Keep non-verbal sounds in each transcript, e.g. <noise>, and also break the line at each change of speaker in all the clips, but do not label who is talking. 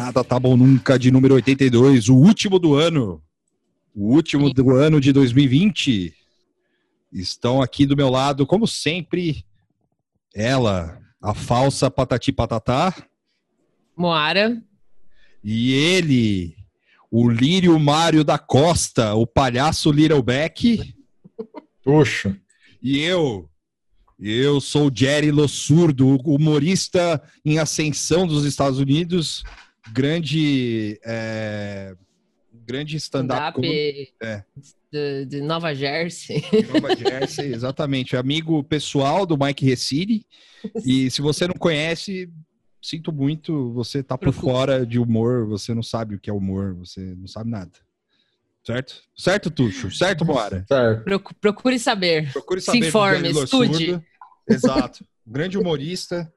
Nada Tá Bom Nunca de número 82, o último do ano. O último do ano de 2020. Estão aqui do meu lado, como sempre, ela, a falsa Patati Patatá.
Moara.
E ele, o Lírio Mário da Costa, o palhaço Littleback.
Puxa.
E eu, eu sou o Jerry Lossurdo, humorista em ascensão dos Estados Unidos, grande, é, grande stand-up.
Stand é. de, de, Nova Jersey.
Nova Jersey, <laughs> exatamente. Amigo pessoal do Mike Recine. E se você não conhece, sinto muito, você tá por fora de humor, você não sabe o que é humor, você não sabe nada. Certo? Certo, Tuxo? Certo, Moara?
Certo. Procure saber.
Procure saber.
Se informe, estude.
Exato. grande humorista.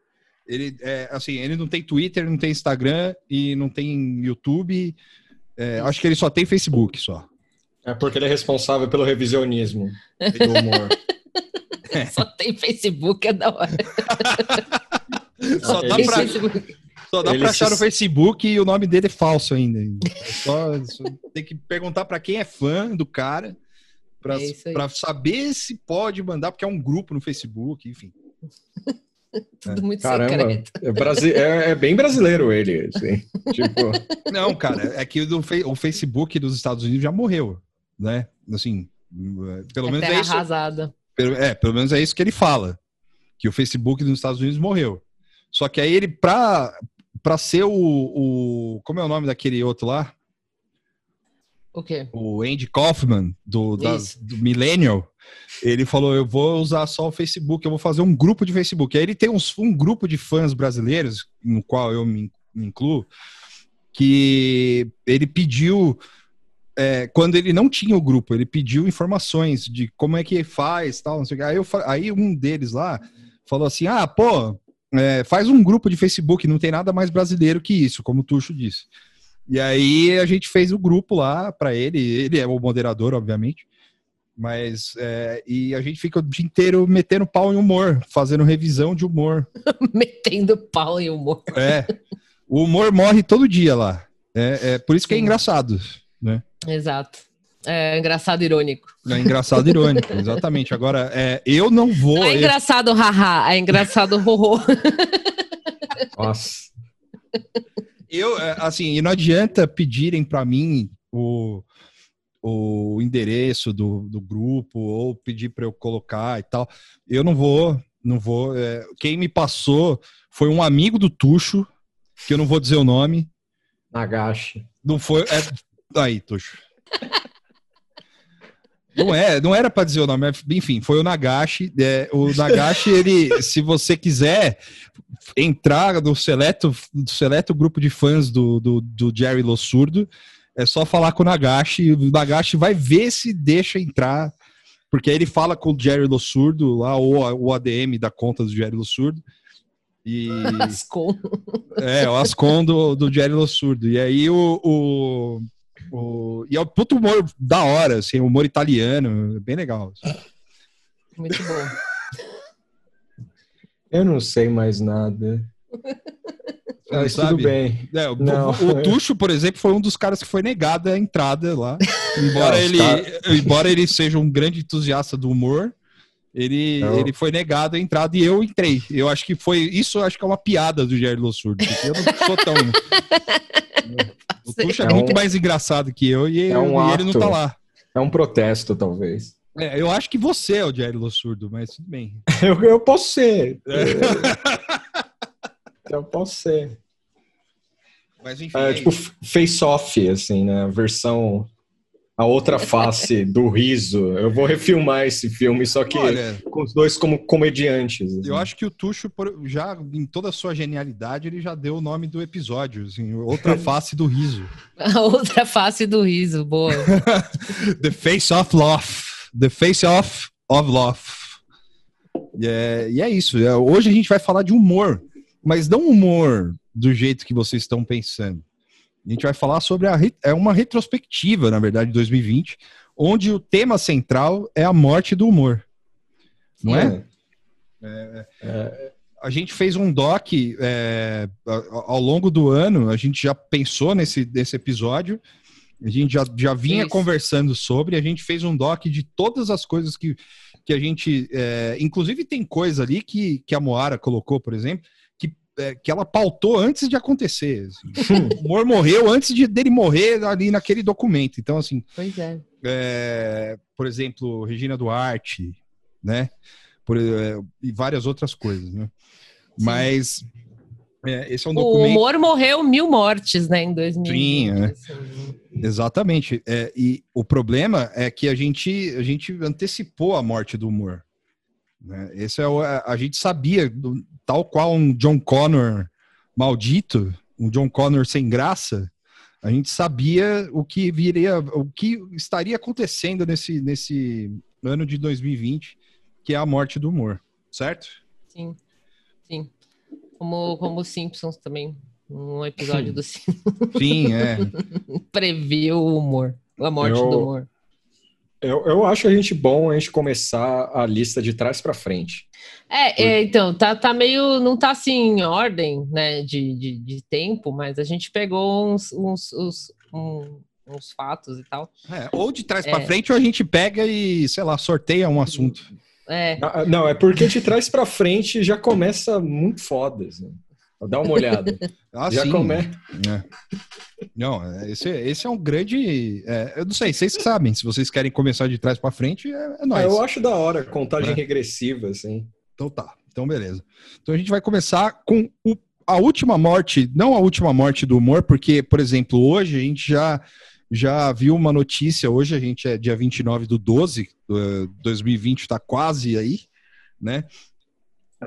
Ele, é, assim, ele não tem Twitter, não tem Instagram e não tem YouTube. É, acho que ele só tem Facebook só.
É porque ele é responsável pelo revisionismo do humor. <laughs>
Só tem Facebook, é da hora. <laughs>
só dá pra, só dá pra achar se... no Facebook e o nome dele é falso ainda. Só, só tem que perguntar para quem é fã do cara para é saber se pode mandar, porque é um grupo no Facebook, enfim. <laughs> <laughs>
Tudo é. muito Caramba, secreto.
É, brasi é, é, bem brasileiro ele, assim. <laughs> tipo...
Não, cara, é que o Facebook dos Estados Unidos já morreu, né? Assim, pelo é menos é isso.
arrasada.
É, pelo menos é isso que ele fala, que o Facebook dos Estados Unidos morreu. Só que aí ele, pra, pra ser o, o... Como é o nome daquele outro lá?
O quê?
O Andy Kaufman, do, das, do Millennial, ele falou: Eu vou usar só o Facebook, eu vou fazer um grupo de Facebook. Aí ele tem uns, um grupo de fãs brasileiros, no qual eu me, me incluo, que ele pediu. É, quando ele não tinha o grupo, ele pediu informações de como é que faz, tal, não sei o que. Aí, eu, aí um deles lá falou assim: Ah, pô, é, faz um grupo de Facebook, não tem nada mais brasileiro que isso, como o Tuxo disse. E aí a gente fez o grupo lá para ele, ele é o moderador, obviamente. Mas é, e a gente fica o dia inteiro metendo pau em humor, fazendo revisão de humor. <laughs>
metendo pau em humor.
É. O humor morre todo dia lá. É, é por isso que é engraçado, né?
Exato. É engraçado irônico.
É engraçado irônico, <laughs> exatamente. Agora, é, eu não vou. Não
é engraçado eu... haha, é engraçado horror. <laughs>
Nossa.
Eu, é, assim, e não adianta pedirem para mim o, o endereço do, do grupo ou pedir para eu colocar e tal. Eu não vou, não vou. É, quem me passou foi um amigo do Tuxo, que eu não vou dizer o nome.
Nagashi.
Não foi. É, aí, Tuxo. Não é, não era para dizer o nome, enfim, foi o Nagashi. É, o Nagashi, ele, <laughs> se você quiser entrar no seleto, no seleto grupo de fãs do, do, do Jerry Lossurdo, é só falar com o Nagashi. O Nagashi vai ver se deixa entrar, porque aí ele fala com o Jerry Lossurdo lá, ou o ADM da conta do Jerry Lossurdo. E... <laughs>
Ascom.
É, o Ascom do, do Jerry Lossurdo. E aí o, o o, e é um puto humor da hora, assim, humor italiano, bem legal. Assim.
Muito bom.
Eu não sei mais nada. <laughs> Mas tudo bem.
É, o, o, <laughs> Tuxo, por exemplo, foi um dos caras que foi negado a entrada lá. <laughs> Embora, ele, embora ele seja um grande entusiasta do humor, ele, ele foi negado a entrada e eu entrei. Eu acho que foi. Isso acho que é uma piada do Jair Lossurdo, porque eu não sou tão. <laughs> O Tuxa é, é muito um, mais engraçado que eu e, é um e ele não tá lá.
É um protesto, talvez.
É, eu acho que você é o Jerry Lossurdo, mas tudo bem.
eu, eu posso ser. É. eu posso ser.
Mas enfim.
É, tipo, face-off, assim, né? A versão a outra <laughs> face do riso. Eu vou refilmar esse filme, só que Olha, com os dois como comediantes.
Assim. Eu acho que o Tuxo, já em toda a sua genialidade, ele já deu o nome do episódio, assim, outra <laughs> face do riso.
A outra face do riso, boa. <laughs>
The Face of Love. The Face of, of Love. E é, e é isso. É, hoje a gente vai falar de humor, mas não humor do jeito que vocês estão pensando. A gente vai falar sobre a é uma retrospectiva, na verdade, de 2020, onde o tema central é a morte do humor. Não é? é? é a gente fez um doc é, ao longo do ano, a gente já pensou nesse, nesse episódio, a gente já, já vinha Isso. conversando sobre, a gente fez um doc de todas as coisas que, que a gente. É, inclusive, tem coisa ali que, que a Moara colocou, por exemplo, é, que ela pautou antes de acontecer. Assim. o humor morreu antes de, dele morrer ali naquele documento. Então, assim.
Pois é.
é por exemplo, Regina Duarte, né? Por, é, e várias outras coisas, né? Mas é, esse é um documento...
O humor morreu mil mortes, né, em 2020. Sim, é.
assim. exatamente. É, e o problema é que a gente, a gente antecipou a morte do humor. Né? Esse é o, a gente sabia, tal qual um John Connor maldito, um John Connor sem graça, a gente sabia o que viria, o que estaria acontecendo nesse, nesse ano de 2020, que é a morte do humor, certo?
Sim. Sim. Como, como os Simpsons também. Um episódio do Simpsons.
Sim, é. <laughs>
Previu o humor. A morte eu, do humor.
Eu, eu acho a gente bom a gente começar a lista de trás para frente.
É, é, então, tá, tá meio. Não tá assim em ordem, né, de, de, de tempo, mas a gente pegou uns, uns, uns, um, uns fatos e tal.
É, ou de trás é. para frente, ou a gente pega e, sei lá, sorteia um assunto.
É.
Ah, não, é porque de trás para frente já começa muito foda. Assim. Dá uma olhada. <laughs>
Ah, já começa. É. Não, esse, esse é um grande. É, eu não sei, vocês sabem. Se vocês querem começar de trás para frente, é, é nóis.
Ah, eu acho da hora, contagem é. regressiva, assim.
Então tá, então beleza. Então a gente vai começar com o, a última morte, não a última morte do humor, porque, por exemplo, hoje a gente já já viu uma notícia, hoje a gente é dia 29 do 12, 2020 está quase aí, né?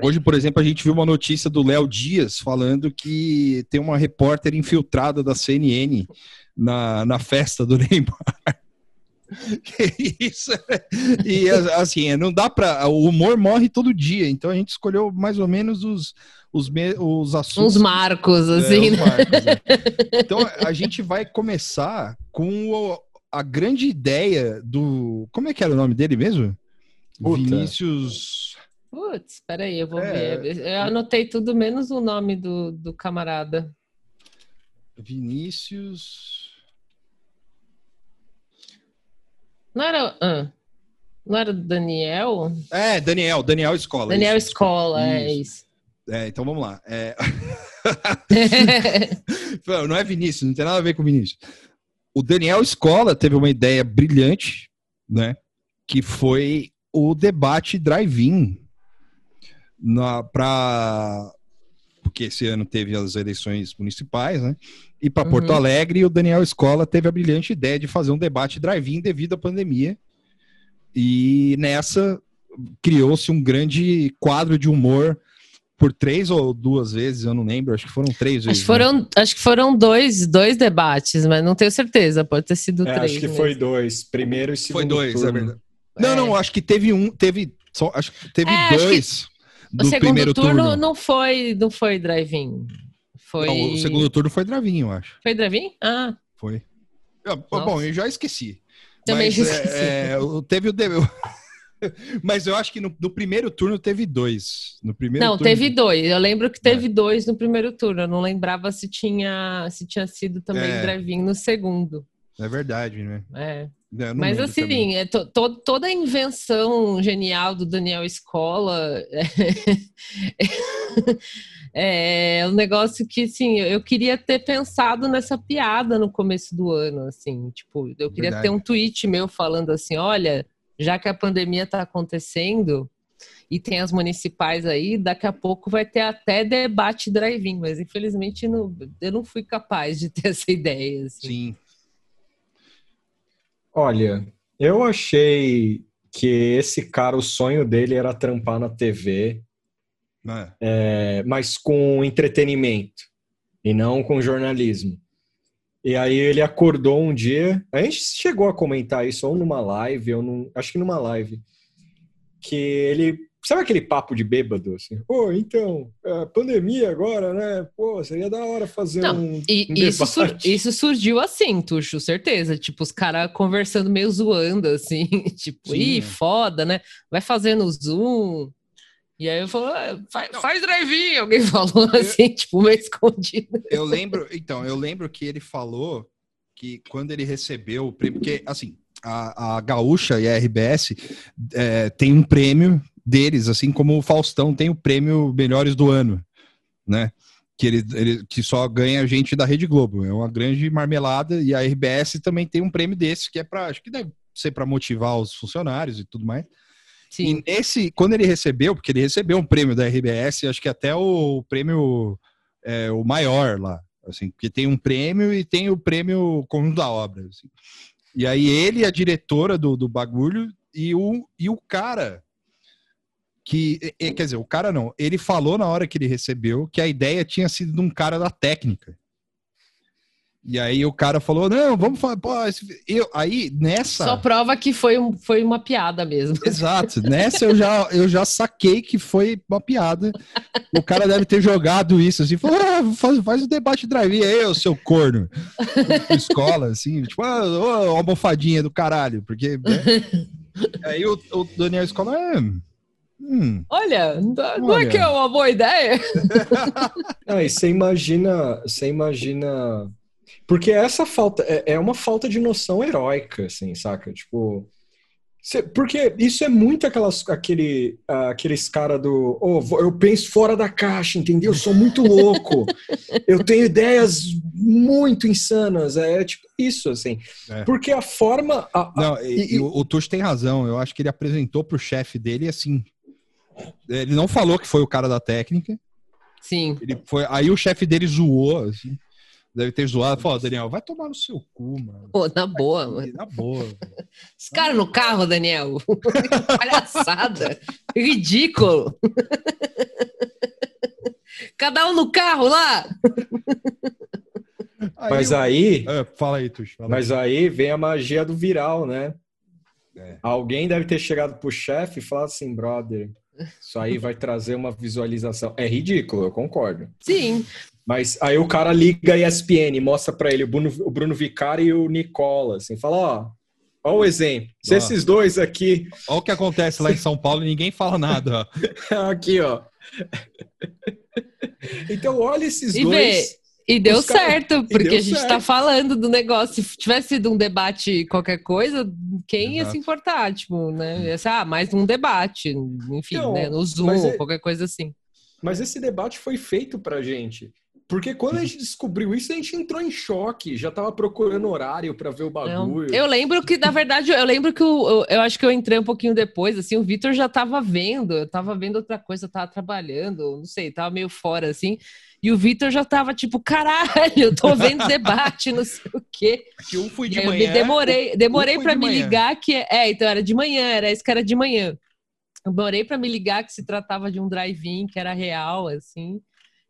Hoje, por exemplo, a gente viu uma notícia do Léo Dias falando que tem uma repórter infiltrada da CNN na, na festa do <laughs> Neymar. Isso. E assim, não dá para. O humor morre todo dia, então a gente escolheu mais ou menos os, os, me, os assuntos.
Os marcos, é, assim. É, os marcos,
né? Então a gente vai começar com o, a grande ideia do. Como é que era o nome dele mesmo? Puta. Vinícius.
Putz, peraí, eu vou é... ver. Eu anotei tudo menos o nome do, do camarada.
Vinícius.
Não era. Ah, não era Daniel?
É, Daniel, Daniel Escola.
Daniel isso, Escola, é isso.
É, então vamos lá. É... <laughs> <laughs> não é Vinícius, não tem nada a ver com Vinícius. O Daniel Escola teve uma ideia brilhante, né? Que foi o debate drive-in para porque esse ano teve as eleições municipais, né? E para uhum. Porto Alegre, o Daniel Escola teve a brilhante ideia de fazer um debate drive-in devido à pandemia. E nessa criou-se um grande quadro de humor por três ou duas vezes, eu não lembro, acho que foram três vezes.
Acho que foram, né? acho que foram dois, dois debates, mas não tenho certeza, pode ter sido
é,
três.
Acho que mesmo. foi dois, primeiro e segundo.
Foi dois, turno. é verdade. Não, é. não, acho que teve um, teve, só, acho que teve é, dois
do o segundo primeiro turno. turno. Não foi, não foi drive-in. Foi... Não,
o segundo turno foi drive-in, eu acho.
Foi drive-in? Ah.
Foi. bom, eu já esqueci.
Também mas, já esqueci.
É, é teve o <laughs> Mas eu acho que no, no, primeiro turno teve dois. No primeiro
não,
turno...
teve dois. Eu lembro que teve é. dois no primeiro turno. Eu não lembrava se tinha, se tinha sido também é. drive-in no segundo.
É verdade, né?
É. é Mas assim, é to, to, toda a invenção genial do Daniel Escola <laughs> é, é um negócio que, assim, eu queria ter pensado nessa piada no começo do ano, assim, tipo, eu queria verdade. ter um tweet meu falando assim, olha, já que a pandemia está acontecendo e tem as municipais aí, daqui a pouco vai ter até debate drive-in, mas infelizmente não, eu não fui capaz de ter <laughs> essa ideia. Assim.
Sim.
Olha, eu achei que esse cara, o sonho dele era trampar na TV, é. É, mas com entretenimento e não com jornalismo. E aí ele acordou um dia, a gente chegou a comentar isso ou numa live, ou num, acho que numa live. que ele Sabe aquele papo de bêbado, assim? Pô, então, a pandemia agora, né? Pô, seria da hora fazer Não, um,
e,
um
isso, sur isso, surgiu assim, Tuxo, certeza. Tipo, os caras conversando meio zoando, assim. <laughs> tipo, Sim, ih, é. foda, né? Vai fazendo Zoom. E aí eu falo, ah, faz, faz drive-in, alguém <laughs> falou assim, eu, tipo, meio escondido.
Eu lembro, então, eu lembro que ele falou que quando ele recebeu o prêmio, porque, assim, a, a Gaúcha e a RBS é, tem um prêmio deles, assim como o Faustão tem o prêmio Melhores do Ano, né? Que ele, ele que só ganha gente da Rede Globo. É uma grande marmelada e a RBS também tem um prêmio desse que é para, acho que deve ser para motivar os funcionários e tudo mais. Sim. E nesse, quando ele recebeu, porque ele recebeu um prêmio da RBS, acho que até o prêmio é, o maior lá, assim, porque tem um prêmio e tem o prêmio conjunto da obra. Assim. E aí ele, a diretora do, do bagulho e o, e o cara que, quer dizer, o cara não, ele falou na hora que ele recebeu que a ideia tinha sido de um cara da técnica. E aí o cara falou, não, vamos falar, pô, eu, aí nessa...
Só prova que foi, um, foi uma piada mesmo.
Exato, nessa eu já, eu já saquei que foi uma piada. O cara deve ter jogado isso, assim, falou, ah, faz, faz o debate drive aí, o seu corno. Escola, assim, tipo, ah, oh, almofadinha do caralho, porque... Né? <laughs> Aí o, o Daniel Escola, é...
Hum. Olha, não Olha. é que é uma boa ideia? <laughs>
ah, e você imagina, você imagina. Porque essa falta é, é uma falta de noção heróica, assim, saca? Tipo. Porque isso é muito aquelas, aquele, aqueles cara do oh, eu penso fora da caixa, entendeu? Eu sou muito louco. <laughs> eu tenho ideias muito insanas. É tipo isso, assim. É. Porque a forma. A,
Não, e, e, o, o Tuxo tem razão. Eu acho que ele apresentou pro chefe dele assim: ele não falou que foi o cara da técnica.
Sim.
Ele foi, aí o chefe dele zoou, assim. Deve ter zoado. Falou, Daniel, vai tomar no seu cu, mano.
Pô, na boa,
aqui,
mano.
Na boa.
Esse cara no carro, Daniel. <laughs> Palhaçada. Ridículo. Cada um no carro lá.
Aí mas aí.
É, fala aí, Tuxo.
Mas aí vem a magia do viral, né? É. Alguém deve ter chegado pro chefe e falado assim, brother, isso aí vai trazer uma visualização. É ridículo, eu concordo.
Sim.
Mas aí o cara liga a ESPN, mostra para ele o Bruno, o Bruno Vicari e o Nicola, assim, fala, ó, ó o exemplo. Se ó. esses dois aqui...
Olha o que acontece lá em São Paulo e ninguém fala nada. <laughs>
aqui, ó. <laughs> então, olha esses e dois... Vê
e deu certo, porque deu a gente tá certo. tá falando do negócio. Se tivesse sido um debate qualquer coisa, quem Exato. ia se importar? Tipo, né? Ia ser, ah, mais um debate, enfim, então, né? No Zoom, é... qualquer coisa assim.
Mas esse debate foi feito pra gente. Porque quando a gente descobriu isso, a gente entrou em choque, já tava procurando horário para ver o bagulho.
Eu lembro que, na verdade, eu lembro que o, eu, eu acho que eu entrei um pouquinho depois, assim, o Vitor já tava vendo, eu tava vendo outra coisa, eu tava trabalhando, não sei, tava meio fora, assim. E o Vitor já tava tipo, caralho, eu tô vendo debate, não sei o quê.
Que um foi de manhã.
Eu demorei, demorei um para me manhã. ligar que é, então era de manhã, era esse cara de manhã. Eu demorei para me ligar que se tratava de um drive-in, que era real, assim.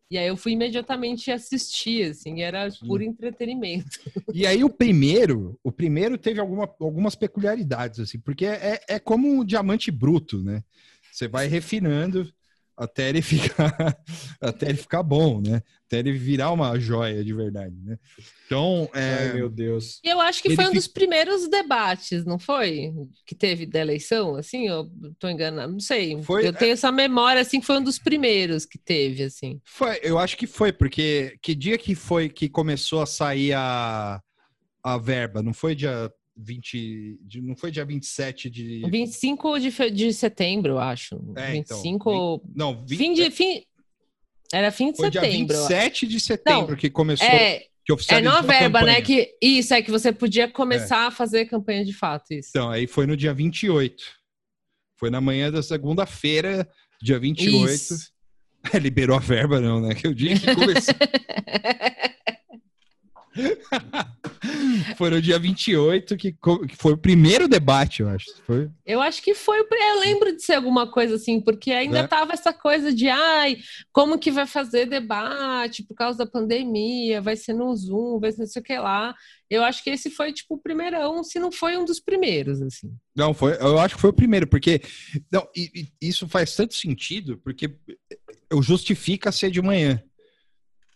E aí eu fui imediatamente assistir, assim, era puro entretenimento.
E aí o primeiro, o primeiro teve alguma, algumas peculiaridades, assim, porque é, é como um diamante bruto, né? Você vai refinando até ele <laughs> ficar até ele ficar bom, né? Até ele virar uma joia de verdade, né? Então, é...
Ai, meu Deus.
Eu acho que ele foi um fica... dos primeiros debates, não foi? Que teve da eleição, assim, eu tô enganado, não sei. Foi, eu tenho é... essa memória assim que foi um dos primeiros que teve, assim.
Foi, eu acho que foi, porque que dia que foi que começou a sair a a verba? Não foi dia 20. De, não foi dia 27 de.
25 de, de setembro, eu acho. É, 25. Então,
não,
20, fim de. Fim, era fim de foi setembro.
Dia 27 de setembro não, que começou.
É, que é não a verba, né? Que, isso, é que você podia começar é. a fazer campanha de fato. Isso.
Então, aí foi no dia 28. Foi na manhã da segunda-feira, dia 28. Isso. <laughs> Liberou a verba, não, né? Que o dia que começou. <laughs> <laughs> foi no dia 28 que, que foi o primeiro debate, eu acho. Foi...
Eu acho que foi. Eu lembro de ser alguma coisa assim, porque ainda é. tava essa coisa de ai, como que vai fazer debate por causa da pandemia, vai ser no Zoom, vai ser não sei o que lá. Eu acho que esse foi tipo o primeirão, se não foi um dos primeiros, assim.
Não, foi, eu acho que foi o primeiro, porque não, e, e isso faz tanto sentido, porque eu justifica ser de manhã.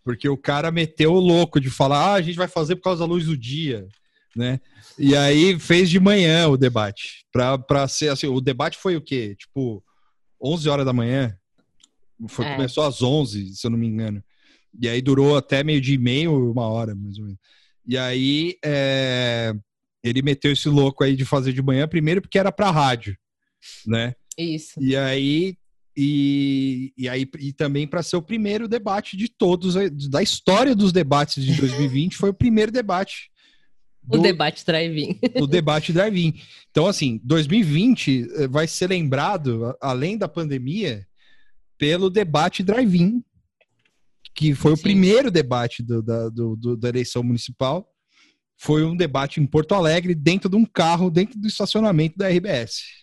Porque o cara meteu o louco de falar, ah, a gente vai fazer por causa da luz do dia, né? E aí fez de manhã o debate. Pra, pra ser assim, o debate foi o quê? Tipo, 11 horas da manhã? Foi, é. Começou às 11, se eu não me engano. E aí durou até meio dia e meio, uma hora, mais ou menos. E aí é, ele meteu esse louco aí de fazer de manhã, primeiro porque era pra rádio, né?
Isso.
E aí e, e, aí, e também para ser o primeiro debate de todos, da história dos debates de 2020, foi o primeiro debate.
Do, o debate drive-in.
O debate drive-in. Então, assim, 2020 eh, vai ser lembrado, além da pandemia, pelo debate drive-in, que foi Sim. o primeiro debate do, da, do, do, da eleição municipal. Foi um debate em Porto Alegre, dentro de um carro, dentro do estacionamento da RBS.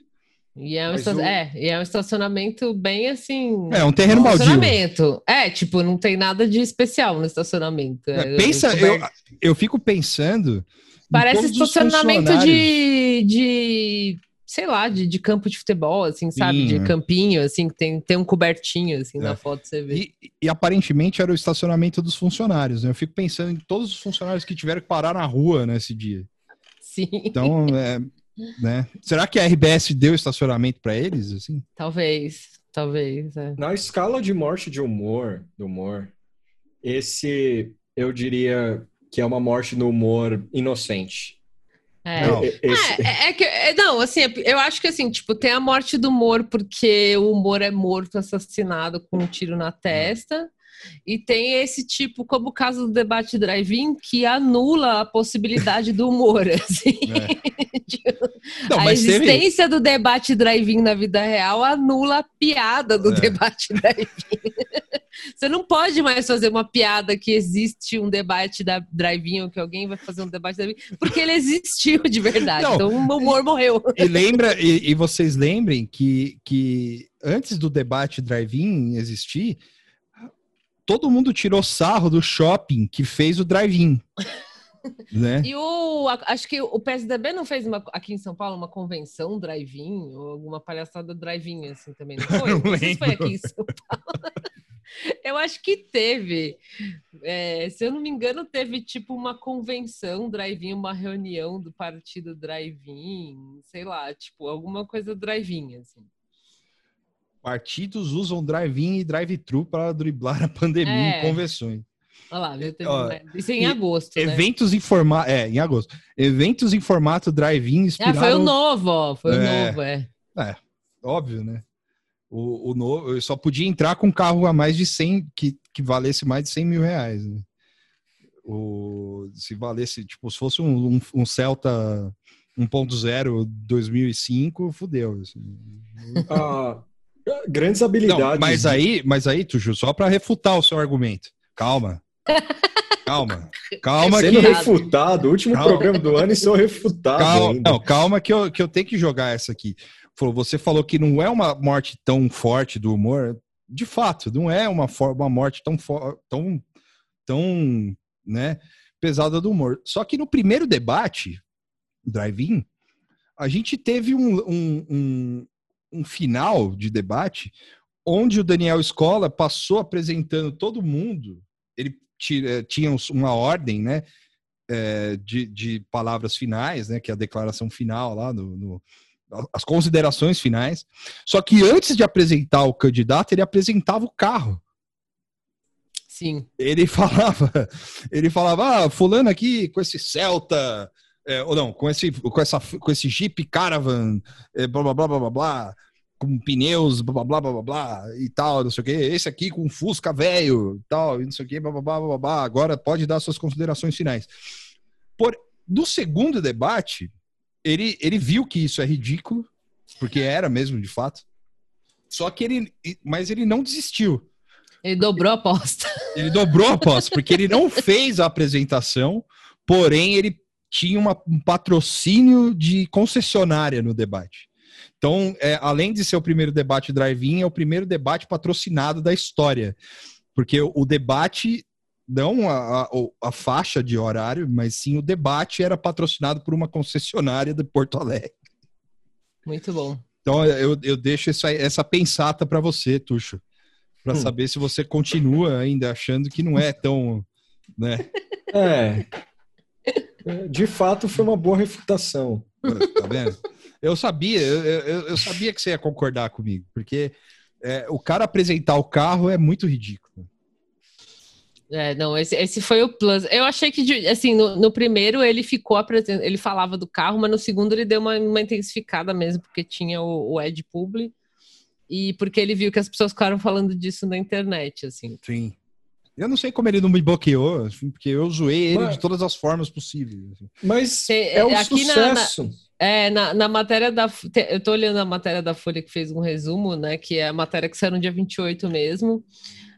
E é um, o... é, e é um estacionamento bem assim.
É um terreno
baldio. É, tipo, não tem nada de especial no estacionamento.
É, pensa, eu, eu fico pensando.
Parece estacionamento de, de. Sei lá, de, de campo de futebol, assim, sabe? Sim. De campinho, assim, que tem, tem um cobertinho, assim, é. na foto você vê.
E, e, aparentemente era o estacionamento dos funcionários, né? Eu fico pensando em todos os funcionários que tiveram que parar na rua nesse dia.
Sim.
Então, é, né? Será que a RBS deu estacionamento para eles? Assim?
Talvez, talvez. É.
Na escala de morte de humor, do humor, esse eu diria que é uma morte no humor inocente.
É. Não. Esse... É, é, que, é, não, assim, eu acho que assim, tipo, tem a morte do humor porque o humor é morto, assassinado com um tiro na testa. E tem esse tipo, como o caso do debate drive-in, que anula a possibilidade do humor. <laughs> Assim. É. Não, a existência teve... do debate drive-in na vida real anula a piada do é. debate <laughs> drive-in. Você não pode mais fazer uma piada que existe um debate da drive-in ou que alguém vai fazer um debate drive-in, porque ele existiu de verdade. Não, então o humor morreu.
E lembra, e, e vocês lembrem que, que antes do debate drive-in existir, todo mundo tirou sarro do shopping que fez o drive-in. <laughs> né?
E o. Acho que o PSDB não fez uma, aqui em São Paulo uma convenção drive-in, ou alguma palhaçada drive-in, assim também, não <laughs> foi? não, não sei se foi aqui em São Paulo. <laughs> Eu acho que teve. É, se eu não me engano, teve tipo uma convenção drive-in, uma reunião do partido drive-in, sei lá, tipo, alguma coisa drive-in, assim.
Partidos usam drive-in e drive-thru para driblar a pandemia é. em convenções.
Olha lá, viu? Ó, Isso é em agosto.
Né? Eventos em formato. É, em agosto. Eventos em formato drive-in inspirado.
É, foi o novo, ó. Foi é, o novo, é.
É, óbvio, né? O, o novo, eu só podia entrar com um carro a mais de 100, que, que valesse mais de 100 mil reais. Né? O, se valesse, tipo, se fosse um, um, um Celta 1.0 2005, fudeu. Assim.
Ah, Grandes habilidades. Não,
mas aí, mas aí, Tuju, só para refutar o seu argumento. Calma. <laughs> Calma. Calma
Sendo que... refutado, último calma. programa do ano e sou refutado
calma, ainda. Não, calma que eu, que eu tenho que jogar essa aqui. Você falou que não é uma morte tão forte do humor. De fato, não é uma, uma morte tão, tão, tão né, pesada do humor. Só que no primeiro debate, drive-in, a gente teve um, um, um, um final de debate onde o Daniel Escola passou apresentando todo mundo. Ele eh, tinha uma ordem, né? É, de, de, palavras finais, né? Que é a declaração final lá no, no, as considerações finais. Só que antes de apresentar o candidato, ele apresentava o carro.
Sim.
Ele <laughs> falava, ele falava, ah, fulano aqui com esse Celta, é, ou não, com esse, com, essa, com esse Jeep Caravan, é, blá, blá, blá, blá, blá, blá, com pneus, blá, blá, blá, blá, blá, e tal, não sei o quê. Esse aqui com Fusca velho, tal, e não sei o quê, blá, blá, blá, blá, blá. Agora pode dar suas considerações finais. Por, do segundo debate, ele, ele viu que isso é ridículo, porque era mesmo, de fato. Só que ele. Mas ele não desistiu.
Ele dobrou a aposta.
Ele dobrou a aposta, porque ele não fez a apresentação, porém ele tinha uma, um patrocínio de concessionária no debate. Então, é, além de ser o primeiro debate drive-in, é o primeiro debate patrocinado da história. Porque o, o debate, não a, a, a, faixa de horário, mas sim o debate era patrocinado por uma concessionária de Porto Alegre.
Muito bom.
Então, eu, eu deixo essa, essa pensata para você, Tuxo, para hum. saber se você continua ainda achando que não é tão. Né?
É. De fato, foi uma boa refutação.
Tá vendo? Eu sabia, eu, eu, eu, sabia que você ia concordar comigo, porque é, o cara apresentar o carro é muito ridículo.
É, não, esse, esse foi o plus. Eu achei que, assim, no, no primeiro ele ficou apresentando, ele falava do carro, mas no segundo ele deu uma, uma intensificada mesmo, porque tinha o, o Ed Publi e porque ele viu que as pessoas ficaram falando disso na internet, assim.
Sim. Eu não sei como ele não me bloqueou, assim, porque eu zoei ele mas, de todas as formas possíveis. Assim.
Mas é um aqui sucesso.
Na, na, é, na, na matéria da. Eu tô olhando a matéria da Folha que fez um resumo, né? Que é a matéria que saiu no dia 28 mesmo.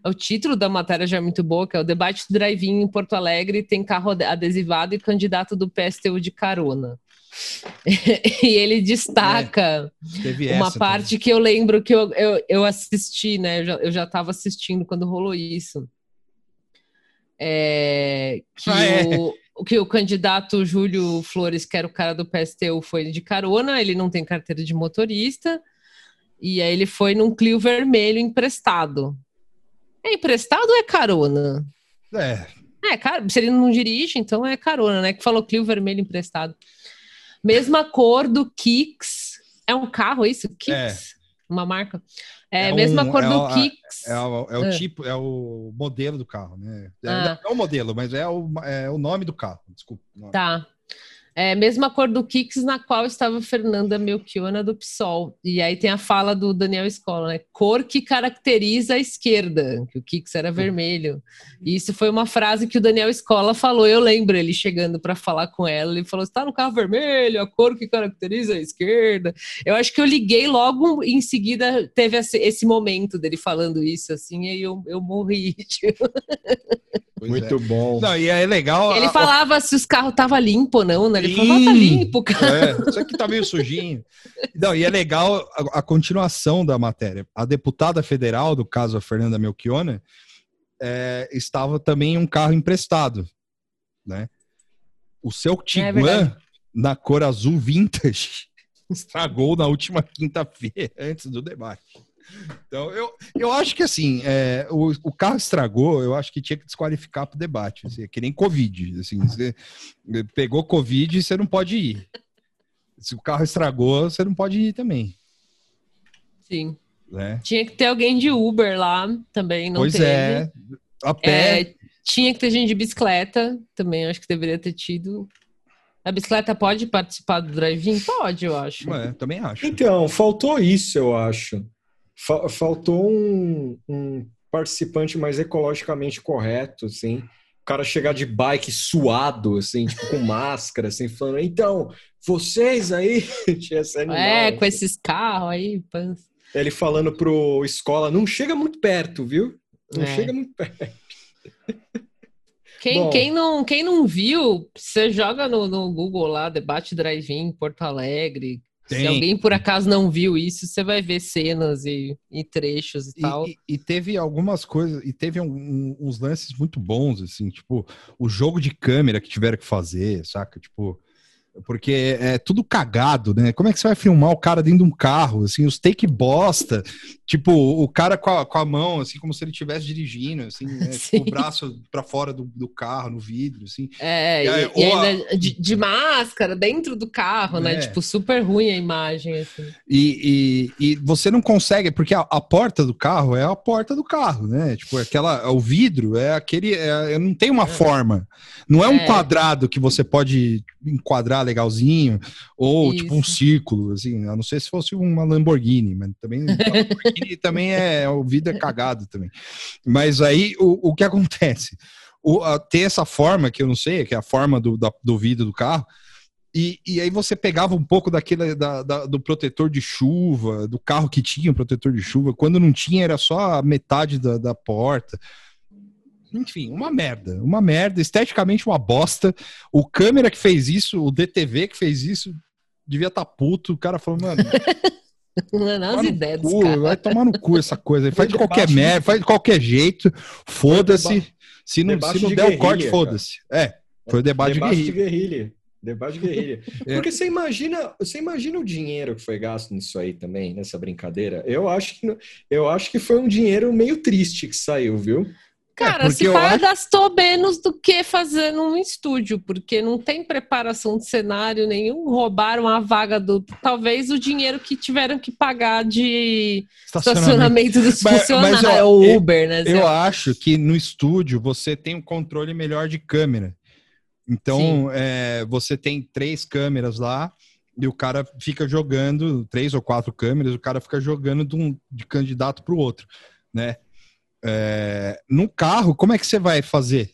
O título da matéria já é muito boa, que é o debate do drive-in em Porto Alegre tem carro adesivado e candidato do PSTU de carona. <laughs> e ele destaca é, uma parte também. que eu lembro que eu, eu, eu assisti, né? Eu já estava assistindo quando rolou isso. É, que ah, é. o, que o candidato Júlio Flores, que era o cara do PSTU, foi de carona, ele não tem carteira de motorista, e aí ele foi num Clio vermelho emprestado. É emprestado ou é carona?
É.
É, cara, se ele não dirige, então é carona, né? Que falou Clio vermelho emprestado. Mesma cor do Kicks. É um carro isso? Kicks? É. Uma marca. É, é mesma um, cor é do Kicks.
É, o, é o ah. tipo, é o modelo do carro, né? É, ah. Não é o modelo, mas é o, é o nome do carro. Desculpa.
Tá. É, mesma cor do Kicks na qual estava Fernanda Melchiona do PSOL. E aí tem a fala do Daniel Escola, né? Cor que caracteriza a esquerda, que o Kicks era vermelho. E isso foi uma frase que o Daniel Escola falou. Eu lembro ele chegando para falar com ela. Ele falou: está no carro vermelho, a cor que caracteriza a esquerda. Eu acho que eu liguei logo em seguida, teve esse momento dele falando isso, assim, e eu, eu morri. <laughs> Tipo.
Muito é. bom.
Não, e é legal.
Ele a... falava se os carros estavam limpos ou não, né? Ele Sim. falou, tá limpo, cara.
É, isso aqui tá meio sujinho. Não, e é legal a, a, continuação da matéria. A deputada federal, do caso a Fernanda Melchiona, é, estava também em um carro emprestado, né? O seu é Tiguan, é na cor azul vintage, <laughs> estragou na última quinta-feira, antes do debate. Então, eu, eu acho que assim, é, o, o carro estragou, eu acho que tinha que desqualificar para o debate. Assim, é que nem Covid. Assim, você pegou Covid e você não pode ir. Se o carro estragou, você não pode ir também.
Sim. Né? Tinha que ter alguém de Uber lá também, não
pois
teve.
é. A pé.
É, tinha que ter gente de bicicleta também, acho que deveria ter tido. A bicicleta pode participar do drive-in? Pode, eu acho.
É, também acho.
Então, faltou isso, eu acho faltou um, um, participante mais ecologicamente correto, assim. O cara chegar de bike suado, assim, tipo, com máscara, assim, falando, então, vocês aí, <laughs>
animal, É, assim. com esses carros aí.
Ele falando pro escola, não chega muito perto, viu? Não é. chega muito perto.
Quem, quem, não, quem não viu, você joga no, no Google lá, debate drive-in Porto Alegre, tem. Se alguém por acaso não viu isso, você vai ver cenas e, e trechos e, e tal.
E, e, teve algumas coisas, e teve um, uns lances muito bons, assim, tipo, o jogo de câmera que tiveram que fazer, saca? Tipo, porque é tudo cagado, né? Como é que você vai filmar o cara dentro de um carro, assim, os take bosta, tipo, o cara com a, com a mão, assim, como se ele estivesse dirigindo, assim, né? <laughs> tipo, o braço para fora do, do, carro, no vidro, assim.
É, e, e, e ainda a... de, de, máscara, dentro do carro, né? é. Tipo, super ruim a imagem, assim.
E, e, e você não consegue, porque a, a, porta do carro é a porta do carro, né? Tipo, aquela, o vidro é aquele, é, não tem uma é. forma, não é um é. quadrado que você pode enquadrar legalzinho, ou Isso. tipo um círculo, assim, a não ser se fosse uma Lamborghini, mas também, <laughs> Lamborghini também é, o vidro é cagado também. Mas aí, o, o que acontece? O, a, ter essa forma, que eu não sei, que é a forma do, da, do vidro do carro, e, e, aí você pegava um pouco daquele da, da, do protetor de chuva, do carro que tinha o protetor de chuva. Quando não tinha, era só a metade da, da porta. Enfim, uma merda. Uma merda, esteticamente uma bosta. O câmera que fez isso, o DTV que fez isso, devia estar tá puto. O cara falou, mano. <laughs>
Não, as ideias
cu, Vai tomar no cu essa coisa. Faz de qualquer merda, faz de qualquer jeito. Foda-se. Se não, se não der o corte, foda-se. É, foi o debate, debate de guerrilha. De guerrilha.
Debate de guerrilha. <laughs> É. Porque você imagina, você imagina o dinheiro que foi gasto nisso aí também, nessa brincadeira? Eu acho que, eu acho que foi um dinheiro meio triste que saiu, viu?
Cara, é se o acho... gastou menos do que fazendo um estúdio, porque não tem preparação de cenário nenhum, roubaram a vaga do. Talvez o dinheiro que tiveram que pagar de estacionamento, dos mas, funcionários. Mas, ó, é o Uber, né?
Eu acho que no estúdio você tem um controle melhor de câmera. Então, é, você tem três câmeras lá e o cara fica jogando, três ou quatro câmeras, o cara fica jogando de um de candidato para o outro, né? É, no carro, como é que você vai fazer?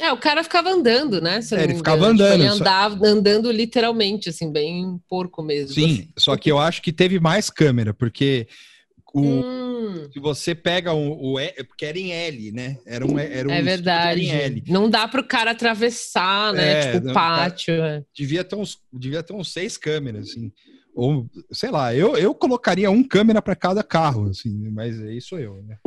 É, o cara ficava andando, né?
É, ele ficava andando. Tipo, ele
andava só... andando literalmente, assim, bem porco mesmo.
Sim, assim. só que eu acho que teve mais câmera, porque o, hum. se você pega o, o porque era em L, né? Era um, era um
é verdade. L. Não dá para o cara atravessar, né? É, tipo, o pátio. Tá,
devia, ter uns, devia ter uns seis câmeras, assim. Ou, sei lá, eu, eu colocaria um câmera para cada carro, assim, mas é isso eu, né?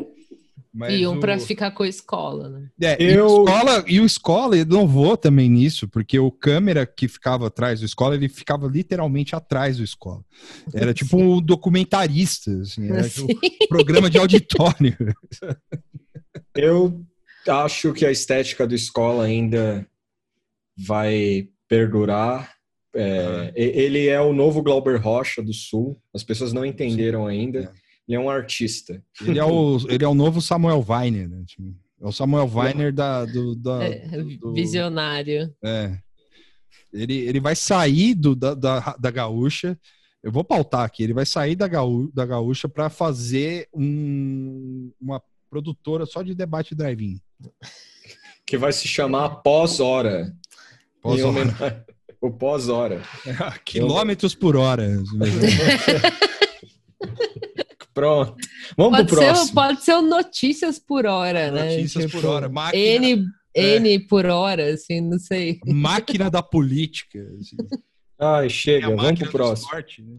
Mas e um o... para ficar com a escola, né?
É, eu... e, o escola, e o escola inovou também nisso, porque o câmera que ficava atrás do escola, ele ficava literalmente atrás do escola. Era tipo um documentarista, assim, era tipo um programa de auditório. <laughs>
Eu acho que a estética do escola ainda vai perdurar. É, Ele é o novo Glauber Rocha do Sul. As pessoas não entenderam Sim. ainda. É. Ele é um artista.
Ele é o, ele é o novo Samuel Weiner, né? Tipo, é o Samuel Weiner da, do, da, é,
do, Visionário.
É. Ele, ele vai sair do, da, da, da gaúcha. Eu vou pautar aqui. Ele vai sair da, gaú, da gaúcha para fazer um, uma produtora só de debate drive-in.
Que vai se chamar Pós-Hora. Pós-Hora. O pós-hora. <laughs>
Quilômetros por hora. <laughs>
Pronto. Vamos pode pro próximo.
Ser, pode ser o Notícias por Hora,
né? Notícias tipo, por Hora.
Máquina, N, é. N por hora, assim, não sei.
Máquina da política. Assim.
Ai, chega. Vamos pro próximo. Esporte, né?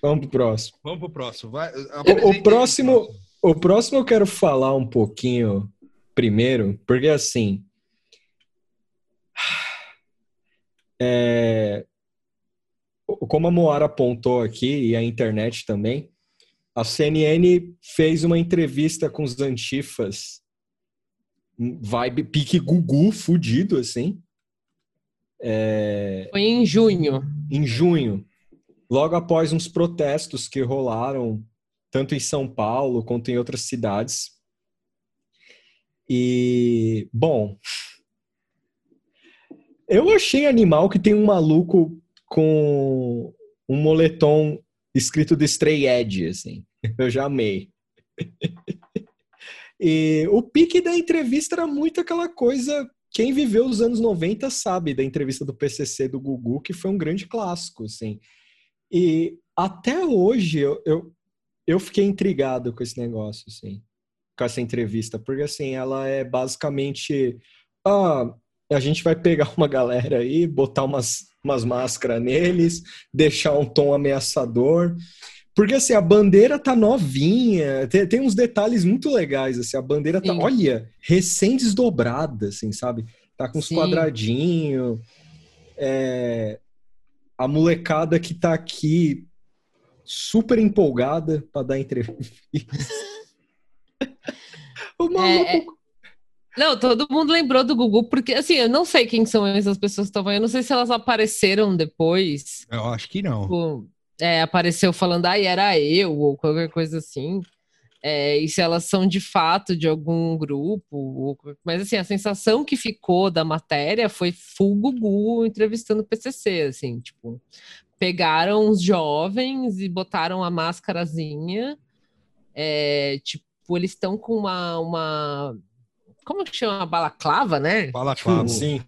Vamos pro próximo.
Vamos pro próximo. Vai,
o, o próximo, o próximo eu quero falar um pouquinho primeiro, porque assim. É, como a Moara apontou aqui, e a internet também, a CNN fez uma entrevista com os antifas, vibe pique Gugu, fudido, assim.
É... Foi em junho.
Em junho. Logo após uns protestos que rolaram tanto em São Paulo quanto em outras cidades. E, bom, eu achei animal que tem um maluco com um moletom escrito de Stray Edge, assim. <laughs> Eu já amei. <laughs> e o pique da entrevista era muito aquela coisa. Quem viveu os anos 90 sabe da entrevista do PCC do Gugu, que foi um grande clássico, assim. E até hoje eu, eu, eu fiquei intrigado com esse negócio, assim, com essa entrevista, porque assim, ela é basicamente. Ah, a gente vai pegar uma galera aí, botar umas, umas máscaras neles, deixar um tom ameaçador. Porque assim, a bandeira tá novinha, tem, tem uns detalhes muito legais, assim, a bandeira tá, Sim. olha, recém desdobrada, assim, sabe? Tá com os quadradinhos. É, a molecada que tá aqui super empolgada para dar entrevista. <laughs>
o maluco. É, é... Não, todo mundo lembrou do Gugu, porque assim, eu não sei quem são essas pessoas que estavam aí, eu não sei se elas apareceram depois.
Eu acho que não.
Tipo, é, apareceu falando, ai, era eu, ou qualquer coisa assim. É, e se elas são de fato de algum grupo. Ou... Mas assim, a sensação que ficou da matéria foi full Gugu entrevistando o PCC, assim, tipo, pegaram os jovens e botaram a máscarazinha. É, tipo, eles estão com uma, uma. Como que chama? Balaclava, né?
Balaclava, tipo,
sim.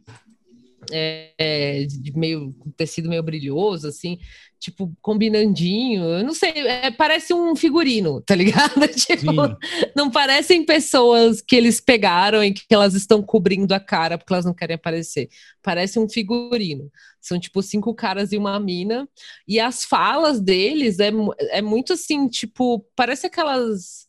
É, de meio tecido meio brilhoso, assim, tipo, combinandinho. Eu não sei, é, parece um figurino, tá ligado? <laughs> tipo, não parecem pessoas que eles pegaram e que elas estão cobrindo a cara porque elas não querem aparecer. Parece um figurino. São, tipo, cinco caras e uma mina. E as falas deles é, é muito assim, tipo, parece aquelas.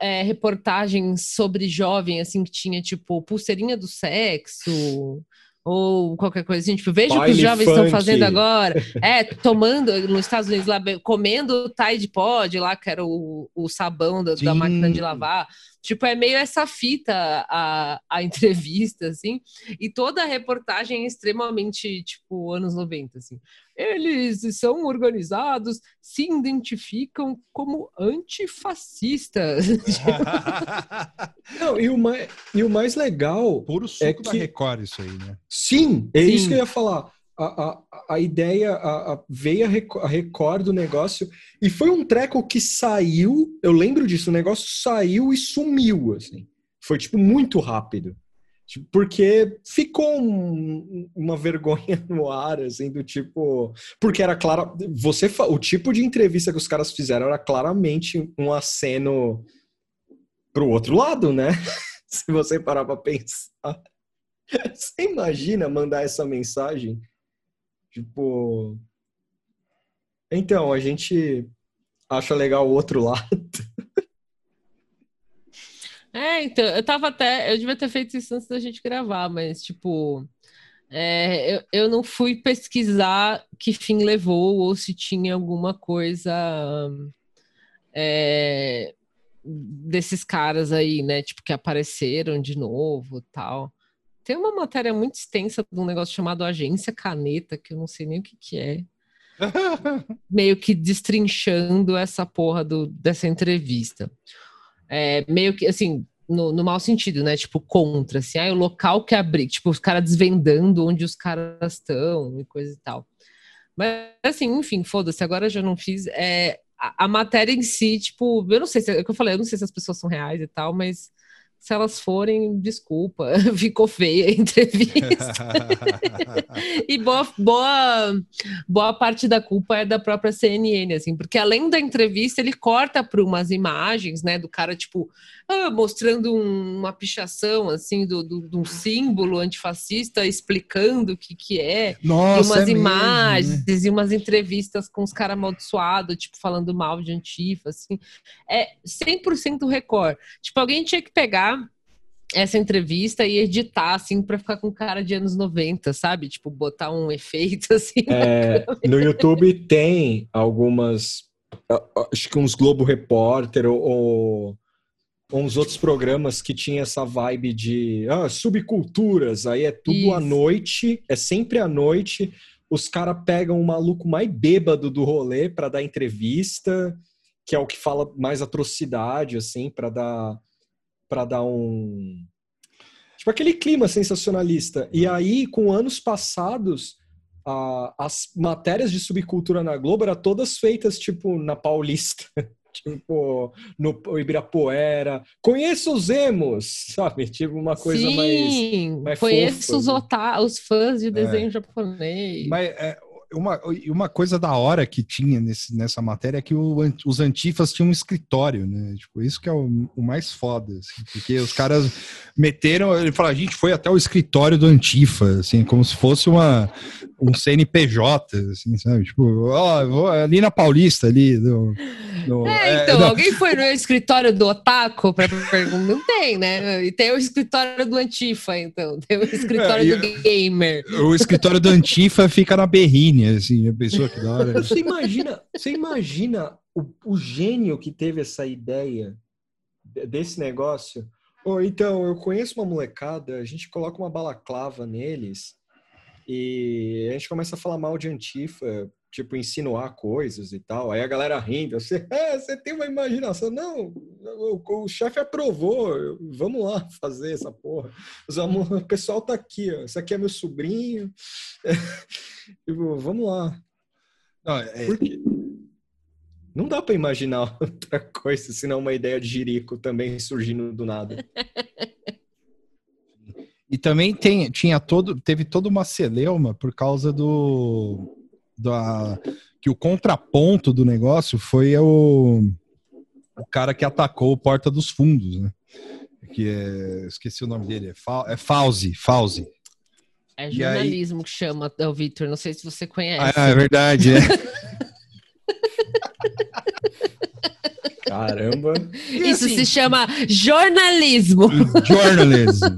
É, reportagens sobre jovem, assim, que tinha, tipo, pulseirinha do sexo, ou qualquer coisa assim, tipo, veja o que os jovens funk. estão fazendo agora. É, tomando nos Estados Unidos lá, comendo Tide Pod lá, que era o, o sabão da, da, máquina de lavar. Tipo, é meio essa fita a, a entrevista, assim, e toda a reportagem é extremamente, tipo, anos 90, assim. Eles são organizados, se identificam como antifascistas. <laughs>
Não, e o mais, e o mais legal.
Puro suco é que... da Record, isso aí, né?
Sim, é Sim. isso que eu ia falar. A, a, a ideia, a, a, veio a Record do negócio, e foi um treco que saiu, eu lembro disso, o negócio saiu e sumiu, assim. Foi, tipo, muito rápido. Tipo, porque ficou um, uma vergonha no ar, assim, do tipo. Porque era claro. Você, o tipo de entrevista que os caras fizeram era claramente um aceno pro outro lado, né? <laughs> Se você parar pra pensar. Você imagina mandar essa mensagem? Tipo. Então, a gente acha legal o outro <laughs> lado.
É, então, eu tava até. Eu devia ter feito isso antes da gente gravar, mas, tipo. É, eu, eu não fui pesquisar que fim levou ou se tinha alguma coisa é, desses caras aí, né? Tipo, que apareceram de novo tal. Tem uma matéria muito extensa de um negócio chamado Agência Caneta, que eu não sei nem o que, que é. <laughs> meio que destrinchando essa porra do, dessa entrevista é, meio que assim, no, no mau sentido, né? Tipo, contra, assim, ah, o local que abrir, tipo, os caras desvendando onde os caras estão e coisa e tal. Mas, assim, enfim, foda-se, agora já não fiz. É, a, a, matéria em si, tipo, eu não sei se é o que eu falei, eu não sei se as pessoas são reais e tal, mas se elas forem, desculpa, <laughs> ficou feia a entrevista. <laughs> e boa, boa, boa parte da culpa é da própria CNN, assim, porque além da entrevista, ele corta para umas imagens, né, do cara, tipo, ah, mostrando um, uma pichação, assim, do, do, de um símbolo antifascista, explicando o que que é,
Nossa,
e umas
é
imagens, mesmo, né? e umas entrevistas com os caras amaldiçoados, tipo, falando mal de antifa, assim, é 100% Record. Tipo, alguém tinha que pegar essa entrevista e editar, assim, para ficar com cara de anos 90, sabe? Tipo, botar um efeito, <laughs> assim.
É, no YouTube tem algumas, acho que uns Globo Repórter ou, ou, uns outros programas que tinha essa vibe de ah, subculturas, aí é tudo Isso. à noite, é sempre à noite, os caras pegam o maluco mais bêbado do rolê para dar entrevista, que é o que fala mais atrocidade, assim, para dar para dar um tipo aquele clima sensacionalista. E aí, com anos passados, a, as matérias de subcultura na Globo eram todas feitas tipo na Paulista. <laughs> tipo, no Ibirapuera. Conheço os emos, sabe? Tipo, uma coisa
Sim,
mais,
mais conheço os, né? os fãs de desenho é. japonês.
Mas é, uma, uma coisa da hora que tinha nesse, nessa matéria é que o, os antifas tinham um escritório, né? Tipo, isso que é o, o mais foda, assim, porque os caras meteram, ele falou, a gente foi até o escritório do antifa, assim, como se fosse uma, um CNPJ, assim, sabe? Tipo, ó, ali na Paulista, ali, no,
no, é, então, é, alguém foi no escritório do Otaku para perguntar? Não tem, né? E tem o escritório do Antifa, então. Tem o escritório é, do Gamer.
O escritório do Antifa fica na Berrine, assim, a pessoa que da hora.
Você imagina, você imagina o, o gênio que teve essa ideia desse negócio? Oh, então, eu conheço uma molecada, a gente coloca uma balaclava neles e a gente começa a falar mal de Antifa tipo, insinuar coisas e tal. Aí a galera rindo, você, é, <laughs> você tem uma imaginação. Não, o, o chefe aprovou, vamos lá fazer essa porra. <laughs> O pessoal tá aqui, ó. Esse aqui é meu sobrinho. <laughs> tipo, vamos lá. Não, é... Não dá para imaginar outra coisa, senão uma ideia de jirico também surgindo do nada.
E também tem, tinha todo, teve toda uma celeuma por causa do. Da, que o contraponto do negócio foi o, o cara que atacou o Porta dos Fundos, né? Que é, esqueci o nome dele, é, Fa, é Fauzi, Fauzi.
É jornalismo aí... que chama, o Victor, não sei se você conhece.
Ah, é verdade, é. <laughs>
Caramba. <laughs>
Isso assim, se chama jornalismo. <laughs>
Jornalismo.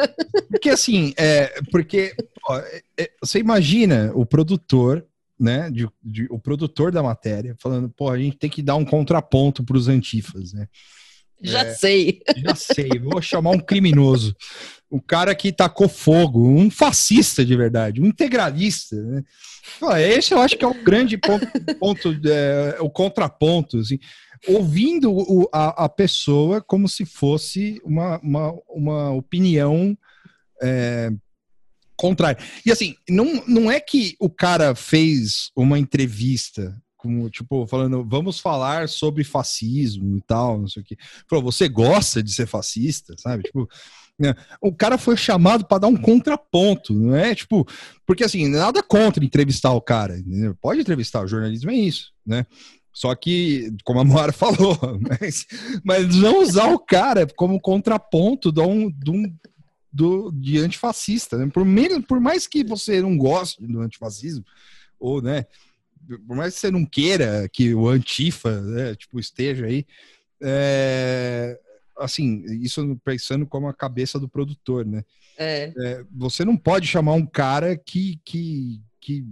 <laughs> Porque assim, é, porque ó, é, você imagina o produtor, né, de, de, o produtor da matéria falando, pô, a gente tem que dar um contraponto para os antifas, né?
Já é, sei.
Já sei, vou chamar um criminoso. O cara que tacou fogo, um fascista de verdade, um integralista. Né? Esse eu acho que é o grande ponto, ponto é, o contraponto. Assim ouvindo o, a, a, pessoa como se fosse uma, uma, uma opinião é, contrária. E assim, não, não é que o cara fez uma entrevista como, tipo, falando, vamos falar sobre fascismo e tal, não sei o que. Falou, você gosta de ser fascista, sabe? Tipo, né? o cara foi chamado para dar um contraponto, não é? Tipo, porque assim, nada contra entrevistar o cara, entendeu? pode entrevistar, o jornalismo é isso, né? Só que, como a Moara <laughs> falou, mas, mas não usar o cara como contraponto de um, de, um, do, de antifascista. Né? Por, menos, por mais que você não goste do antifascismo, ou, né, por mais que você não queira que o antifa né, tipo, esteja aí, é, assim, isso pensando como a cabeça do produtor, né? É. É, você não pode chamar um cara que, que, que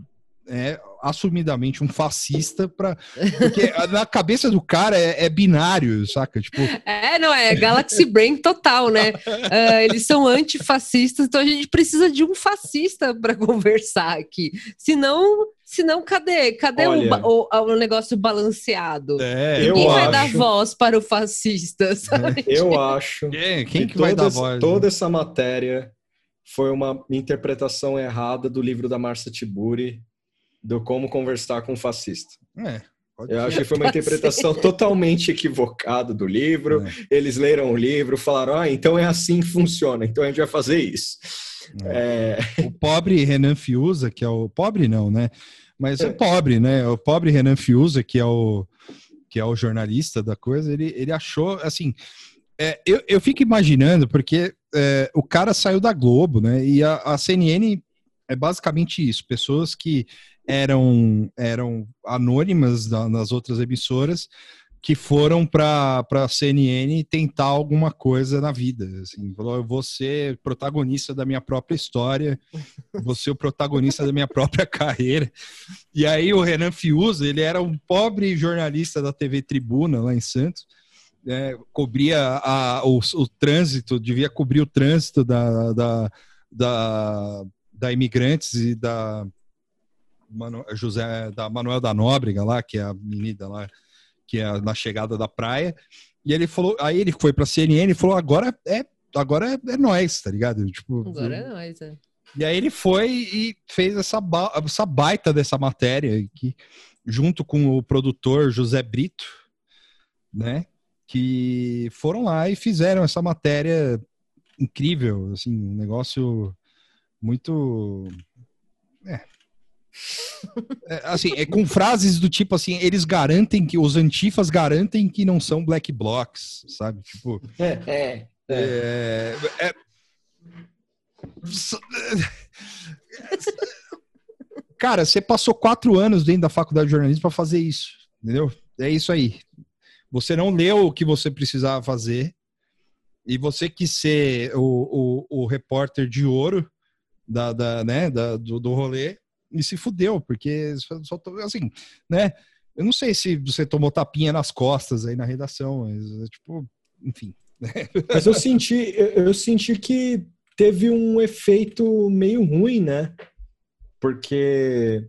é assumidamente um fascista para porque na cabeça do cara é, é, binário, saca? Tipo
é, não é Galaxy Brain total, né? Uh, <laughs> eles são antifascistas, então a gente precisa de um fascista para <laughs> conversar aqui. Senão, senão cadê, cadê Olha, o, o, o, negócio balanceado? É, Ninguém vai acho... dar voz para o fascista, sabe?
Eu acho.
Quem, quem que, vai dar voz?
Toda essa matéria foi uma interpretação errada do livro da Marcia Tiburi do como conversar com um fascista. É, eu acho que foi uma <laughs> interpretação totalmente equivocada do livro. É. Eles leram o livro, falaram: ah, então é assim que funciona, então a gente vai fazer isso.
É. É... O pobre Renan Fiuza, que é o. Pobre não, né? Mas é, pobre, né? O pobre Renan Fiuza, que é o, que é o jornalista da coisa, ele, ele achou assim. É, eu, eu fico imaginando, porque é, o cara saiu da Globo, né? E a, a CNN é basicamente isso: pessoas que eram, eram anônimas da, nas outras emissoras que foram para a CNN tentar alguma coisa na vida. Assim, falou, eu vou ser protagonista da minha própria história, vou ser o protagonista da minha própria carreira. E aí o Renan Fiuza, ele era um pobre jornalista da TV Tribuna, lá em Santos, é, cobria a, o, o, trânsito, devia cobrir o trânsito da, da, da, da imigrantes e da José da Manuel da Nóbrega lá, que é a menina lá, que é na chegada da praia. E ele falou, aí ele foi pra CNN e falou: agora é, agora é, é nós, tá ligado? Tipo,
agora é nós, é.
E aí ele foi e fez essa, ba essa baita dessa matéria, que, junto com o produtor José Brito, né? Que foram lá e fizeram essa matéria incrível, assim, um negócio muito. É, é, assim, é com frases do tipo assim, eles garantem que os antifas garantem que não são black blocs, sabe? Tipo, é, é, é. é, é <laughs> cara, você passou quatro anos dentro da faculdade de jornalismo para fazer isso, entendeu? É isso aí. Você não leu o que você precisava fazer e você quis ser o, o, o repórter de ouro da, da né, da, do, do rolê e se fudeu, porque só assim, né? Eu não sei se você tomou tapinha nas costas aí na redação, mas tipo, enfim. Né?
Mas eu senti, eu senti que teve um efeito meio ruim, né? Porque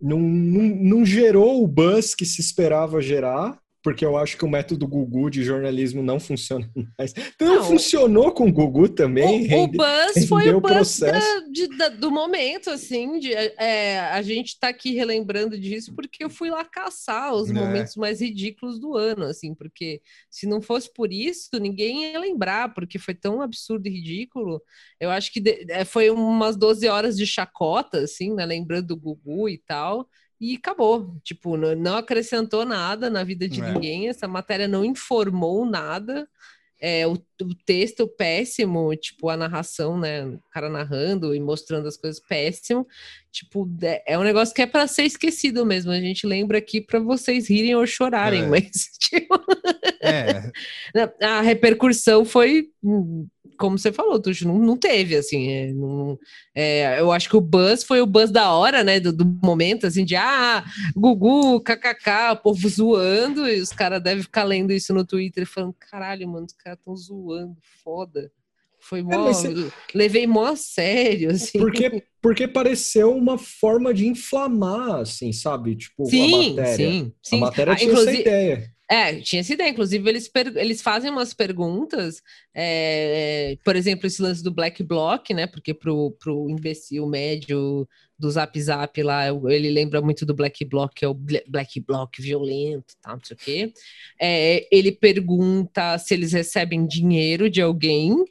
não, não, não gerou o buzz que se esperava gerar porque eu acho que o método Gugu de jornalismo não funciona <laughs> mais. Então não, funcionou com o Gugu também.
O, rende, o Buzz foi o Buzz da, de, da, do momento, assim. De, é, a gente tá aqui relembrando disso porque eu fui lá caçar os é. momentos mais ridículos do ano, assim, porque se não fosse por isso, ninguém ia lembrar, porque foi tão absurdo e ridículo. Eu acho que de, é, foi umas 12 horas de chacota, assim, né? Lembrando do Gugu e tal e acabou. Tipo, não acrescentou nada na vida de é. ninguém. Essa matéria não informou nada. É, o, o, texto péssimo, tipo, a narração, né? O cara narrando e mostrando as coisas péssimo. Tipo, é, é um negócio que é para ser esquecido mesmo. A gente lembra aqui para vocês rirem ou chorarem, é. <laughs> mas, tipo, é. <laughs> a repercussão foi hum, como você falou, Tuxo, não, não teve, assim, é, não, é, eu acho que o buzz foi o buzz da hora, né, do, do momento, assim, de, ah, Gugu, kkk, o povo zoando, e os caras devem ficar lendo isso no Twitter, falando, caralho, mano, os caras estão zoando, foda. Foi é, mó, é, você... levei mó a sério, assim.
Porque, porque pareceu uma forma de inflamar, assim, sabe? Tipo, sim, a matéria. Sim, sim. A matéria ah, tinha essa ideia.
É, tinha essa ideia. Inclusive, eles, eles fazem umas perguntas, é, por exemplo, esse lance do Black Bloc, né? Porque pro, pro imbecil médio do Zap Zap lá, ele lembra muito do Black Bloc, que é o Black Bloc violento, tá, não sei o quê. É, ele pergunta se eles recebem dinheiro de alguém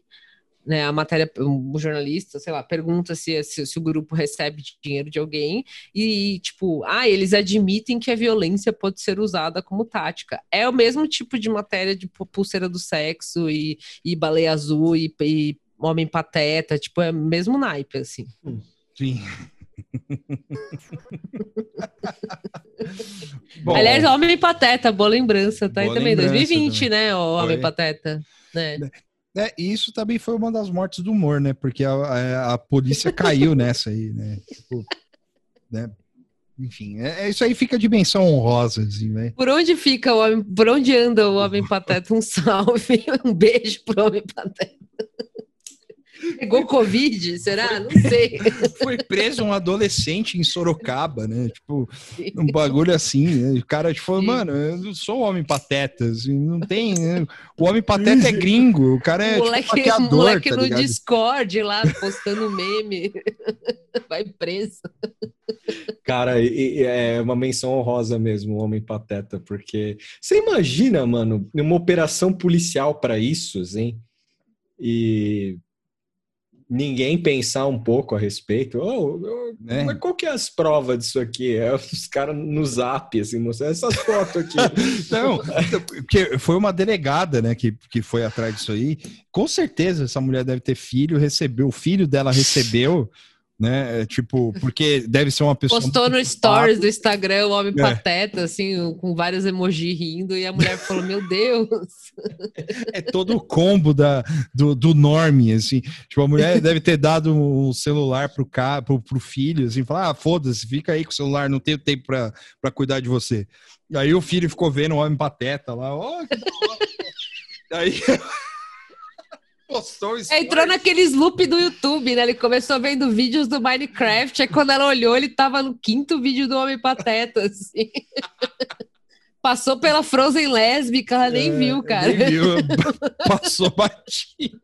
né, a matéria, o jornalista, sei lá, pergunta se, se, se, o grupo recebe dinheiro de alguém e, tipo, ah, eles admitem que a violência pode ser usada como tática. É o mesmo tipo de matéria de pulseira do sexo e, e baleia azul e, e homem pateta, tipo, é o mesmo naipe, assim.
Sim. <laughs>
Bom, Aliás, Homem Pateta, boa lembrança, tá aí também. 2020, também. né, o Homem Foi. Pateta. Né?
É, e isso também foi uma das mortes do humor, né? Porque a, a, a polícia caiu <laughs> nessa aí, né? Tipo, né? Enfim, é, é, isso aí fica dimensão honrosa, assim, né?
Por onde fica o homem, por onde anda o Homem <laughs> Pateta? Um salve, um beijo pro Homem Pateta. Pegou Covid, será? Não sei.
Foi preso um adolescente em Sorocaba, né? Tipo, um <laughs> bagulho assim. Né? O cara tipo, falou, mano, eu sou um homem pateta, assim, não tem. Né? O homem pateta é gringo, o cara é.
Tipo, moleque, tipo, moleque tá no ligado? Discord lá, postando meme. <laughs> Vai preso.
Cara, é uma menção honrosa mesmo, o Homem Pateta, porque você imagina, mano, uma operação policial para isso, assim, e ninguém pensar um pouco a respeito. Oh, oh é. Mas qual que é as provas disso aqui? É os caras no zap, assim, mostrando essas fotos aqui. <laughs>
Não, porque foi uma delegada, né, que, que foi atrás disso aí. Com certeza essa mulher deve ter filho, recebeu, o filho dela recebeu né? É, tipo, porque deve ser uma pessoa.
Postou no stories do Instagram o homem é. pateta, assim, com vários emojis rindo, e a mulher falou: Meu Deus! <laughs>
É todo o combo da, do, do norme, assim. Tipo, a mulher deve ter dado um celular pro, ca, pro, pro filho, assim, falar: Ah, foda-se, fica aí com o celular, não tenho tempo pra, pra cuidar de você. Aí o filho ficou vendo o homem pateta lá, ó, oh, que da hora. <laughs> aí
postou isso. Entrou naqueles loop do YouTube, né? Ele começou vendo vídeos do Minecraft, aí quando ela olhou, ele tava no quinto vídeo do Homem Pateta, assim. <laughs> Passou pela Frozen lésbica, ela nem é, viu, cara. Nem viu, <laughs>
passou batido.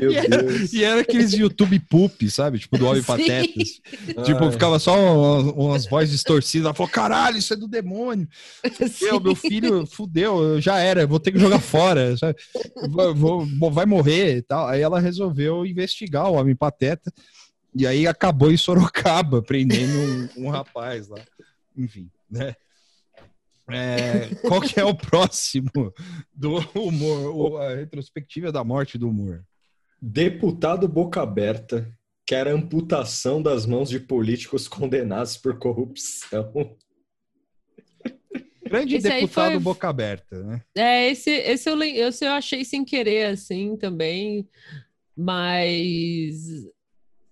E era, e era, aqueles YouTube poop, sabe? Tipo, do Homem <laughs> Patetas. <laughs> Tipo, ficava só umas, umas vozes distorcidas. Ela falou: caralho, isso é do demônio. <laughs> Fudeu, meu filho, fudeu, já era, vou ter que jogar fora. Vou, vou, vai morrer e tal. Aí ela resolveu investigar o Homem Pateta. E aí acabou em Sorocaba, prendendo um, um rapaz lá. Enfim, né? É, qual que é o próximo do humor? A retrospectiva da morte do humor.
Deputado Boca Aberta quer amputação das mãos de políticos <laughs> condenados por corrupção.
Grande esse deputado foi... Boca Aberta, né?
É, esse, esse, eu, esse eu achei sem querer, assim, também. Mas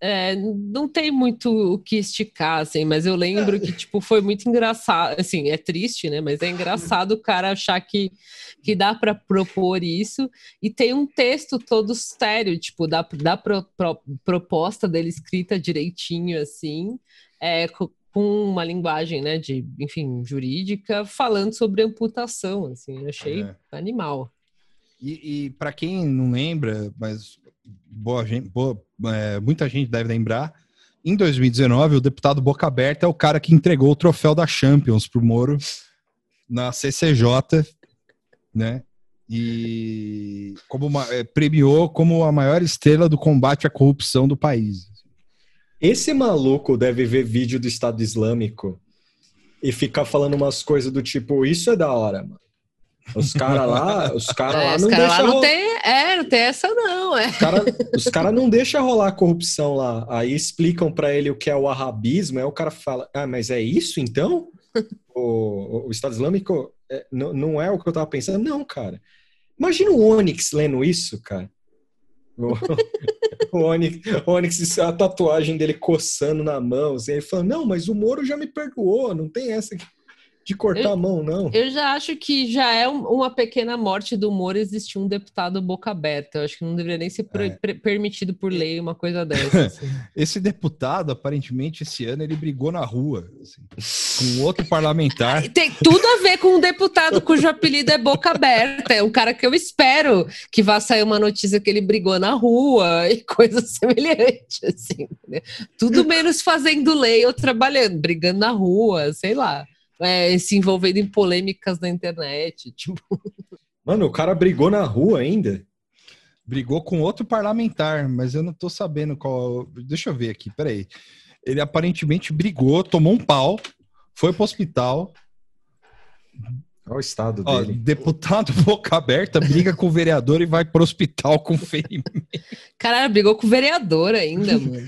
é, não tem muito o que esticar, assim, mas eu lembro que, tipo, foi muito engraçado, assim, é triste, né, mas é engraçado o cara achar que, que dá para propor isso, e tem um texto todo sério, tipo, da, da pro, pro, proposta dele escrita direitinho, assim, é, com uma linguagem, né, de, enfim, jurídica, falando sobre amputação, assim, achei é. animal.
E, e para quem não lembra, mas boa gente, boa, é, muita gente deve lembrar, em 2019, o deputado Boca Aberta é o cara que entregou o troféu da Champions pro Moro na CCJ, né? E como uma, é, premiou como a maior estrela do combate à corrupção do país.
Esse maluco deve ver vídeo do Estado Islâmico e ficar falando umas coisas do tipo, isso é da hora, mano. Os caras lá, os caras é, lá não
cara
deixam.
Não tem, é, não tem essa, não. É.
Os caras cara não deixam rolar corrupção lá. Aí explicam para ele o que é o arabismo, aí o cara fala: Ah, mas é isso então? o, o, Estado Islâmico é, não, não é o que eu tava pensando. Não, cara. Imagina o Onyx lendo isso, cara. O, <laughs> o, Onyx, o Onyx, a tatuagem dele coçando na mão. Assim, ele falando: Não, mas o Moro já me perdoou, não tem essa aqui de cortar eu, a mão, não.
Eu já acho que já é uma pequena morte do humor existir um deputado boca aberta. Eu acho que não deveria nem ser é. permitido por lei uma coisa <laughs> dessa. Assim.
esse deputado, aparentemente, esse ano, ele brigou na rua assim, com outro parlamentar.
Tem tudo a ver com um deputado cujo apelido é boca aberta. É um cara que eu espero que vá sair uma notícia que ele brigou na rua e coisas <laughs> semelhantes. Assim, né? Tudo menos fazendo lei ou trabalhando, brigando na rua, sei lá é, se envolvendo em polêmicas na internet. <laughs> Tipo.
Mano, o cara brigou na rua ainda?
Brigou com outro parlamentar, mas eu não tô sabendo qual. Deixa eu ver aqui, peraí. Ele aparentemente brigou, tomou um pau, foi pro hospital.
Olha o estado Ó, dele.
Deputado <laughs> boca aberta briga com o vereador e vai pro hospital com <laughs> ferimento.
Caralho, brigou com o vereador ainda, mano.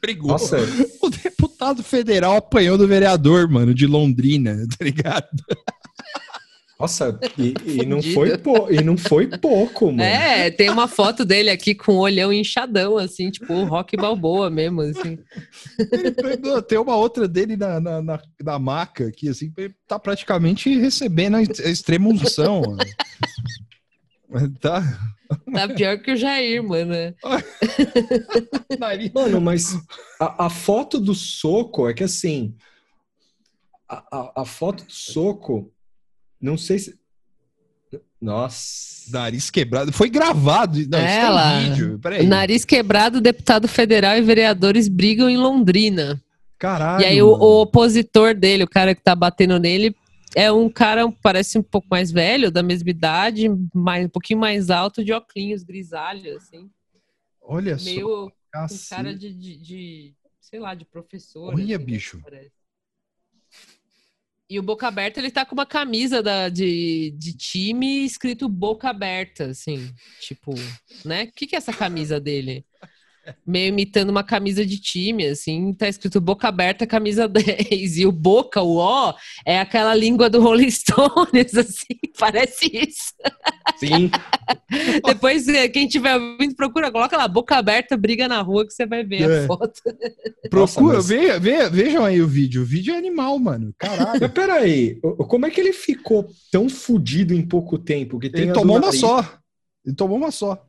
Brigou. Nossa. O deputado federal apanhou do vereador, mano, de Londrina, <laughs> tá ligado?
Nossa, e, e não foi e não foi pouco, mano.
É, tem uma foto dele aqui com o olhão inchadão, assim, tipo o Rock Balboa mesmo, assim.
tem uma outra dele na, na, na, na maca aqui, assim, tá praticamente recebendo a extrema unção. <laughs> tá,
Tá pior que o Jair, mano. <laughs>
mano, mas a, a, foto do soco é que assim. A, a, a foto do soco, não sei se. Nossa.
Nariz quebrado. Foi gravado. Não,
é, é um vídeo. Nariz quebrado, deputado federal e vereadores brigam em Londrina.
Caralho.
E aí o, o, opositor dele, o cara que tá batendo nele, é um cara, parece um pouco mais velho, da mesma idade, mais, um pouquinho mais alto, de óculos grisalho, assim.
Olha
Meio só. Um cara de, de, de, sei lá, de professor.
Olha, assim, bicho.
E o Boca Aberta, ele tá com uma camisa da, de, de time escrito Boca Aberta, assim. Tipo, né? O que, que é essa camisa dele? Meio imitando uma camisa de time, assim, tá escrito boca aberta, camisa <laughs> 10. E o boca, o O, é aquela língua do Rolling Stones, <laughs> assim, parece isso.
Sim. <laughs>
Depois, eh, quem tiver ouvindo, procura, coloca lá, boca aberta, briga na rua, que você vai ver é. a foto.
Procura, Nossa, mas... veja, vejam aí o vídeo. O vídeo é animal, mano. Caralho.
Mas peraí, como é que ele ficou tão fodido em pouco tempo? Que tem
ele tomou uma só. Ele tomou uma só.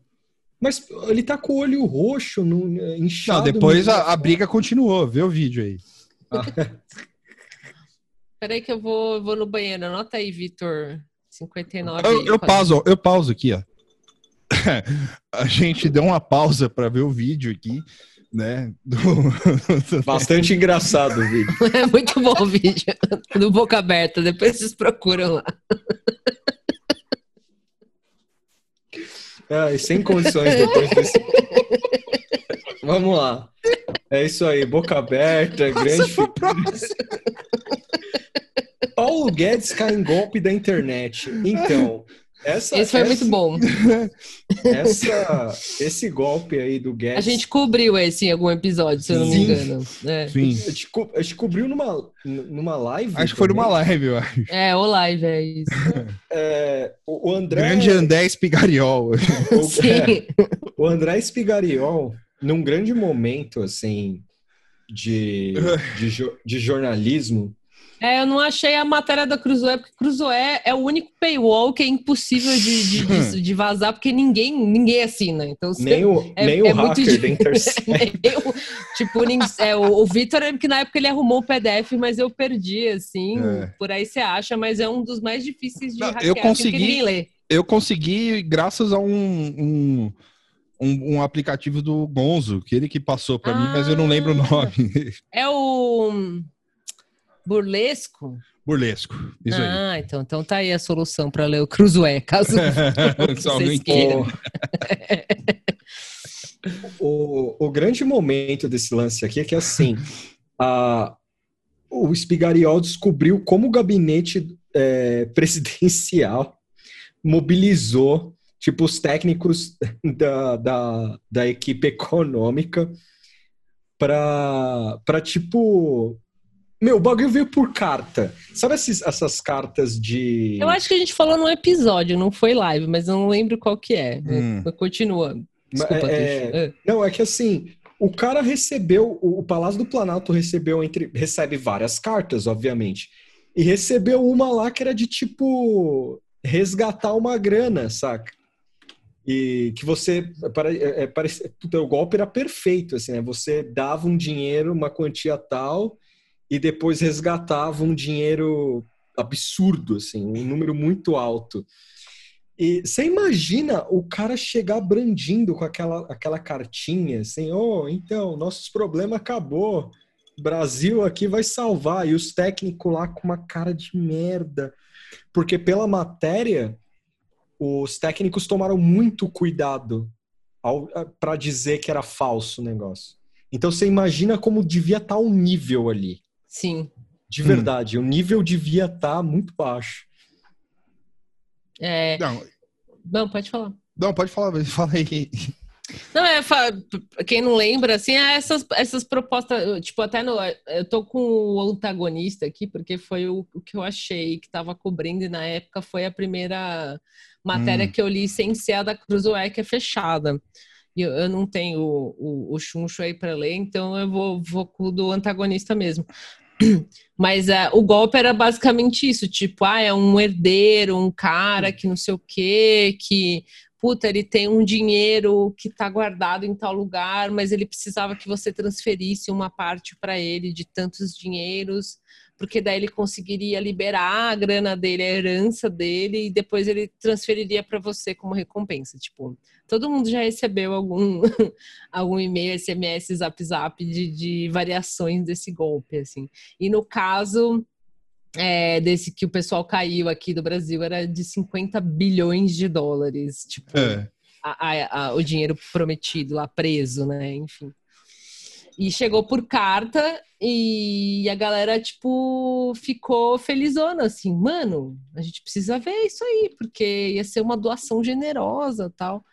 Mas ele tá com o olho roxo, no, inchado.
Não, depois a, a, briga continuou. Vê o vídeo aí. Ah. <laughs>
Peraí que eu vou, vou no banheiro. Anota aí, Vitor. 59.
Eu, eu pauso, eu pauso aqui, ó. <laughs> a gente deu uma pausa para ver o vídeo aqui, né? Do...
Bastante engraçado o vídeo. <laughs>
É muito bom o vídeo. Do boca aberta. Depois vocês procuram lá.
É, sem condições depois desse. Vamos lá. É isso aí, boca aberta, grande. Paulo Guedes cai em golpe da internet. Então, essa,
esse foi
essa,
muito bom. <laughs>
Essa, esse golpe aí do Guedes.
A gente cobriu esse em algum episódio, se eu não me engano. É.
Sim.
A gente, co a gente cobriu numa, numa live.
Acho que foi numa live, eu acho.
É, o live, é isso. <laughs>
É, o André.
Grande André Espigariol. <laughs>
O, Sim. É, o André Espigariol, num grande momento, assim, de, de, de jornalismo,
É, eu não achei a matéria da Cruzoé, porque Cruzoé é o único paywall que é impossível de, de, de, <laughs> de vazar, porque ninguém, ninguém assina. Então,
nem o, é, nem é o hacker muito da <laughs>
tipo, é, o, o Vitor, que na época ele arrumou o PDF, mas eu perdi, assim, é. por aí você acha, mas é um dos mais difíceis de não, hackear,
eu consegui, Eu consegui, graças a um, um... Um, um, aplicativo do Gonzo, que ele que passou para ah, mim, mas eu não lembro o ah. nome.
É o Burlesco?
Burlesco, isso ah, aí.
Ah, então, então tá aí a solução para ler o Cruzoé, caso <laughs> vocês queiram. <laughs>
o, o grande momento desse lance aqui é que, assim, a, o Spigariol descobriu como o gabinete é, <laughs> presidencial mobilizou tipo os técnicos da, da, da equipe econômica para tipo meu, o bagulho veio por carta. Sabe esses, essas cartas de.
Eu acho que a gente falou num episódio, não foi live, mas eu não lembro qual que é. Hum. Continua. Desculpa,
é, é... Não, é que assim, o cara recebeu, o Palácio do Planalto recebeu entre. recebe várias cartas, obviamente. E recebeu uma lá que era de tipo resgatar uma grana, saca? E que você. É, é, o golpe era perfeito, assim, né? Você dava um dinheiro, uma quantia tal e depois resgatava um dinheiro absurdo, assim, um número muito alto. E você imagina o cara chegar brandindo com aquela, aquela cartinha, assim, oh, então, nossos problemas acabou, Brasil aqui vai salvar, e os técnicos lá com uma cara de merda, porque pela matéria, os técnicos tomaram muito cuidado para dizer que era falso o negócio. Então você imagina como devia estar tá o nível ali.
Sim.
De verdade, hum. o nível devia estar tá muito baixo.
É... Não. não, pode falar.
Não, pode falar, fala aí.
Não, é, quem não lembra, assim, é essas, essas propostas, tipo, até no, eu tô com o antagonista aqui, porque foi o, o que eu achei que estava cobrindo, e na época foi a primeira matéria hum. que eu li sem ser a da Cruzoé, que é fechada eu, eu não tenho o, o, o chuncho aí para ler, então eu vou, vou com o do antagonista mesmo. <clears throat> Mas uh, o golpe era basicamente isso, tipo, ah, é um herdeiro, um cara que não sei o quê, que, puta, ele tem um dinheiro que tá guardado em tal lugar, mas ele precisava que você transferisse uma parte para ele de tantos dinheiros, porque daí ele conseguiria liberar a grana dele, a herança dele, e depois ele transferiria para você como recompensa. Tipo, todo mundo já recebeu algum, <laughs> algum e-mail, SMS, zap zap de, de variações desse golpe, assim. E no caso é, desse que o pessoal caiu aqui do Brasil era de 50 bilhões de dólares, tipo, é. a, a, a, o dinheiro prometido lá preso, né? Enfim. E chegou por carta e a galera, tipo, ficou felizona, assim, mano, a gente precisa ver isso aí, porque ia ser uma doação generosa tal.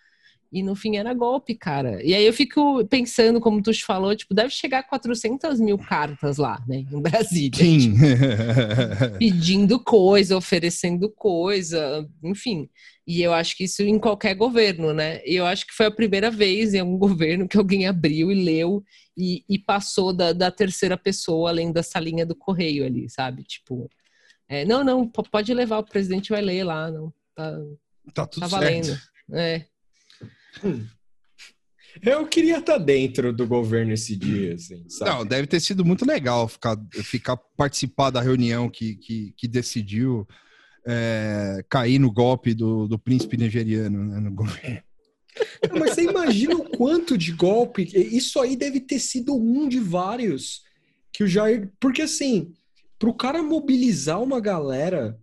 E no fim era golpe, cara. E aí eu fico pensando, como tu te falou, tipo, deve chegar a 400 mil cartas lá, né, em Brasília. Sim. Tipo, <laughs> pedindo coisa, oferecendo coisa, enfim. E eu acho que isso em qualquer governo, né? E eu acho que foi a primeira vez em algum governo que alguém abriu e leu e, e passou da, da, terceira pessoa, além da salinha do correio ali, sabe? Tipo, é, não, não, pode levar, o presidente vai ler lá, não. Tá,
tá tudo tá valendo. Certo.
É.
Hum. Eu queria estar dentro do governo esse dia, assim?
Não, deve ter sido muito legal ficar, ficar participar da reunião que, que, que decidiu é, cair no golpe do, do príncipe nigeriano né, no governo.
Mas você imagina o quanto de golpe. Isso aí deve ter sido um de vários que o Jair. Porque assim, para o cara mobilizar uma galera.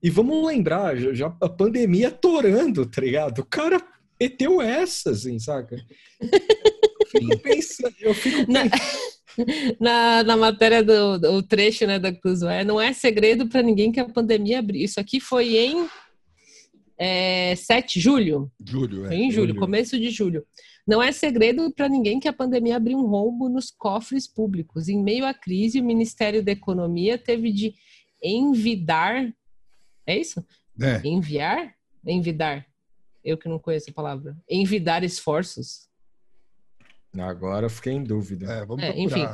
E vamos lembrar, já, a pandemia torando, tá ligado? O cara meteu essa, assim, saca? <laughs> Eu fico pensando. Eu fico pensando <laughs>
na, na matéria do, do trecho né, da Cruzoé, não é segredo para ninguém que a pandemia abriu. Isso aqui foi em é, 7 de julho.
Julho,
é. Em julho, julho, começo de julho. Não é segredo para ninguém que a pandemia abriu um rombo nos cofres públicos. Em meio à crise, o Ministério da Economia teve de envidar. É isso?
É.
Enviar? Envidar. Eu que não conheço a palavra. Envidar esforços
Agora eu fiquei em dúvida.
É, vamos é, Enfim,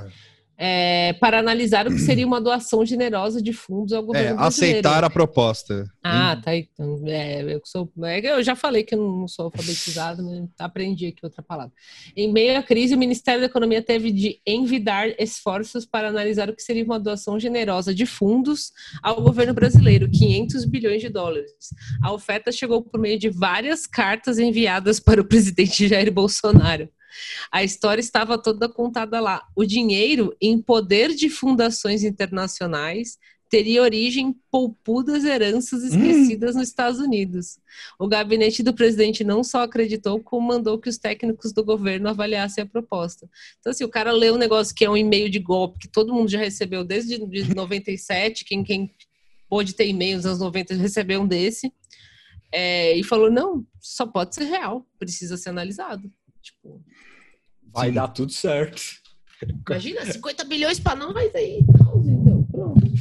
é, para analisar o que seria uma doação generosa de fundos ao governo é,
brasileiro. Aceitar a proposta.
Ah, tá. Então, é, eu, sou, é, eu já falei que eu não sou alfabetizado, mas aprendi aqui outra palavra. Em meio à crise, o Ministério da Economia teve de envidar esforços para analisar o que seria uma doação generosa de fundos ao governo brasileiro, 500 bilhões de dólares. A oferta chegou por meio de várias cartas enviadas para o presidente <laughs> Jair Bolsonaro. A história estava toda contada lá. O dinheiro, em poder de fundações internacionais, teria origem em poupudas heranças hum. esquecidas hum. nos Estados Unidos. O gabinete do presidente não só acreditou, como mandou que os técnicos do governo avaliassem a proposta. Então, assim, o cara lê um negócio que é um e-mail de golpe, que todo mundo já recebeu desde de <laughs> 97, quem, quem pôde ter e-mail nos anos 90 recebeu um desse, é, e falou, não, só pode ser real, precisa ser analisado. Tipo,
vai sim. dar tudo certo.
Imagina, 50 bilhões para nós aí. Então, pronto.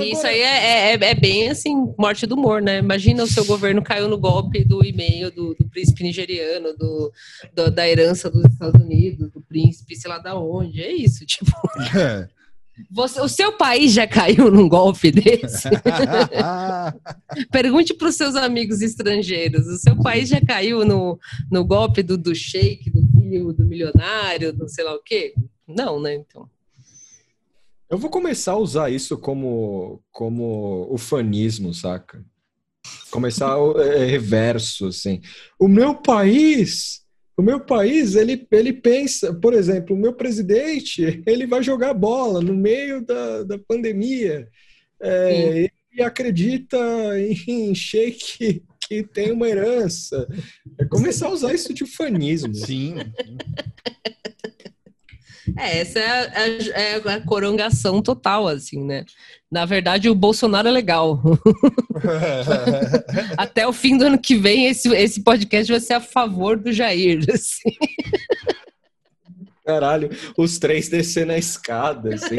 Isso aí é, é, é, bem assim, morte do humor, né? Imagina o seu governo caiu no golpe do e-mail do, do príncipe nigeriano, do, do, da herança dos Estados Unidos, do príncipe, sei lá da onde. É isso, tipo. É. <laughs> Você, o seu país já caiu num golpe desse? <laughs> Pergunte para os seus amigos estrangeiros. O seu país já caiu no, no golpe do, do shake, do filho do milionário, do sei lá o quê? Não, né? Então.
Eu vou começar a usar isso como, como ufanismo, saca? Começar é, reverso, assim. O meu país o meu país, ele, ele pensa, por exemplo, o meu presidente, <laughs> ele vai jogar bola no meio da, da pandemia. É, ele acredita em <laughs> shake que tem uma herança. É começar a usar isso de fanismo.
Sim. <laughs>
É, essa é a, é a, corongação total, assim, né? Na verdade, o Bolsonaro é legal. <laughs> Até o fim do ano que vem, esse, esse podcast vai ser a favor do Jair. Assim.
Caralho, os três descendo a escada, assim.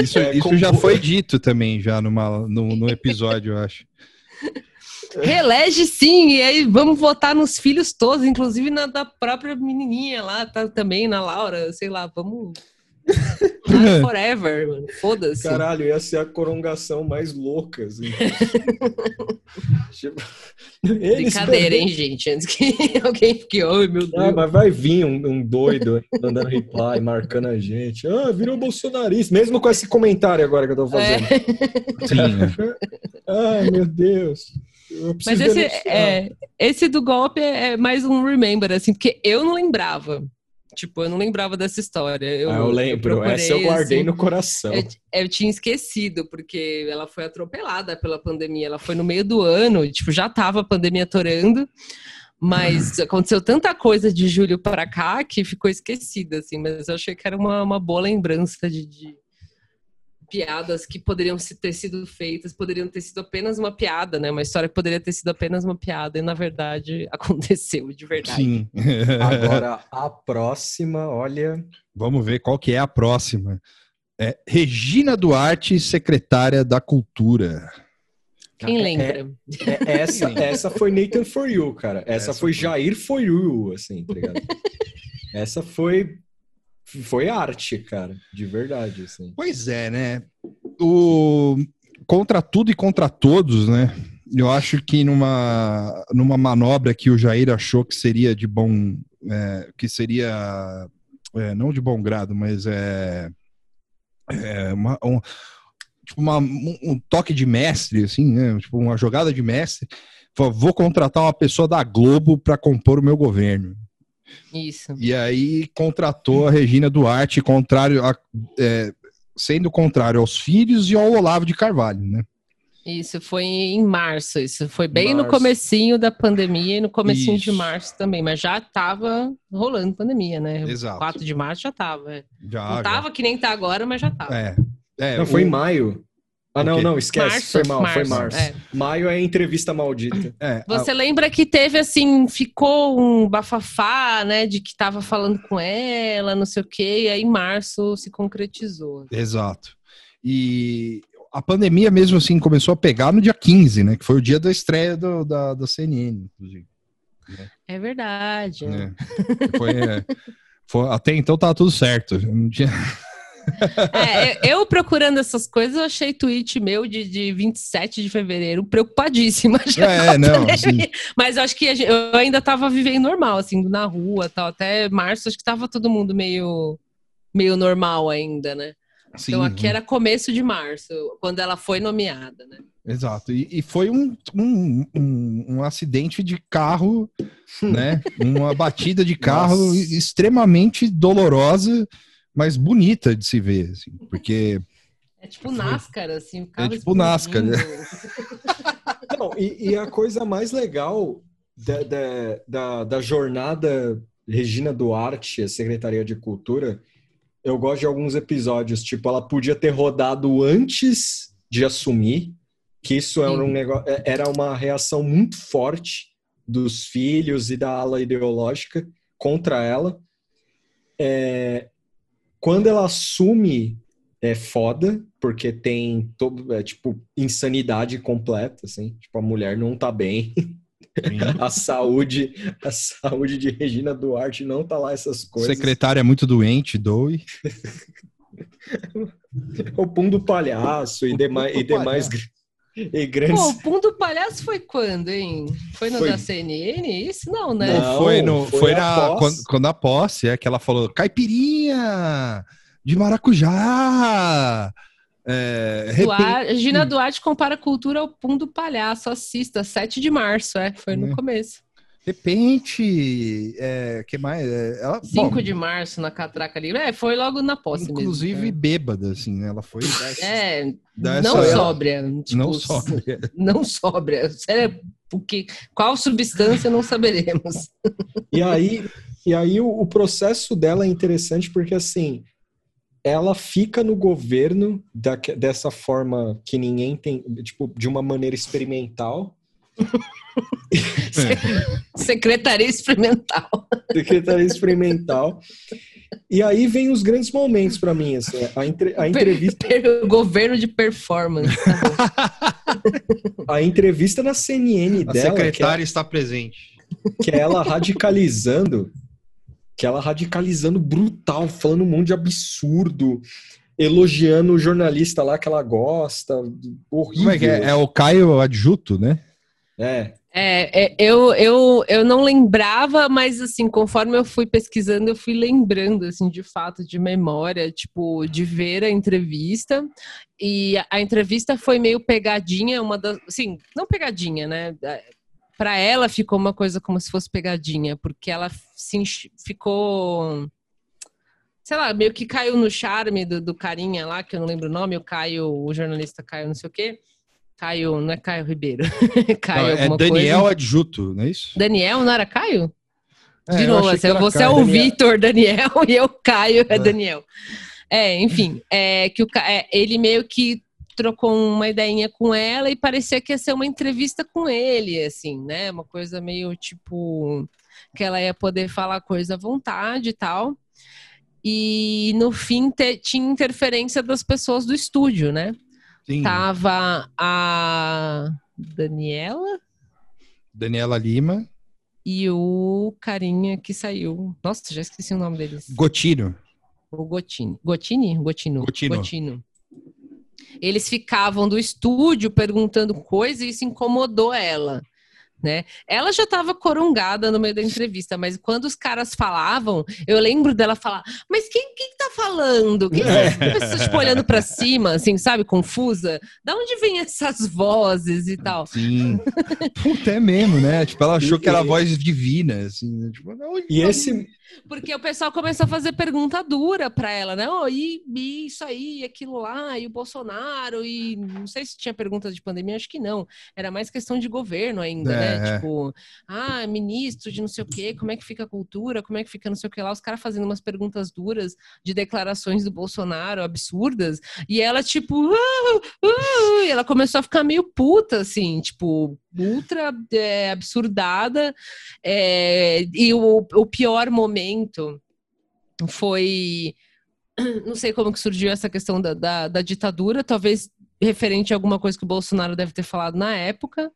Isso, é, isso já foi dito também, já numa, no, no episódio, eu acho.
Relege sim, e aí vamos votar nos filhos todos, inclusive na da própria menininha lá, tá também, na Laura, sei lá, vamos. <laughs> Forever, mano. Foda-se.
Caralho, ia ser a corongação mais louca, assim. <laughs>
tipo, Brincadeira, hein, gente? Antes que <laughs> alguém fique, oh, meu Deus.
Ah, mas vai vir um, um doido mandando reply, marcando a gente. Ah, virou bolsonarista, mesmo com esse comentário agora que eu tô fazendo. É. Sim. ah, meu Deus.
Mas esse, é, esse do golpe é mais um remember, assim, porque eu não lembrava. Tipo, eu não lembrava dessa história. Eu,
ah, eu lembro. Eu Essa eu guardei assim, no coração.
Eu, eu, tinha esquecido, porque ela foi atropelada pela pandemia. Ela foi no meio do ano, tipo, já tava a pandemia atorando. Mas <laughs> aconteceu tanta coisa de julho para cá que ficou esquecida, assim. Mas eu achei que era uma, uma boa lembrança de, de piadas que poderiam ter sido feitas, poderiam ter sido apenas uma piada, né? Uma história que poderia ter sido apenas uma piada e na verdade <laughs> aconteceu de verdade. Sim.
Agora <laughs> a próxima, olha,
vamos ver qual que é a próxima. É Regina Duarte, secretária da Cultura.
Quem é, lembra?
É, é, essa, essa foi Nathan for You, cara. Essa, essa foi, foi Jair for You, assim, tá ligado? <laughs> essa foi foi arte, cara, de verdade. Assim.
Pois é, né? O contra tudo e contra todos, né? Eu acho que numa, numa manobra que o Jair achou que seria de bom, é, que seria é, não de bom grado, mas é, é uma, um, tipo uma, um toque de mestre, assim, né? Tipo uma jogada de mestre. Vou contratar uma pessoa da Globo para compor o meu governo.
Isso.
E aí contratou a Regina Duarte, contrário a, é, sendo contrário aos filhos e ao Olavo de Carvalho, né?
Isso foi em março, isso foi bem março. no comecinho da pandemia e no comecinho isso. de março também, mas já estava rolando pandemia, né?
Exato.
4 de março já estava.
Já,
Não tava que nem tá agora, mas já estava.
É. é. Não, foi o... em maio. Ah, não, não, esquece. Março, foi mal, março, foi março. É. Maio é entrevista maldita.
É, Você a... lembra que teve assim, ficou um bafafá, né, de que tava falando com ela, não sei o quê, e aí em março se concretizou.
Exato. E a pandemia mesmo assim começou a pegar no dia 15, né, que foi o dia da estreia do, da, da CNN, inclusive.
É verdade. É.
Foi, é, até então tava tudo certo. Não tinha. <laughs>
É, eu procurando essas coisas, eu achei tweet meu de, de 27 de fevereiro preocupadíssima. <laughs>
É, não, assim...
Mas eu acho que eu ainda tava vivendo normal, assim, na rua tal. Até março, acho que tava todo mundo meio, meio normal ainda, né? Sim, então aqui era começo de março, quando ela foi nomeada, né?
Exato. E, e foi um, um, um, um, acidente de carro, <laughs> né? Uma batida de carro Nossa. extremamente dolorosa mas bonita de se ver, assim, porque.
É tipo NASCAR, assim, o
É tipo NASCAR, né? <laughs>
Não, e, e, a coisa mais legal da, da, da, da jornada Regina Duarte, a Secretaria de Cultura, eu gosto de alguns episódios, tipo, ela podia ter rodado antes de assumir, que isso era um negócio, é, era uma reação muito forte dos filhos e da ala ideológica contra ela. É, quando ela assume, é foda, porque tem todo, é, tipo, insanidade completa, assim. Tipo, a mulher não tá bem. <laughs> a saúde, a saúde de Regina Duarte não tá lá essas coisas.
Secretária é muito doente, doe. <laughs>
o pum do palhaço e, demais, e demais <laughs> e grandes... Pô,
o Pum do Palhaço foi quando, hein? Foi no foi... da CNN? Isso não, né?
Não, foi, no, foi, foi na, quando, quando, a posse, é que ela falou, caipirinha de maracujá!
É, Duarte, Gina Duarte compara cultura ao Pum do Palhaço. Assista, 7 de março, é, foi no é. começo
repente, é, que mais? É,
ela, 5 bom, de março na catraca ali. É, foi logo na posse
Inclusive mesmo, bêbada, assim, né? Ela foi.
é, <laughs> não sóbria.
Tipo, não sóbria.
Não sóbria. Sério, porque, qual substância não saberemos.
E aí, e aí o, o processo dela é interessante porque, assim, ela fica no governo da, dessa forma que ninguém tem, tipo, de uma maneira experimental <laughs>
Secretaria Experimental.
Secretaria Experimental. E aí vem os grandes momentos para mim, assim, a, entre, a entrevista...
Per, governo de performance. Tá <laughs>
a entrevista na CNN
a
dela...
A secretária é, está presente.
Que é ela radicalizando, que ela radicalizando brutal, falando um monte de absurdo, elogiando o jornalista lá que ela gosta, horrível. Como
é que é? É o Caio Adjuto, né?
É.
É, é, eu, eu, eu não lembrava, mas assim, conforme eu fui pesquisando, eu fui lembrando, assim, de fato, de memória, tipo, de ver a entrevista. E a, entrevista foi meio pegadinha, uma das. Assim, não pegadinha, né? É, Para ela ficou uma coisa como se fosse pegadinha, porque ela se, ficou. Sei lá, meio que caiu no charme do, do carinha lá, que eu não lembro o nome, o Caio, o jornalista Caio, não sei o quê Caio, não é Caio Ribeiro. <laughs>
Caio não, é Daniel coisa. Adjuto, não é isso?
Daniel, não era Caio? É, De novo, assim, você Caio, é o Daniel. Vitor Daniel <laughs> e eu, Caio, é, é. Daniel. É, enfim, <laughs> é, que o, é, ele meio que trocou uma ideinha com ela e parecia que ia ser uma entrevista com ele, assim, né? Uma coisa meio tipo que ela ia poder falar coisa à vontade e tal. E no fim te, tinha interferência das pessoas do estúdio, né? Sim. Tava a Daniela.
Daniela Lima.
E o carinha que saiu. Nossa, já esqueci o nome deles.
Gotino.
O Gotini. Gotini? Gotino.
Gotino.
Gotino. Eles ficavam do estúdio perguntando coisas e isso incomodou ela né? Ela já estava corungada no meio da entrevista, mas quando os caras falavam, eu lembro dela falar: Mas quem, quem tá falando? Quem é. pessoas tipo, olhando para cima, assim, sabe, confusa? Da onde vem essas vozes e tal?
Sim. <laughs> Puta, é mesmo, né? Tipo, ela achou que era voz divina, assim, né? tipo,
não, e esse
porque o pessoal começou a fazer pergunta dura para ela, né? Oh, e, e, isso aí, aquilo lá, e o Bolsonaro, e não sei se tinha perguntas de pandemia, acho que não. Era mais questão de governo ainda, né? é. né? Tipo, ah, ministro de não sei o quê, como é que fica a cultura, como é que fica não sei o que lá, os caras fazendo umas perguntas duras de declarações do Bolsonaro absurdas, e ela, tipo, uh, uh, e ela começou a ficar meio puta, assim, tipo, ultra é, absurdada. É, e o, o pior momento foi. <clears throat> Não sei como que surgiu essa questão da, da, da, ditadura, talvez referente a alguma coisa que o Bolsonaro deve ter falado na época.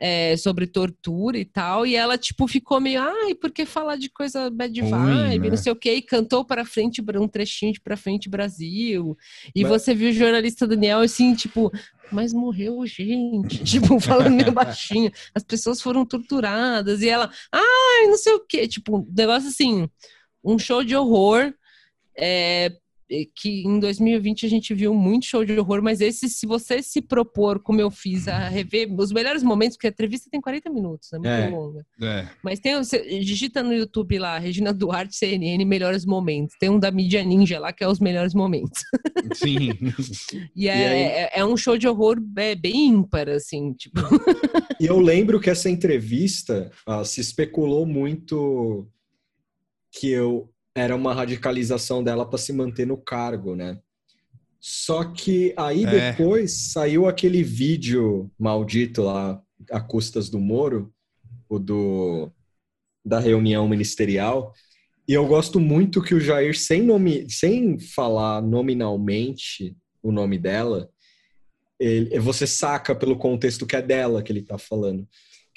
É, sobre tortura e tal, e ela, tipo, ficou meio, ai, por que falar de coisa bad vibe, né? não sei o que, e cantou para frente, um trechinho de pra frente Brasil, e mas... você viu o jornalista Daniel, assim, tipo, mas morreu gente, <laughs> tipo, falando meio baixinho, as pessoas foram torturadas, e ela, ai, não sei o que, tipo, um negócio assim, um show de horror, é, que em 2020 a gente viu muito show de horror, mas esse, se você se propor, como eu fiz, a rever os melhores momentos, porque a entrevista tem 40 minutos, é muito é, longa. É. Mas tem, você digita no YouTube lá, Regina Duarte, CNN, melhores momentos. Tem um da mídia ninja lá, que é os melhores momentos. <laughs> Sim. e, é, e é, é, um show de horror é, bem ímpar, assim, tipo. <laughs>
e eu lembro que essa entrevista ah, se especulou muito que eu era uma radicalização dela para se manter no cargo, né? Só que aí é. depois saiu aquele vídeo maldito lá, a custas do Moro, o do da reunião ministerial, e eu gosto muito que o Jair, sem, nome, sem falar nominalmente o nome dela, ele, você saca pelo contexto que é dela que ele tá falando.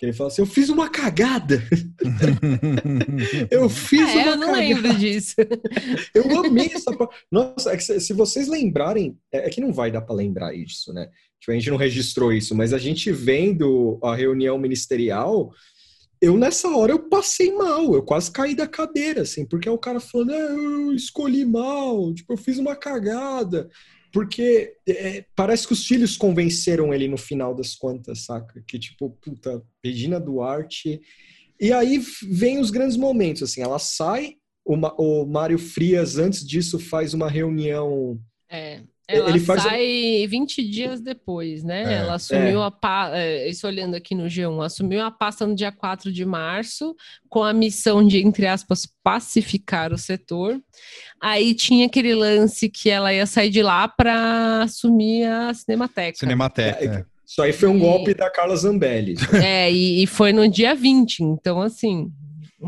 Que ele fala assim: Eu fiz uma cagada. eu fiz ah, uma
eu não
cagada.
lembro disso.
eu amei essa. Nossa, é que se, se vocês lembrarem, é, é, que não vai dar para lembrar isso, né? Tipo, a gente não registrou isso, mas a gente vendo a reunião ministerial, eu nessa hora eu passei mal, eu quase caí da cadeira, assim, porque é o cara falando, ah, eu escolhi mal, tipo, eu fiz uma cagada porque é, parece que os filhos convenceram ele no final das contas, saca? Que tipo, puta, Regina Duarte. E aí vem os grandes momentos, assim, ela sai, o, o Mário Frias, antes disso, faz uma reunião.
É. Ela ele faz... sai 20 dias depois, né? É, ela assumiu é. a pasta, é, isso olhando aqui no G1, assumiu a pasta no dia 4 de março, com a missão de, entre aspas, pacificar o setor. Aí tinha aquele lance que ela ia sair de lá para assumir a Cinemateca.
Cinemateca. É,
isso aí foi um e... golpe da Carla Zambelli.
É, e, e foi no dia 20, então assim,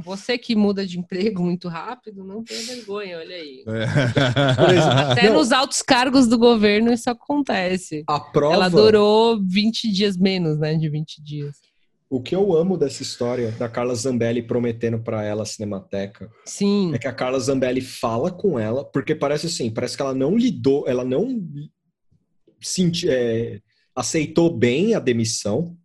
você que muda de emprego muito rápido, não tem vergonha, olha aí. É. Até não. nos altos cargos do governo isso acontece.
A prova...
Ela durou 20 dias menos, né? De 20 dias.
O que eu amo dessa história da Carla Zambelli prometendo para ela a Cinemateca
Sim.
é que a Carla Zambelli fala com ela, porque parece assim, parece que ela não lidou, ela não senti, é, aceitou bem a demissão.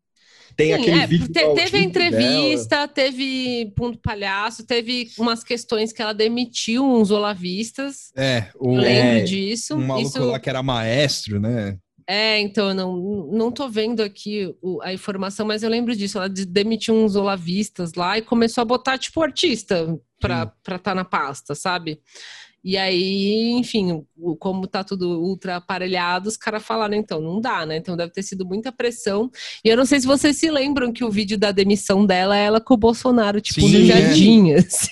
Tem Sim, aquele é, vídeo
te, Teve a entrevista, dela. teve ponto palhaço, teve umas questões que ela demitiu uns olavistas.
É,
o, lembro é, disso.
Um maluco Isso... lá que era maestro, né?
É, então, eu não, não tô vendo aqui o, a informação, mas eu lembro disso. Ela demitiu uns olavistas lá e começou a botar, tipo, artista pra estar tá na pasta, sabe? E aí, enfim, como tá tudo ultra aparelhado, os caras falaram, então, não dá, né? Então deve ter sido muita pressão. E eu não sei se vocês se lembram que o vídeo da demissão dela é ela com o Bolsonaro, tipo, Sim, no jardim, é. <laughs> assim.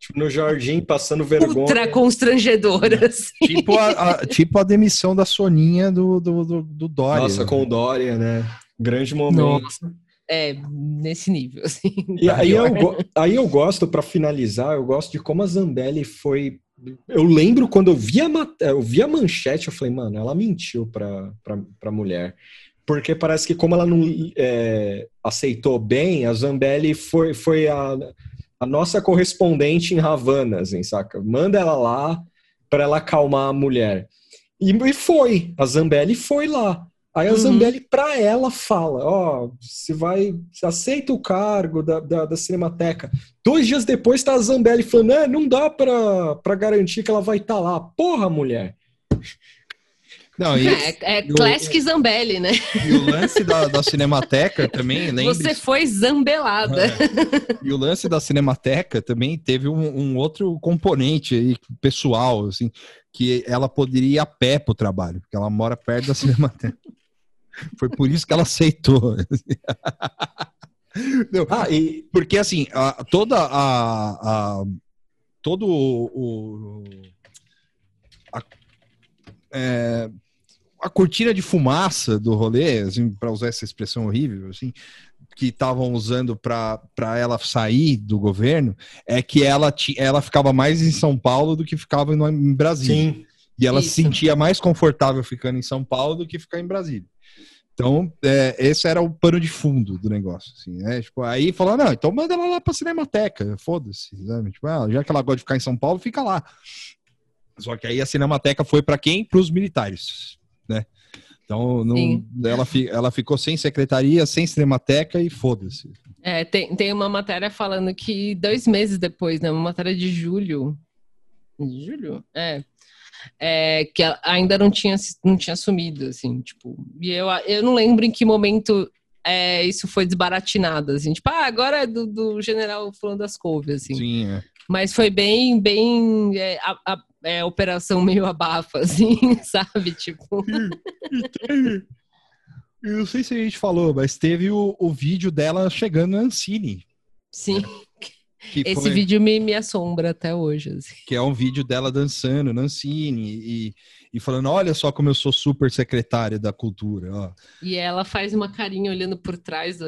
Tipo, no jardim, passando vergonha.
Ultra constrangedora, assim.
Tipo a, a, tipo a demissão da Soninha do, do, do, do Dória.
Nossa, com o Dória, né? Grande momento. Nossa.
É, nesse nível, assim.
E aí eu, aí eu gosto, para finalizar, eu gosto de como a Zambelli foi eu lembro quando eu vi a, eu vi a manchete, eu falei, mano, ela mentiu pra, pra, pra mulher. Porque parece que como ela não é, aceitou bem, a Zambelli foi, foi a, a nossa correspondente em Havana, assim, saca? Manda ela lá para ela acalmar a mulher. E, e foi, a Zambelli foi lá. Aí a uhum. Zambelli, para ela, fala: Ó, oh, você vai, você aceita o cargo da, da, da, Cinemateca. Dois dias depois tá a Zambelli falando: É, não dá para garantir que ela vai estar tá lá. Porra, mulher.
Não, e, é, é Classic o, Zambelli, né?
E o lance da, da Cinemateca também, <laughs> lembra?
Você foi zambelada. É.
E o lance da Cinemateca também teve um, um, outro componente aí, pessoal, assim, que ela poderia ir a pé pro trabalho, porque ela mora perto da Cinemateca. Foi por isso que ela aceitou. <laughs> Não, ah, e... Porque assim, a, toda a, a, todo o, a, é, a cortina de fumaça do rolê, assim, para usar essa expressão horrível, assim, que estavam usando para ela sair do governo, é que ela, ela ficava mais em São Paulo do que ficava no, em Brasília. Sim. E ela Isso. se sentia mais confortável ficando em São Paulo do que ficar em Brasília. Então, é, esse era o pano de fundo do negócio, assim, né? Tipo, aí falou, não, então manda ela lá pra Cinemateca, foda-se, Tipo, ah, já que ela gosta de ficar em São Paulo, fica lá. Só que aí a Cinemateca foi para quem? Para os militares, né? Então, não, ela, ela ficou sem secretaria, sem cinemateca e foda-se.
É, tem, tem uma matéria falando que dois meses depois, né? Uma matéria de julho. De julho? É. é que ainda não tinha, não tinha sumido, assim, tipo. E eu, eu não lembro em que momento é, isso foi desbaratinado, assim, tipo, ah, agora é do, do general falando das couves, assim. Sim, é. Mas foi bem, bem. É, a, a, é, operação meio abafa, <laughs> assim, sabe? Tipo.
Eu não sei se a gente falou, mas teve o, o vídeo dela chegando na Ancine.
Sim. Esse foi... vídeo me, me assombra até hoje. Assim.
Que é um vídeo dela dançando na Ancine e, e falando: Olha só como eu sou super secretária da cultura. Ó.
E ela faz uma carinha olhando por trás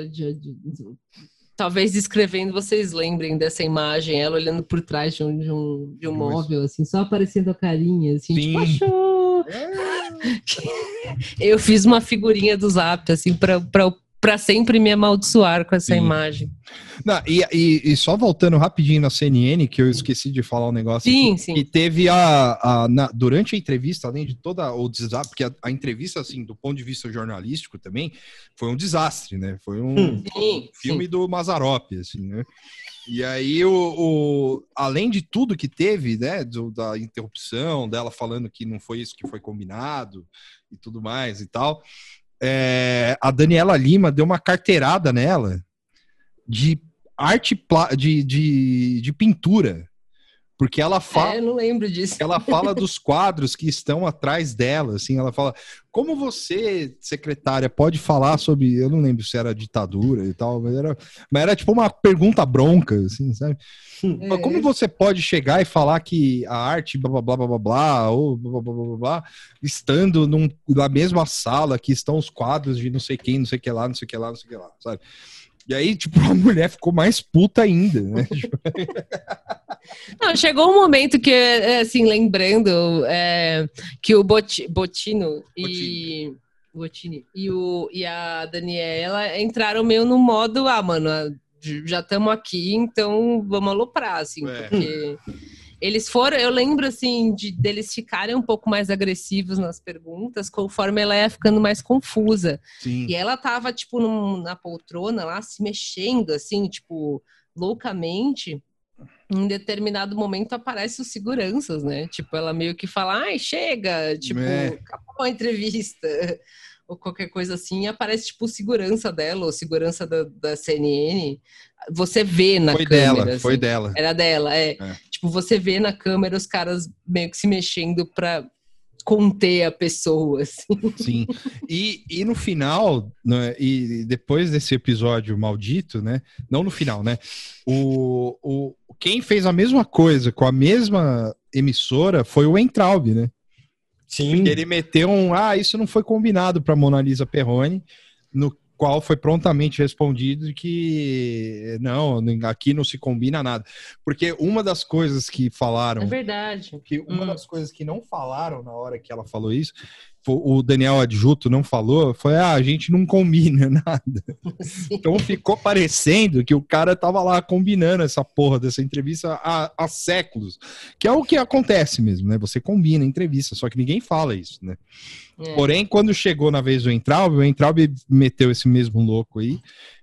talvez descrevendo, vocês lembrem dessa imagem, ela olhando por trás de um, de um, de um móvel, assim, só aparecendo a carinha, assim, Sim. tipo, achou! É. <laughs> Eu fiz uma figurinha do zap, assim, para para sempre me amaldiçoar com essa Sim. imagem.
Não, e, e, e, só voltando rapidinho na CNN, que eu esqueci de falar um negócio. Sim, sim. E teve a. a na, durante a entrevista, além de toda o desastre, porque a, a, entrevista, assim, do ponto de vista jornalístico também, foi um desastre, né? Foi um, hum, sim, filme sim. do Mazarop, assim, né? E aí, o, o, além de tudo que teve, né, do, da interrupção, dela falando que não foi isso que foi combinado e tudo mais e tal, é, a Daniela Lima deu uma carteirada nela de arte de, de, de pintura. Porque ela fala.
É, não lembro disso.
Ela fala <laughs> dos quadros que estão atrás dela, assim, ela fala. Como você, secretária, pode falar sobre. Eu não lembro se era ditadura e tal, mas era, mas era tipo uma pergunta bronca, assim, sabe? É. Como você pode chegar e falar que a arte, blá blá blá blá blá, blá ou blá blá blá blá, blá estando num, na mesma sala que estão os quadros de não sei quem, não sei o que lá, não sei o que lá, não sei o que lá, sabe? E aí, tipo, <laughs> a mulher ficou mais puta ainda, né? <laughs>
Não, chegou um momento que, é, assim, lembrando é, que o Bot, Botino e. Botini e, o, e a Daniela entraram meio no modo, ah, mano, já estamos aqui, então vamos aloprar, assim, é. porque eles foram, eu lembro assim de deles ficarem um pouco mais agressivos nas perguntas, conforme ela ia ficando mais confusa. Sim. E ela tava tipo num, na poltrona lá se mexendo assim, tipo, loucamente. Em determinado momento aparecem os seguranças, né? Tipo, ela meio que fala: "Ai, chega", tipo, é. acabou a entrevista ou qualquer coisa assim, aparece tipo segurança dela ou segurança da, da CNN. Você vê na
foi
câmera.
Dela, assim, foi dela.
Era dela, é. é. Tipo, você vê na câmera os caras meio que se mexendo para conter a pessoa. Assim.
Sim. E, e no final, né, e depois desse episódio maldito, né? Não no final, né? O, o, quem fez a mesma coisa com a mesma emissora foi o Entraub, né? Sim. Porque ele meteu um, ah, isso não foi combinado para Mona Lisa Perrone, no qual foi prontamente respondido que não, aqui não se combina nada. Porque uma das coisas que falaram. É
verdade.
Que uma hum. das coisas que não falaram na hora que ela falou isso o Daniel Adjuto não falou, foi, ah, a gente não combina <laughs> nada. Sim. Então ficou parecendo que o cara tava lá combinando essa porra dessa entrevista há, há, séculos. Que é o que acontece mesmo, né? Você combina entrevista, só que ninguém fala isso, né? É. Porém, quando chegou na vez do Entraub, o Entraub meteu esse mesmo louco aí,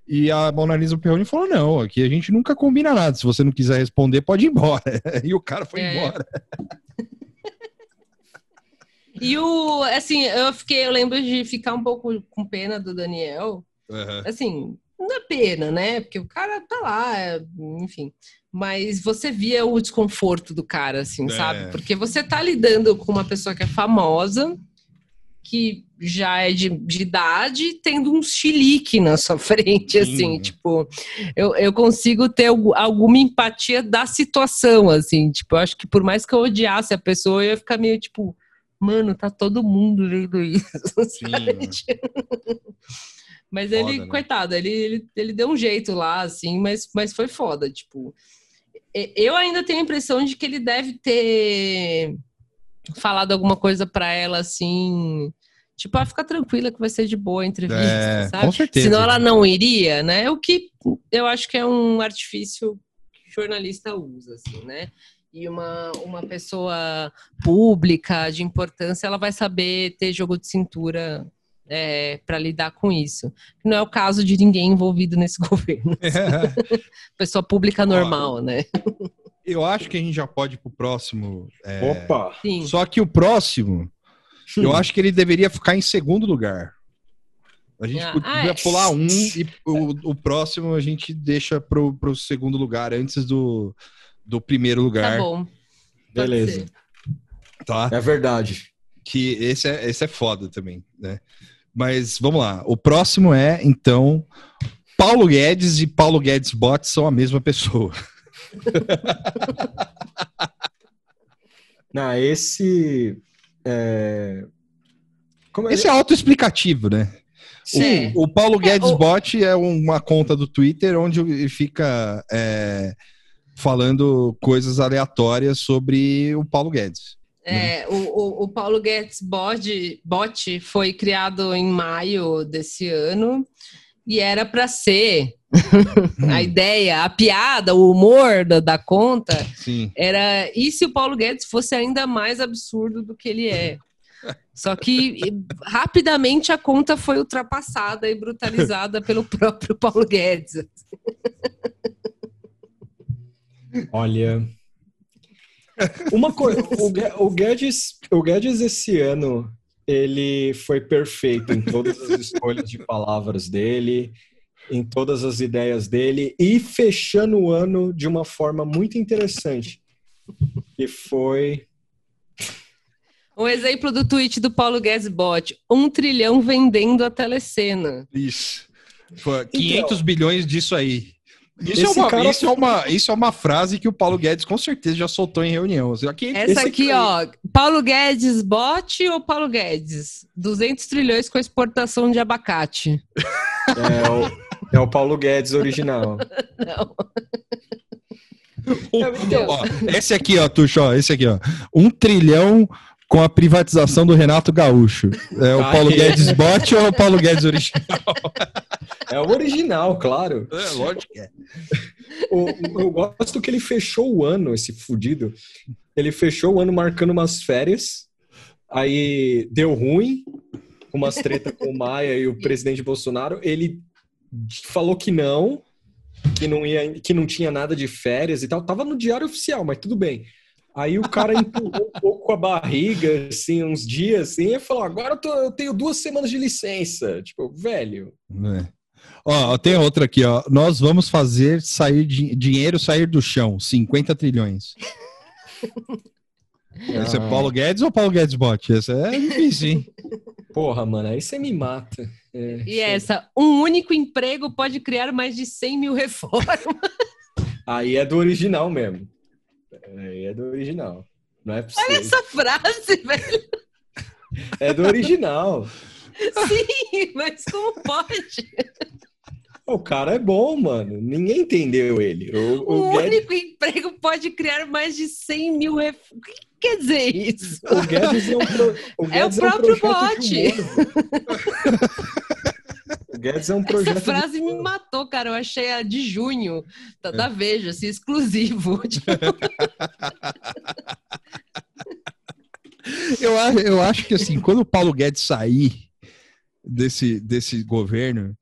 e a Mona Lisa Perrone falou: não, aqui a gente nunca combina nada. Se você não quiser responder, pode ir embora. <laughs> E o cara foi é. embora.
E o, assim, eu fiquei, eu lembro de ficar um pouco com pena do Daniel. Uhum. Assim, não é pena, né? Porque o cara tá lá, enfim. Mas você via o desconforto do cara, assim, é. sabe? Porque você tá lidando com uma pessoa que é famosa, que já é de, de idade, tendo um chilique na sua <laughs> frente, assim, Sim. assim, tipo, eu, eu consigo ter alguma empatia da situação, assim, tipo, eu acho que por mais que eu odiasse a pessoa, eu ia ficar meio, tipo, mano, tá todo mundo vendo isso. <laughs> Sim, <laughs> mas foda, ele, né? coitado, ele, ele, ele deu um jeito lá, assim, mas, mas foi foda, tipo. Eu ainda tenho a impressão de que ele deve ter falado alguma coisa para ela, assim, Tipo, ah, fica tranquila que vai ser de boa a entrevista,
é, sabe? Com certeza.
Senão ela não iria, né? O que eu acho que é um artifício que o jornalista usa, assim, né? E uma, uma pessoa pública de importância, ela vai saber ter jogo de cintura é, para lidar com isso. Não é o caso de ninguém envolvido nesse <laughs> governo. É. <laughs> Pessoa pública normal, Ó, né?
Eu acho que a gente já pode ir pro próximo.
É... Opa!
Sim. Só que o próximo, Sim. eu acho que ele deveria ficar em segundo lugar. A gente ah, podia ah, pular um e o, o, próximo a gente deixa pro, pro segundo lugar antes do, do primeiro lugar.
Tá bom.
Beleza. Tá? É verdade.
Que esse é, esse é foda também, né? Mas vamos lá. O próximo é, então, Paulo Guedes e Paulo Guedes Bot são a mesma pessoa. <laughs>
Não, esse. É...
É esse é autoexplicativo, né? Sim. O, o Paulo é, Guedes é, o... Bot é uma conta do Twitter onde ele fica é, falando coisas aleatórias sobre o Paulo Guedes.
É, o, o, o, Paulo Guedes Bot, Bot foi criado em maio desse ano e era para ser <laughs> a ideia, a piada, o humor da, da conta
Sim.
era e se o Paulo Guedes fosse ainda mais absurdo do que ele é. <laughs> Só que rapidamente a conta foi ultrapassada e brutalizada pelo <laughs> próprio Paulo Guedes.
Olha, uma coisa, o, Guedes, o Guedes esse ano ele foi perfeito em todas as escolhas de palavras dele, em todas as ideias dele e fechando o ano de uma forma muito interessante, que foi
um exemplo do tweet do Paulo Guedes Bot, um trilhão vendendo a telecena.
Isso. Foi 500 então, bilhões disso aí. Isso é, uma, cara... isso, é uma, isso é uma frase que o Paulo Guedes com certeza já soltou em reunião.
Aqui, Essa aqui, ó, Paulo Guedes bot ou Paulo Guedes? 200 trilhões com exportação de abacate.
É o, é o Paulo Guedes original. <laughs> Não. <laughs>
ó, esse aqui, ó, Tuxo, ó, esse aqui, ó. Um trilhão com a privatização do Renato Gaúcho. É o Paulo Guedes bot ou é o Paulo Guedes original?
É o original, claro.
É, lógico que é.
eu gosto que ele fechou o ano, esse fudido. Ele fechou o ano marcando umas férias. Aí deu ruim, umas treta com o Maia e o presidente Bolsonaro. Ele falou que não, que não ia, que não tinha nada de férias e tal. Tava no diário oficial, mas tudo bem. Aí o cara empurrou um pouco a barriga, assim, uns dias, assim, e falou: agora eu, tô, eu tenho duas semanas de licença. Tipo, velho.
É. Ó, tem outra aqui, ó. Nós vamos fazer sair dinheiro sair do chão, 50 trilhões. <laughs> Esse é Paulo Guedes ou Paulo Guedes Bot? Essa é difícil, hein?
Porra, mano, aí você me mata.
É, e essa, um único emprego pode criar mais de 100 mil <laughs> reformas.
Aí é do original mesmo. Aí é do original. Não é possível.
Olha essa frase, <laughs> velho.
É do original.
Sim, mas como pode?
O cara é bom, mano. Ninguém entendeu ele.
O, o, o Guedes... único emprego pode criar mais de 100 mil ref... O que quer dizer isso?
O Guedes é um, pro... o
é o próprio é um bote. <laughs>
o Guedes é um projeto.
Essa frase de... me matou, cara. Eu achei a de junho da, é. da Veja, assim, exclusivo. <laughs>
eu, eu acho que, assim, quando o Paulo Guedes sair desse, desse governo,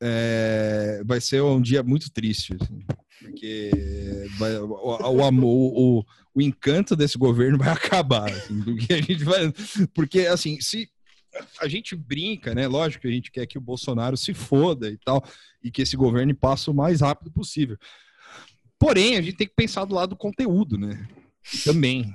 é, vai ser um dia muito triste, assim, porque vai, o, o, amor, o, o, encanto desse governo vai <laughs> acabar, assim, porque a gente vai, porque assim, se a gente brinca, né? Lógico que a gente quer que o Bolsonaro se foda e tal, e que esse governo passe o mais rápido possível. Porém, a gente tem que pensar do lado do conteúdo, né? Também.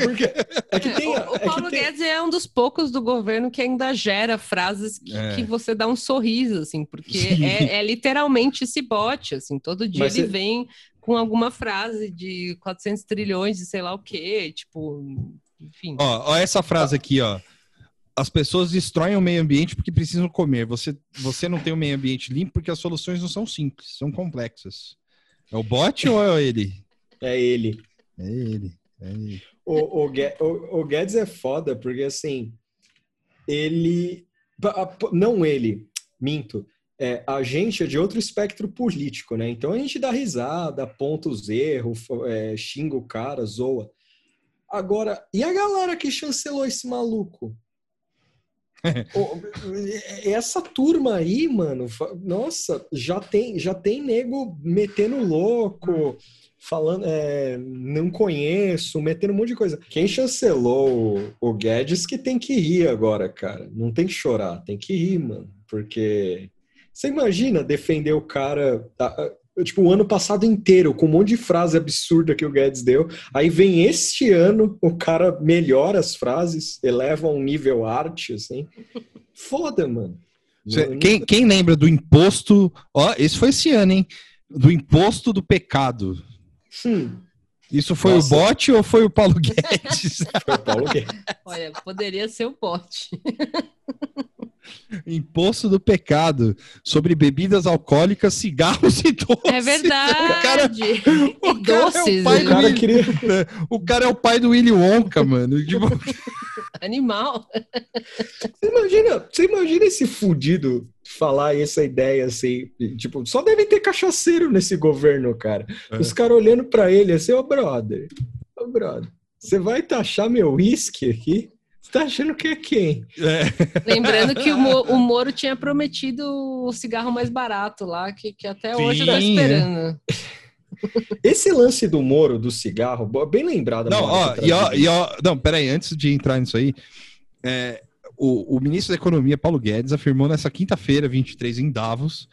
Porque é que tem, o, o é Paulo tem... Guedes é um dos poucos do governo que ainda gera frases que, é. que você dá um sorriso, assim, porque é, é, literalmente esse bote, assim, todo dia Mas ele vem com alguma frase de 400 trilhões de sei lá o quê, tipo, enfim.
Ó, ó essa frase aqui, ó. As pessoas destroem o meio ambiente porque precisam comer. Você, você não tem o meio ambiente limpo porque as soluções não são simples, são complexas. É o bot ou é ele?
É ele.
É ele. É ele.
O, o, o, o Guedes é foda porque, assim, ele. Não ele, minto. É, a gente é de outro espectro político, né? Então a gente dá risada, aponta os erros, é, xinga o cara, zoa. Agora, e a galera que chancelou esse maluco? <laughs> Essa turma aí, mano, nossa, já tem, já tem nego metendo louco, falando, é, não conheço, metendo um monte de coisa. Quem chancelou o, Guedes que tem que rir agora, cara. Não tem que chorar, tem que rir, mano. Porque você imagina defender o cara tipo, o ano passado inteiro, com um monte de frase absurda que o Guedes deu. Aí vem este ano, o cara melhora as frases, eleva um nível arte, assim. Foda, mano.
Cê, quem, quem lembra do imposto? Ó, esse foi esse ano, hein? Do imposto do pecado. Hum. Isso foi Nossa. o bot ou foi o Paulo Guedes? <laughs>
foi o Paulo Guedes. Olha, poderia ser o bot. <laughs>
Imposto do pecado sobre bebidas alcoólicas, cigarros e doces.
É verdade. O cara,
o doces. Cara é o, pai do cara queria... o cara é o pai do Willy Wonka, mano. Tipo... <laughs>
Animal.
Você imagina, você imagina esse fudido falar essa ideia assim, tipo, só deve ter cachaceiro nesse governo, cara. É. Os caras olhando para ele assim, ô oh, brother, ô oh, brother, você vai taxar meu uísque aqui? Você tá achando que é quem? É.
Lembrando que o, Mo, <laughs> o, Moro tinha prometido o cigarro mais barato lá, que, que até Sim, hoje eu tô esperando.
Esse lance do Moro, do cigarro, bem lembrado.
Não, ó, e ó, e ó, não, peraí, antes de entrar nisso aí, é, o, o ministro da Economia, Paulo Guedes, afirmou nessa quinta-feira, 23, em Davos,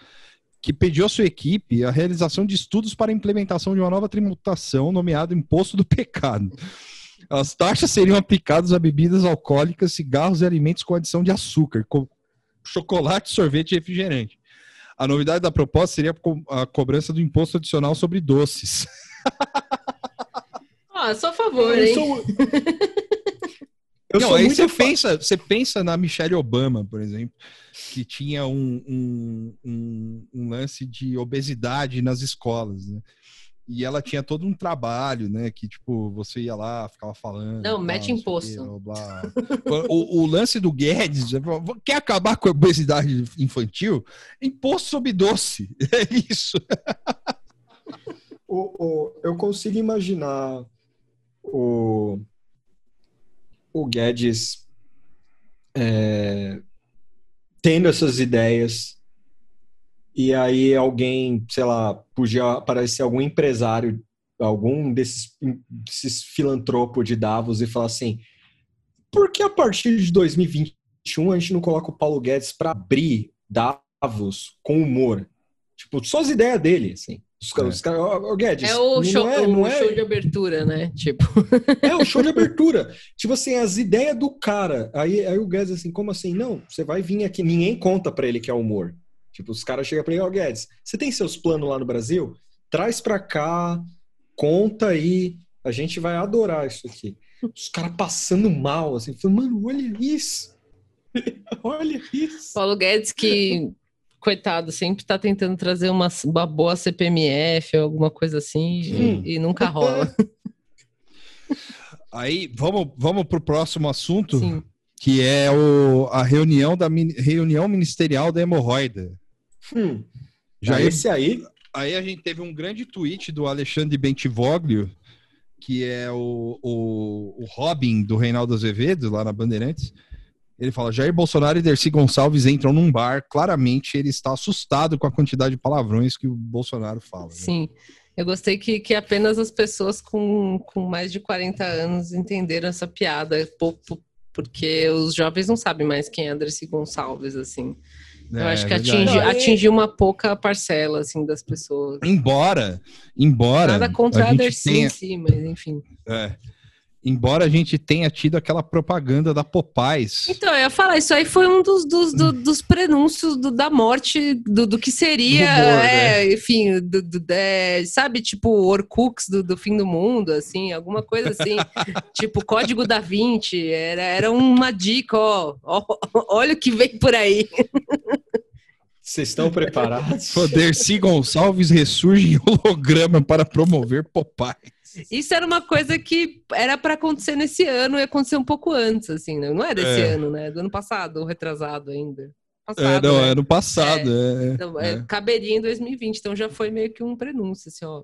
que pediu à sua equipe a realização de estudos para a implementação de uma nova tributação nomeada Imposto do Pecado. As taxas seriam aplicadas a bebidas alcoólicas, cigarros e alimentos com adição de açúcar, como chocolate, sorvete e refrigerante. A novidade da proposta seria a cobrança do imposto adicional sobre doces. <laughs>
Ah, só a favor, hein? Sou...
Eu Não, aí você, pensa, você pensa na Michelle Obama, por exemplo, que tinha um, um, um, um lance de obesidade nas escolas, né? E ela tinha todo um trabalho, né? Que, tipo, você ia lá, ficava falando.
Não, mete imposto.
o, o, lance do Guedes, quer acabar com a obesidade infantil? Imposto sobre doce. <laughs> É isso.
o, o, eu consigo imaginar o, o Guedes é, tendo essas ideias e aí alguém, sei lá, podia aparecer algum empresário, algum desses, desses filantropos de Davos e falar assim: por que a partir de 2021 a gente não coloca o Paulo Guedes para abrir Davos com humor? Tipo, só as ideias dele, assim. Os, é. os caras, oh, Guedes,
é o, show, é, o é... show de abertura, né? Tipo. <laughs>
É o show de <laughs> abertura. tipo assim, as ideias do cara. Aí, aí o Guedes assim, como assim? Não, você vai vir aqui, ninguém conta para ele que é humor. Tipo, os caras chegam para ele, ó, oh, Guedes, você tem seus planos lá no Brasil? Traz para cá, conta aí, a gente vai adorar isso aqui. Os caras passando mal, assim, falando, mano, olha isso. <laughs> olha isso.
Paulo Guedes que, coitado, sempre tá tentando trazer uma, uma boa CPMF ou alguma coisa assim e, e, nunca <laughs> rola.
Aí, vamos, vamos pro próximo assunto, Sim. que é o, a reunião da reunião ministerial da hemorroida.
Hum. Já ah, esse aí.
Aí a gente teve um grande tweet do Alexandre Bentivoglio, que é o, o, o Robin do Reinaldo Azevedo, lá na Bandeirantes. Ele fala: Jair Bolsonaro e Dercy Gonçalves entram num bar. Claramente ele está assustado com a quantidade de palavrões que o Bolsonaro fala. Né?
Sim. Eu gostei que, que apenas as pessoas com, com mais de 40 anos entenderam essa piada, porque os jovens não sabem mais quem é Dercy Gonçalves, assim. É, eu acho que atinge, atingiu uma pouca parcela, assim, das pessoas.
Embora, embora...
Nada contra a, a Dercy tenha... em si, mas enfim.
É. Embora a gente tenha tido aquela propaganda da Popais.
Então, eu ia falar, isso aí foi um dos, dos, do, dos prenúncios do, da morte, do, do que seria, Rumor, é, né? enfim, do, do é, sabe, tipo, Orcux do, do fim do mundo, assim, alguma coisa assim, <laughs> tipo, Código da Vinci, era, era uma dica, ó, ó, olha o que vem por aí.
Vocês estão preparados?
Poder Si Gonçalves ressurge em holograma para promover Popais.
Isso era uma coisa que era para acontecer nesse ano e acontecer um pouco antes, assim, né? Não é desse é. ano, né? Do ano passado, ou retrasado ainda.
Passado, é, não, né? ano passado. É,
é, então, é, caberia em 2020, então já foi meio que um prenúncio, assim, ó.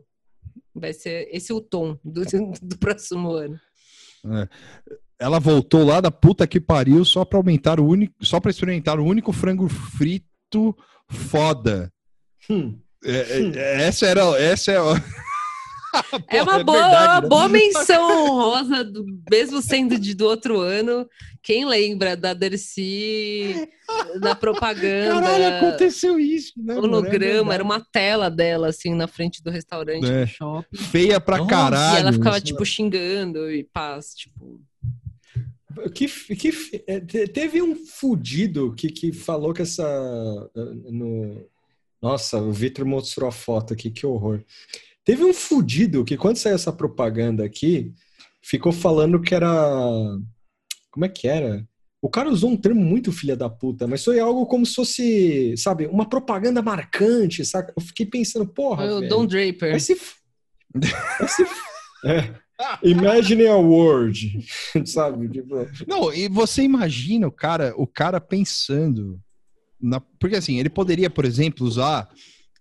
Vai ser esse o tom do, <laughs> do próximo ano.
É. Ela voltou lá da puta que pariu só para aumentar o único, só para experimentar o único frango frito foda. Hum. É, hum. essa era, essa é <laughs>
é uma boa, verdade, né? boa <laughs> menção honrosa, do, mesmo sendo de, do outro ano. Quem lembra da Dercy, da propaganda?
Caralho, aconteceu isso, né?
Holograma, é era uma tela dela, assim, na frente do restaurante é. shopping.
Feia pra Nossa, caralho.
E ela ficava, tipo, xingando e paz, tipo.
Que, que, é, teve um fudido que, que falou que essa. No... Nossa, o Victor mostrou a foto aqui, que horror. Teve um fudido que quando saiu essa propaganda aqui, ficou falando que era. Como é que era? O cara usou um termo muito filha da puta, mas foi algo como se fosse, sabe, uma propaganda marcante, sabe? Eu fiquei pensando, porra. Foi
o Don Draper.
Vai se. Vai se... É. Imagine a world, <laughs> sabe? Tipo...
Não, e você imagina o cara, o cara pensando. Na... Porque assim, ele poderia, por exemplo, usar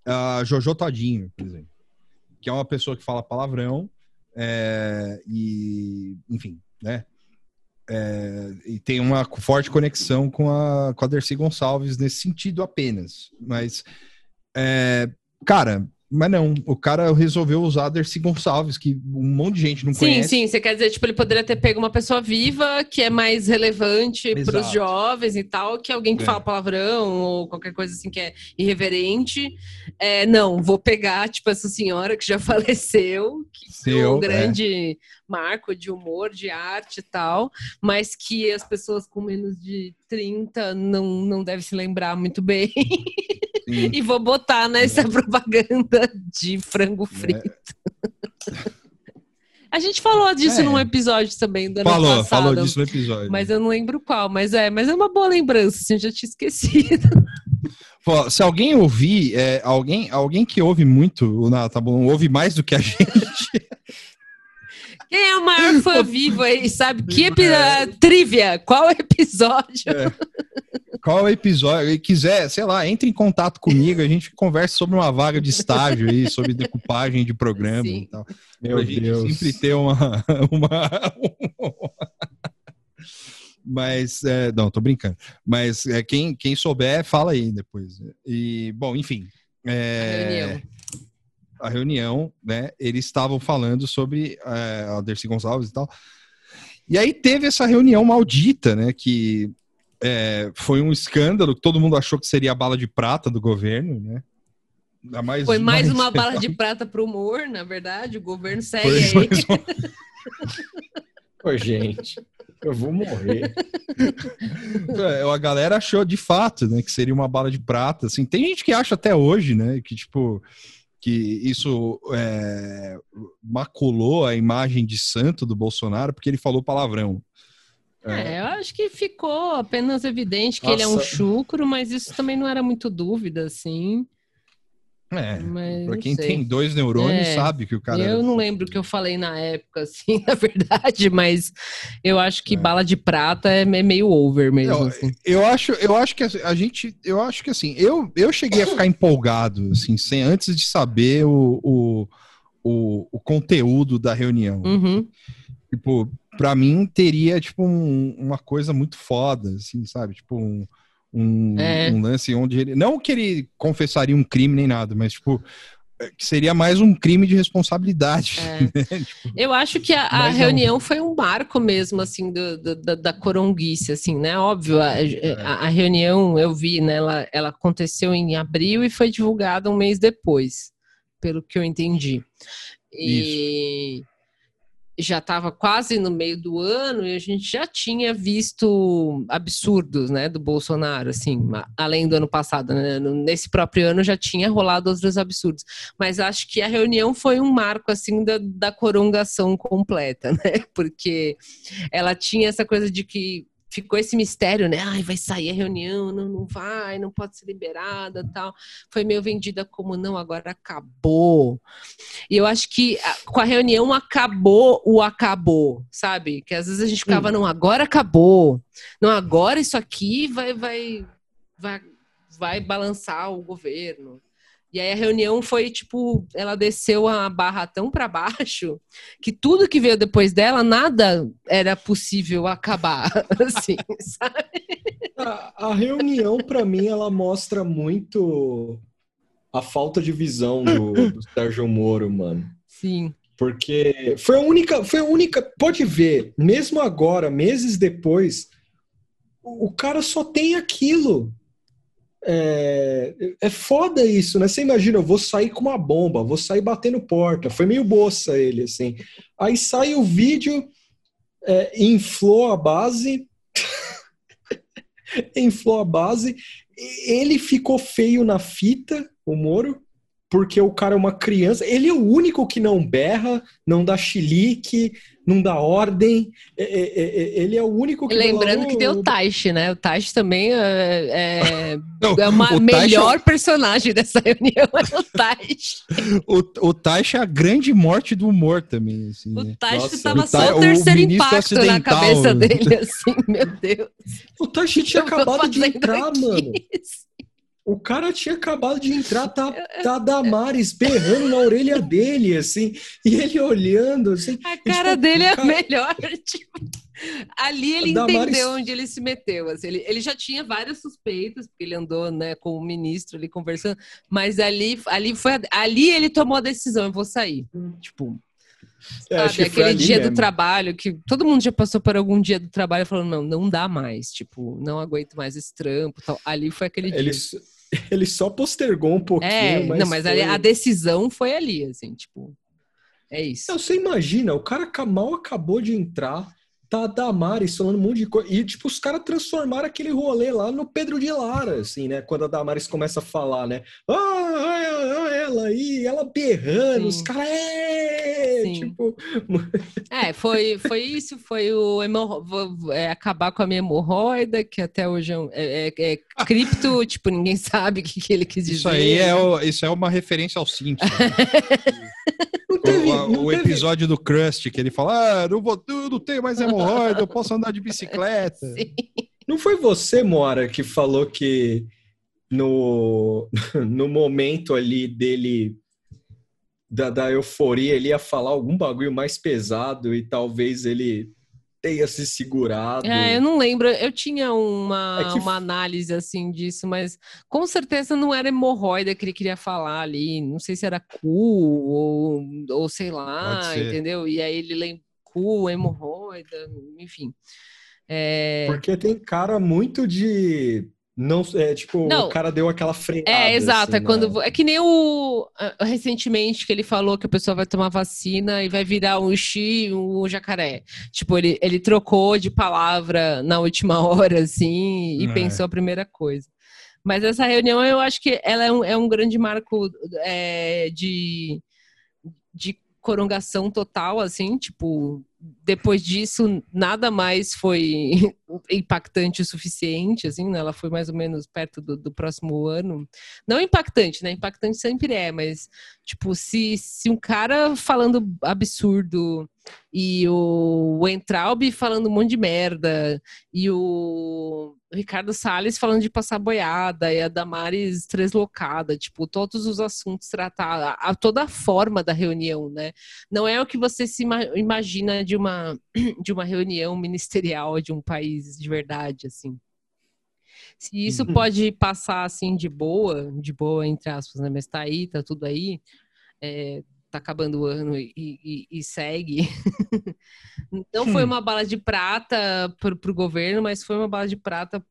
a uh, Jojo Todinho, por exemplo que é uma pessoa que fala palavrão é, e, enfim, né? É, e tem uma forte conexão com a, com a Dercy Gonçalves nesse sentido apenas. Mas, é, cara, mas não, o cara resolveu usar Dercy Gonçalves, que um monte de gente não
sim,
conhece.
Sim, sim, você quer dizer, tipo, ele poderia ter pego uma pessoa viva, que é mais relevante para os jovens e tal, que alguém que é. fala palavrão ou qualquer coisa assim que é irreverente. É, não, vou pegar, tipo, essa senhora que já <laughs> faleceu, que Seu, um grande é. marco de humor, de arte e tal, mas que as pessoas com menos de 30 não, não devem se lembrar muito bem. <laughs> e vou botar nessa propaganda de frango é. frito. É. A gente falou disso é. num episódio também do ano
falou,
passado.
Falou disso no episódio.
Mas eu não lembro qual. Mas é, mas é uma boa lembrança, assim, eu já tinha esquecido. <laughs>
Pô, se alguém ouvir, é, alguém, alguém que ouve muito o bom, ouve mais do que a gente.
Quem é o maior <laughs> fã vivo aí, sabe? Que episódio? Trivia, qual <laughs> episódio? É
qual episódio, e quiser, sei lá, entre em contato comigo, a gente conversa sobre uma vaga de estágio aí, sobre decupagem de programa Sim. e tal.
Meu pra Deus.
sempre ter uma. <laughs> uma, Mas, é, não, tô brincando. Mas é, quem, quem souber, fala aí depois. E, bom, enfim. É, a reunião. Né? Eles estavam falando sobre é, a Dercy Gonçalves e tal. E aí teve essa reunião maldita, né? Que é, foi um escândalo que todo mundo achou que seria a bala de prata do governo, né?
Mais, foi mais, mais uma <laughs> bala de prata para o humor, na verdade. O governo segue foi aí. <laughs>
Ô, gente, eu vou morrer.
É, a galera achou de fato, né, que seria uma bala de prata. Assim, tem gente que acha até hoje, né, que tipo que isso é, maculou a imagem de santo do Bolsonaro porque ele falou palavrão.
É, é, eu acho que ficou apenas evidente que Nossa. ele é um chucro, mas isso também não era muito dúvida, assim.
É, mas pra quem tem dois neurônios é, sabe que o cara.
Eu não lembro o que eu falei na época, <laughs> assim, na verdade, mas eu acho que é. bala de prata é meio over mesmo. Eu, assim.
eu, acho, eu acho que a gente. Eu acho que assim, eu, eu cheguei a ficar empolgado, assim, sem, antes de saber o, o, o, o conteúdo da reunião.
Uhum.
Tipo, para mim teria tipo um, uma coisa muito foda, assim, sabe? Tipo um, um, é. um, lance onde ele não que ele confessaria um crime nem nada, mas tipo é, que seria mais um crime de responsabilidade. É. <laughs>
Né? tipo, eu acho que a, a reunião não. foi um marco mesmo, assim, do, do, da, da coronguice, assim, né? Óbvio, a, é. a, a, reunião eu vi, né? Ela, ela aconteceu em abril e foi divulgada um mês depois, pelo que eu entendi. E Isso já estava quase no meio do ano e a gente já tinha visto absurdos, né, do Bolsonaro, assim, além do ano passado, né, nesse próprio ano já tinha rolado outros absurdos, mas acho que a reunião foi um marco, assim, da, da corongação completa, <laughs> né, porque ela tinha essa coisa de que ficou esse mistério, né? Ai, vai sair a reunião, não, não vai, não pode ser liberada, tal. Foi meio vendida como não, agora acabou. E eu acho que com a reunião acabou o acabou, sabe? Que às vezes a gente ficava, hum. não, agora acabou. Não, agora isso aqui vai vai vai vai balançar o governo. E aí a reunião foi tipo, ela desceu a barra tão para baixo <laughs> que tudo que veio depois dela, nada era possível acabar, <laughs> assim, sabe?
A, a reunião para mim ela mostra muito a falta de visão do, do Sérgio Moro, mano.
Sim.
Porque foi a única, foi a única, pode ver, mesmo agora, meses depois, o cara só tem aquilo. É, é foda isso, né? Você imagina, eu vou sair com uma bomba, vou sair batendo porta. Foi meio boça ele, assim. Aí sai o vídeo, é, inflou a base, <laughs> inflou a base. Ele ficou feio na fita, o Moro, porque o cara é uma criança. Ele é o único que não berra, não dá chilique, não dá ordem. É, é, é, ele é o único que.
Lembrando que tem o Taish, né? O Taish também é, é, <laughs> não, é uma melhor personagem dessa <laughs> reunião. É o Taish.
o, o Taish é a grande morte do humor também. Assim,
o né? Taish estava só o terceiro impacto na cabeça dele, assim, meu Deus.
O Taish tinha acabado de entrar, aqui? mano. O cara tinha acabado de entrar, tá, tá Damares berrando na orelha dele, assim, e ele olhando, assim.
A cara tipo, dele é cara... melhor, <laughs> tipo, ali ele Damares... entendeu onde ele se meteu, assim, ele, ele já tinha várias suspeitas, porque ele andou, né, com o ministro ali conversando, mas ali, ali foi, ali ele tomou a decisão, eu vou sair, tipo... É, sabe, aquele dia mesmo. do trabalho que todo mundo já passou por algum dia do trabalho falando, não, não dá mais, tipo, não aguento mais esse trampo, tal. Ali foi aquele dia. <laughs>
ele só postergou um pouquinho. É, mas
não, mas foi... a decisão foi ali, assim, tipo. É isso.
Não, você imagina, o cara mal acabou de entrar, tá a Damares falando um monte de coisa. E, tipo, os caras transformaram aquele rolê lá no Pedro de Lara, assim, né? Quando a Damares começa a falar, né? Ah, ela aí, ela berrando, Sim. os caras, é! Tipo. <laughs>
É, foi, foi isso, foi o é, acabar com a minha hemorroida, que até hoje é, é, é, é cripto, <laughs> tipo, ninguém sabe o que, que ele quis dizer.
Isso aí é, o, isso é uma referência ao Simpsons. <laughs> Teve, o, não o episódio do Crust, que ele fala: Ah, não, vou, eu não tenho mais hemorroida, eu posso andar de bicicleta. <laughs> Sim.
Não foi você, Mora, que falou que no, no momento ali dele, da, da euforia, ele ia falar algum bagulho mais pesado e talvez ele tenha se segurado.
É, eu não lembro. Eu tinha uma, é que... uma análise assim disso, mas com certeza não era hemorroida que ele queria falar ali. Não sei se era cu ou, ou sei lá, entendeu? E aí ele cu, hemorroida, enfim. É...
Porque tem cara muito de não, é tipo, não, o cara deu aquela freada.
É, exato. Assim, é, quando, né? é que nem o. Recentemente que ele falou que a pessoa vai tomar vacina e vai virar um xi, um jacaré. Tipo, ele, ele trocou de palavra na última <laughs> hora, assim, e é. pensou a primeira coisa. Mas essa reunião eu acho que ela é um, é um grande marco é, de, de corongação total, assim, tipo, depois disso, nada mais foi <laughs> impactante o suficiente, assim, né? Ela foi mais ou menos perto do, do, próximo ano. Não impactante, né? Impactante sempre é, mas, tipo, se, se um cara falando absurdo e o, Entraub falando um monte de merda e o Ricardo Salles falando de passar boiada e a Damares treslocada, tipo, todos os assuntos tratados, a, toda a forma da reunião, né? Não é o que você se imagina de uma, <clears throat> de uma reunião ministerial de um país de verdade, assim. Se isso uhum. pode passar assim de boa, de boa entre aspas, né? Mas tá aí, tá tudo aí, é, tá acabando o ano e, e, e segue. <laughs> Não foi hum. uma bala de prata pro, pro governo, mas foi uma bala de prata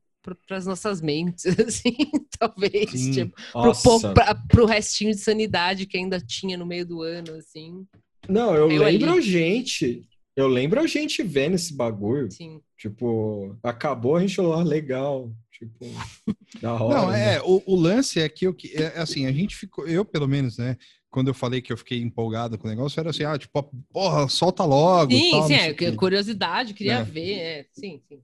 para as nossas mentes, <laughs> assim, talvez, Sim. tipo, pro, pra, pro restinho de sanidade que ainda tinha no meio do ano, assim.
Não, eu lembro ali. a gente, eu lembro a gente vendo esse bagulho. Sim. Tipo, acabou, a gente falou, ah, legal. Tipo, <laughs> da hora.
Não, é, né? o, o, lance é que, eu, é, assim, a gente ficou, eu pelo menos, né, quando eu falei que eu fiquei empolgado com o negócio, era assim, ah, tipo, porra, solta logo.
Sim,
tal,
sim, é, curiosidade, queria é. ver, é, sim, sim.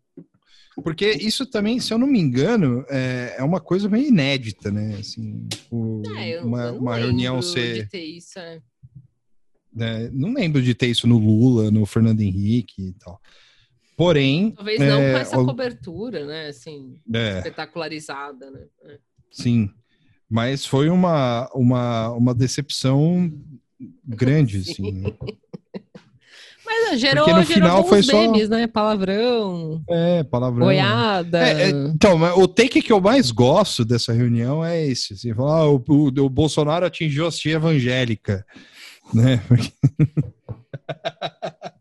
Porque isso também, se eu não me engano, é, é uma coisa meio inédita, né? Assim, tipo, é, eu, uma, eu uma reunião ser. Isso, é. Né, não lembro de ter isso no Lula, no Fernando Henrique e tal. Porém.
Talvez não é, com essa o... cobertura, né? Assim, é. espetacularizada, né? É.
Sim. Mas foi uma, uma, uma decepção <laughs> grande, assim. Né?
Mas gerou, Porque no gerou final foi memes, só... né? Palavrão.
É, palavrão.
Goiada. É,
é, então, o take que eu mais gosto dessa reunião é esse. Assim, falar, ah, o, o, o Bolsonaro atingiu a tia evangélica. Né? <laughs>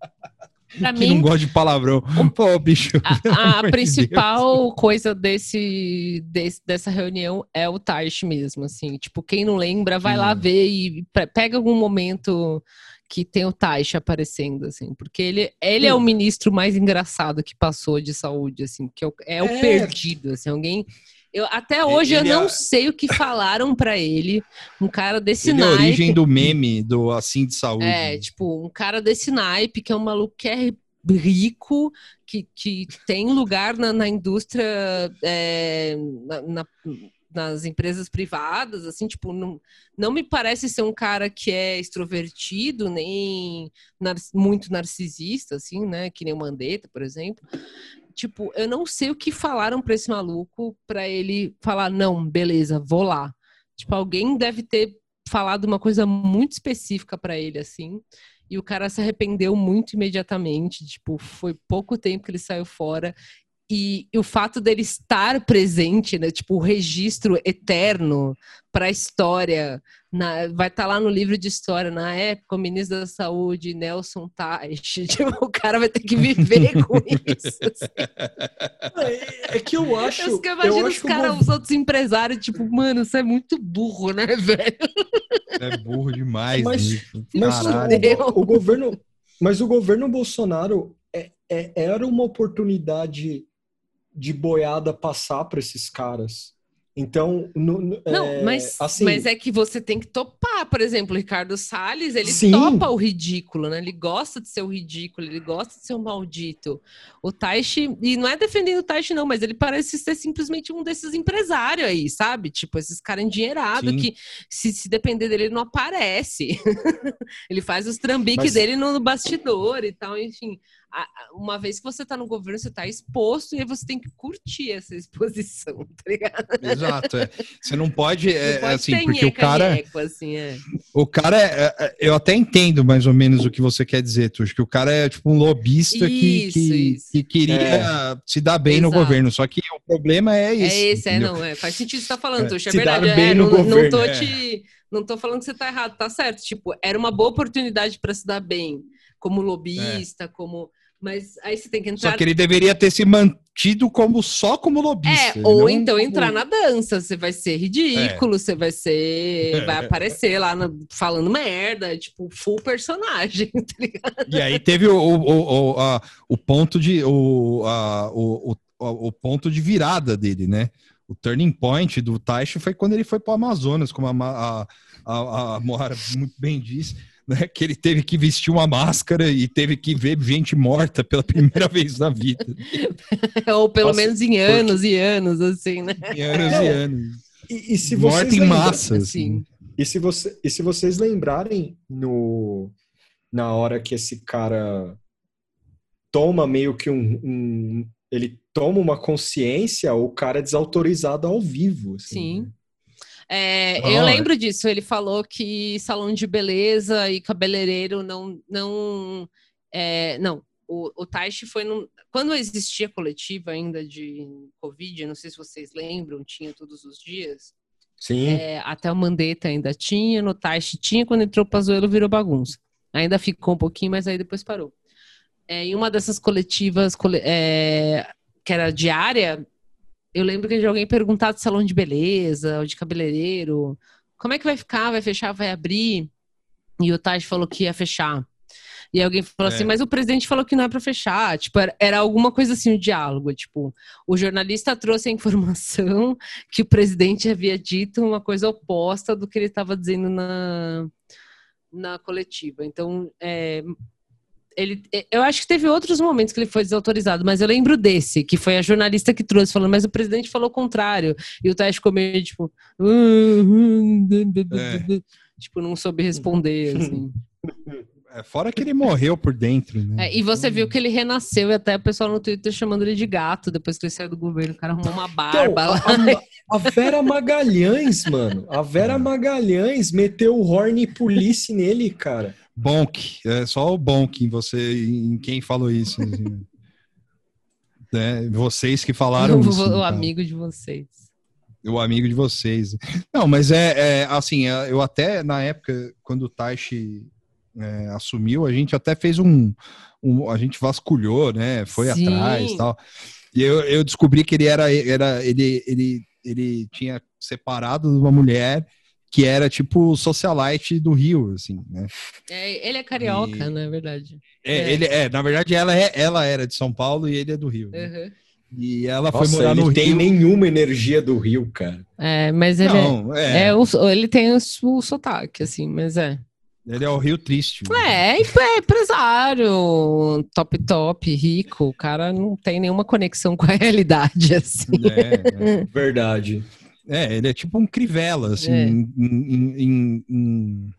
Pra que mim, não gosta de palavrão. <laughs> Pô, bicho.
A, a principal coisa desse, desse, dessa reunião é o Taish mesmo, assim. Tipo, quem não lembra, vai hum. lá ver e pega algum momento que tem o Taish aparecendo, assim. Porque ele, ele é o ministro mais engraçado que passou de saúde, assim. Que é o, é o é. perdido, assim. Alguém... Eu, até hoje ele eu não é... sei o que falaram para ele. Um cara desse ele naipe.
É a origem do meme do assim de saúde.
É, tipo, um cara desse naipe que é um maluco que é rico, que, que tem lugar na, na indústria, é, na, na, nas empresas privadas, assim, tipo, não, não me parece ser um cara que é extrovertido, nem nar muito narcisista, assim, né, que nem o Mandetta, por exemplo tipo, eu não sei o que falaram para esse maluco para ele falar, não, beleza, vou lá. Tipo, alguém deve ter falado uma coisa muito específica para ele, assim, e o cara se arrependeu muito imediatamente. Tipo, foi pouco tempo que ele saiu fora. E, o fato dele estar presente, né, tipo, o registro eterno para a história, na, vai estar tá lá no livro de história, na época, o ministro da Saúde, Nelson Teich, <laughs> tipo, o cara vai ter que viver <laughs> com isso. Assim.
É, é, que eu acho.
Eu, eu imagino os caras, os outros empresários, tipo, mano, você é muito burro, né, <laughs> velho?
É burro demais,
mas, mas o, o, governo. Mas o governo Bolsonaro é, é, era uma oportunidade de boiada passar para esses caras. Então, no, no,
não, é, mas, assim, mas é que você tem que topar, por exemplo, o Ricardo Salles, ele sim. topa o ridículo, né? Ele gosta de ser o ridículo, ele gosta de ser um maldito. O Taishi, e não é defendendo o Taishi não, mas ele parece ser simplesmente um desses empresários aí, sabe? Tipo, esses caras endinheirados que se, se depender dele, ele não aparece. <laughs> ele faz os trambiques mas... dele no, no bastidor e tal, enfim uma vez que você está no governo, você está exposto e aí você tem que curtir essa exposição, <laughs> tá ligado?
Exato. É. Você não pode, é, não pode assim, porque o cara. assim, é. O cara é, é, Eu até entendo mais ou menos o que você quer dizer, Tuxo, que o cara é tipo um lobista isso, que, que, isso. que, queria é. se dar bem Exato. no governo. Só que o problema é isso.
É esse, é, não. É, faz sentido o que você tá falando, Tuxo. É, verdade. É, não, governo, não tô te. Não tô falando que você tá errado, tá certo. Tipo, era uma boa oportunidade para se dar bem como lobista, como mas aí você tem que entrar.
Só que ele deveria ter se mantido como só como lobista.
É, ou então como... entrar na dança. Você vai ser ridículo, é. você vai ser. Vai <laughs> aparecer lá no... falando merda, tipo, full personagem, <laughs> tá ligado?
E aí teve o, o, o, a, o ponto de. O, a, o, o, o ponto de virada dele, né? O turning point do Taishi foi quando ele foi para o Amazonas, como a, a, a, a Moara muito bem disse né, que ele teve que vestir uma máscara e teve que ver gente morta pela primeira <laughs> vez na vida. <laughs>
Ou pelo Nossa, menos em anos porque... e anos, assim, né?
Em anos e anos.
E, e se Morta em massa, assim. E se, você, e se vocês lembrarem no, na hora que esse cara toma meio que um, um ele toma uma consciência, o cara é desautorizado ao vivo. Assim,
Sim. Né? É, eu lembro disso. Ele falou que salão de beleza e cabeleireiro não. não é, não, o, o Taishi foi num, quando existia coletiva ainda de Covid, não sei se vocês lembram, tinha todos os dias.
Sim.
É, até o Mandetta ainda tinha, no Taishi tinha, quando entrou o Pazuello virou bagunça. Ainda ficou um pouquinho, mas aí depois parou. É, em uma dessas coletivas é, que era diária, eu lembro que de alguém perguntar de salão de beleza, ou de cabeleireiro, como é que vai ficar? Vai fechar? Vai abrir? E o Taj falou que ia fechar. E alguém falou assim, é. assim, mas o presidente falou que não é para fechar. Tipo, era, era, alguma coisa assim, o um diálogo. Tipo, o jornalista trouxe a informação <laughs> que o presidente havia dito uma coisa oposta do que ele estava dizendo na, na coletiva. Então, é, ele, eu acho que teve outros momentos que ele foi desautorizado, mas eu lembro desse, que foi a jornalista que trouxe, falando, mas o presidente falou o contrário. E o Teste ficou meio tipo. É. Tipo, não soube responder, <laughs> assim.
É, fora que ele morreu por dentro, né?
É, e você viu que ele renasceu e até o pessoal no Twitter chamando ele de gato depois que ele saiu do governo. O cara arrumou uma barba então, lá.
A, a, Vera Magalhães, mano. A Vera Magalhães meteu o Horny Police nele, cara.
Bonk. É só o Bonk em você, em quem falou isso. Assim. <laughs> é, vocês que falaram
o,
isso.
O amigo de vocês.
O amigo de vocês. Não, mas é, é assim, é, eu até na época, quando o Taishi é, assumiu, a gente até fez um, um, A gente vasculhou, né? Foi Sim. atrás e tal. E eu, eu descobri que ele era, era ele, ele, ele tinha separado de uma mulher que era tipo socialite do Rio, assim, né?
É, ele é carioca, e... na é verdade.
É, é, ele é, na verdade, ela, é, ela era de São Paulo e ele é do Rio. Né? Uhum. E ela Nossa, foi morar no
Rio. tem nenhuma energia do Rio, cara.
É, mas ele Não, é, é o, ele tem o, o sotaque, assim, mas é.
Ele é o Rio Triste.
É, é empresário, top top, rico. O cara não tem nenhuma conexão com a realidade, <laughs> assim.
É, é. verdade.
É, ele é tipo um Crivella, assim, é. em, em, em,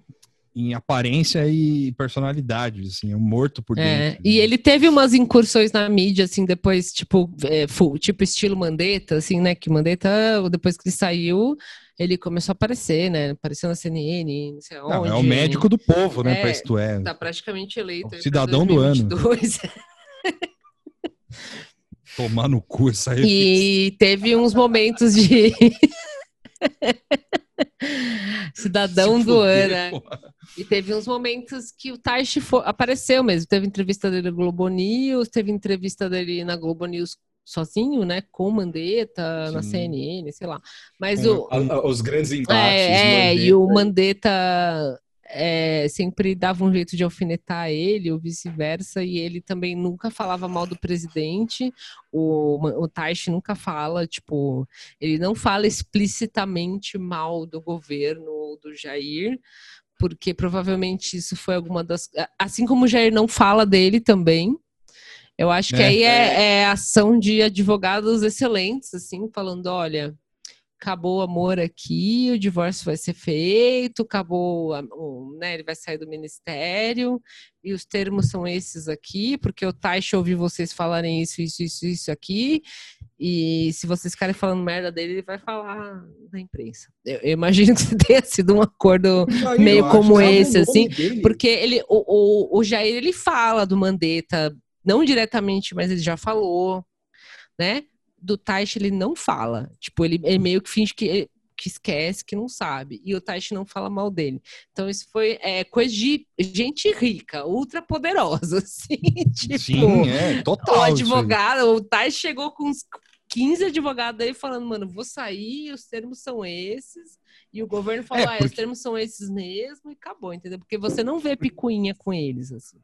em, aparência e personalidade, assim, é um morto por é, dentro.
E ele teve umas incursões na mídia, assim, depois, tipo, é, full, tipo estilo Mandetta, assim, né, que Mandetta, depois que ele saiu, ele começou a aparecer, né? Apareceu na CNN, não sei onde. Não,
é o médico do povo, né? É, isto é.
Tá praticamente eleito.
O cidadão do ano. <laughs> Tomar no cu essa
revista. E teve uns momentos de. <laughs> Cidadão do ano. E teve uns momentos que o Taishi apareceu mesmo. Teve entrevista dele no Globo News, teve entrevista dele na Globo News sozinho, né? Com Mandetta, Sim. na CNN, sei lá. Mas o,
os grandes embates.
É, é e o Mandetta é, sempre dava um jeito de alfinetar ele, ou vice-versa, e ele também nunca falava mal do presidente. O, o Taish nunca fala, tipo, ele não fala explicitamente mal do governo ou do Jair, porque provavelmente isso foi alguma das. Assim como o Jair não fala dele também, eu acho que é, aí é, é, é ação de advogados excelentes, assim, falando, olha, acabou o amor aqui, o divórcio vai ser feito, acabou, né, ele vai sair do ministério, e os termos são esses aqui, porque o Taixa ouviu vocês falarem isso, isso, isso, isso aqui, e se vocês ficarem falando merda dele, ele vai falar na imprensa. Eu, eu imagino <laughs> que tenha sido um acordo meio como esse, assim, porque ele, o, o, o Jair, ele fala do Mandetta não diretamente, mas ele já falou, né? Do Taish ele não fala. Tipo, ele, ele meio que finge que, que esquece, que não sabe. E o Taish não fala mal dele. Então, isso foi é, coisa de gente rica, ultra poderosa, <laughs> assim. tipo,
Sim, é, total.
O advogado, o Taish chegou com uns 15 advogados aí falando, mano, vou sair, os termos são esses. E o governo falou, é, porque... ah, os termos são esses mesmo, e acabou, entendeu? Porque você não vê picuinha com eles, assim.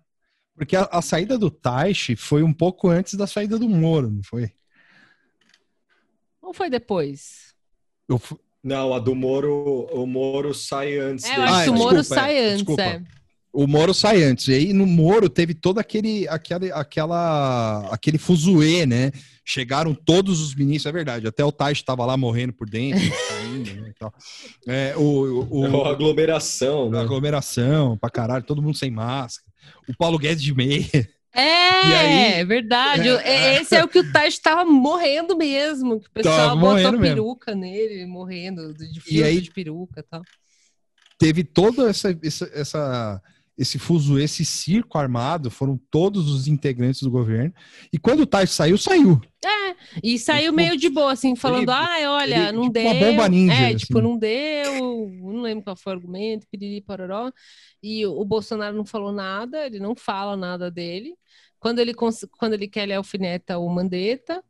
Porque a, a saída do Taishi foi um pouco antes da saída do Moro, não foi?
Ou foi depois?
Eu, não, a do Moro, o Moro sai antes.
É, eu acho que o Moro desculpa, sai é, antes, desculpa. é.
O Moro sai antes. E aí no Moro teve todo aquele, aquele, aquela, aquele fuzuê, né? Chegaram todos os ministros, é verdade. Até o Tais estava lá morrendo por dentro, <laughs> saindo, né, É, o, o,
o, a aglomeração, né?
Aglomeração, pra caralho, todo mundo sem máscara. O Paulo Guedes de meia.
É, <laughs> aí, é verdade. É, Esse é o que o Tais estava morrendo mesmo. Que o pessoal botou peruca mesmo. nele, morrendo de fio aí, de peruca e tal.
Teve toda essa, essa, essa esse fuso, esse circo armado, foram todos os integrantes do governo. E quando o Tais saiu, saiu.
É, e saiu meio de boa, assim, falando, ele, ah, olha, ele, não tipo deu. Uma
bomba ninja.
É, tipo, assim. não deu, não lembro qual foi o argumento, piriri, pororó. E o Bolsonaro não falou nada, ele não fala nada dele. Quando ele, quando ele quer, ele alfineta o Mandetta.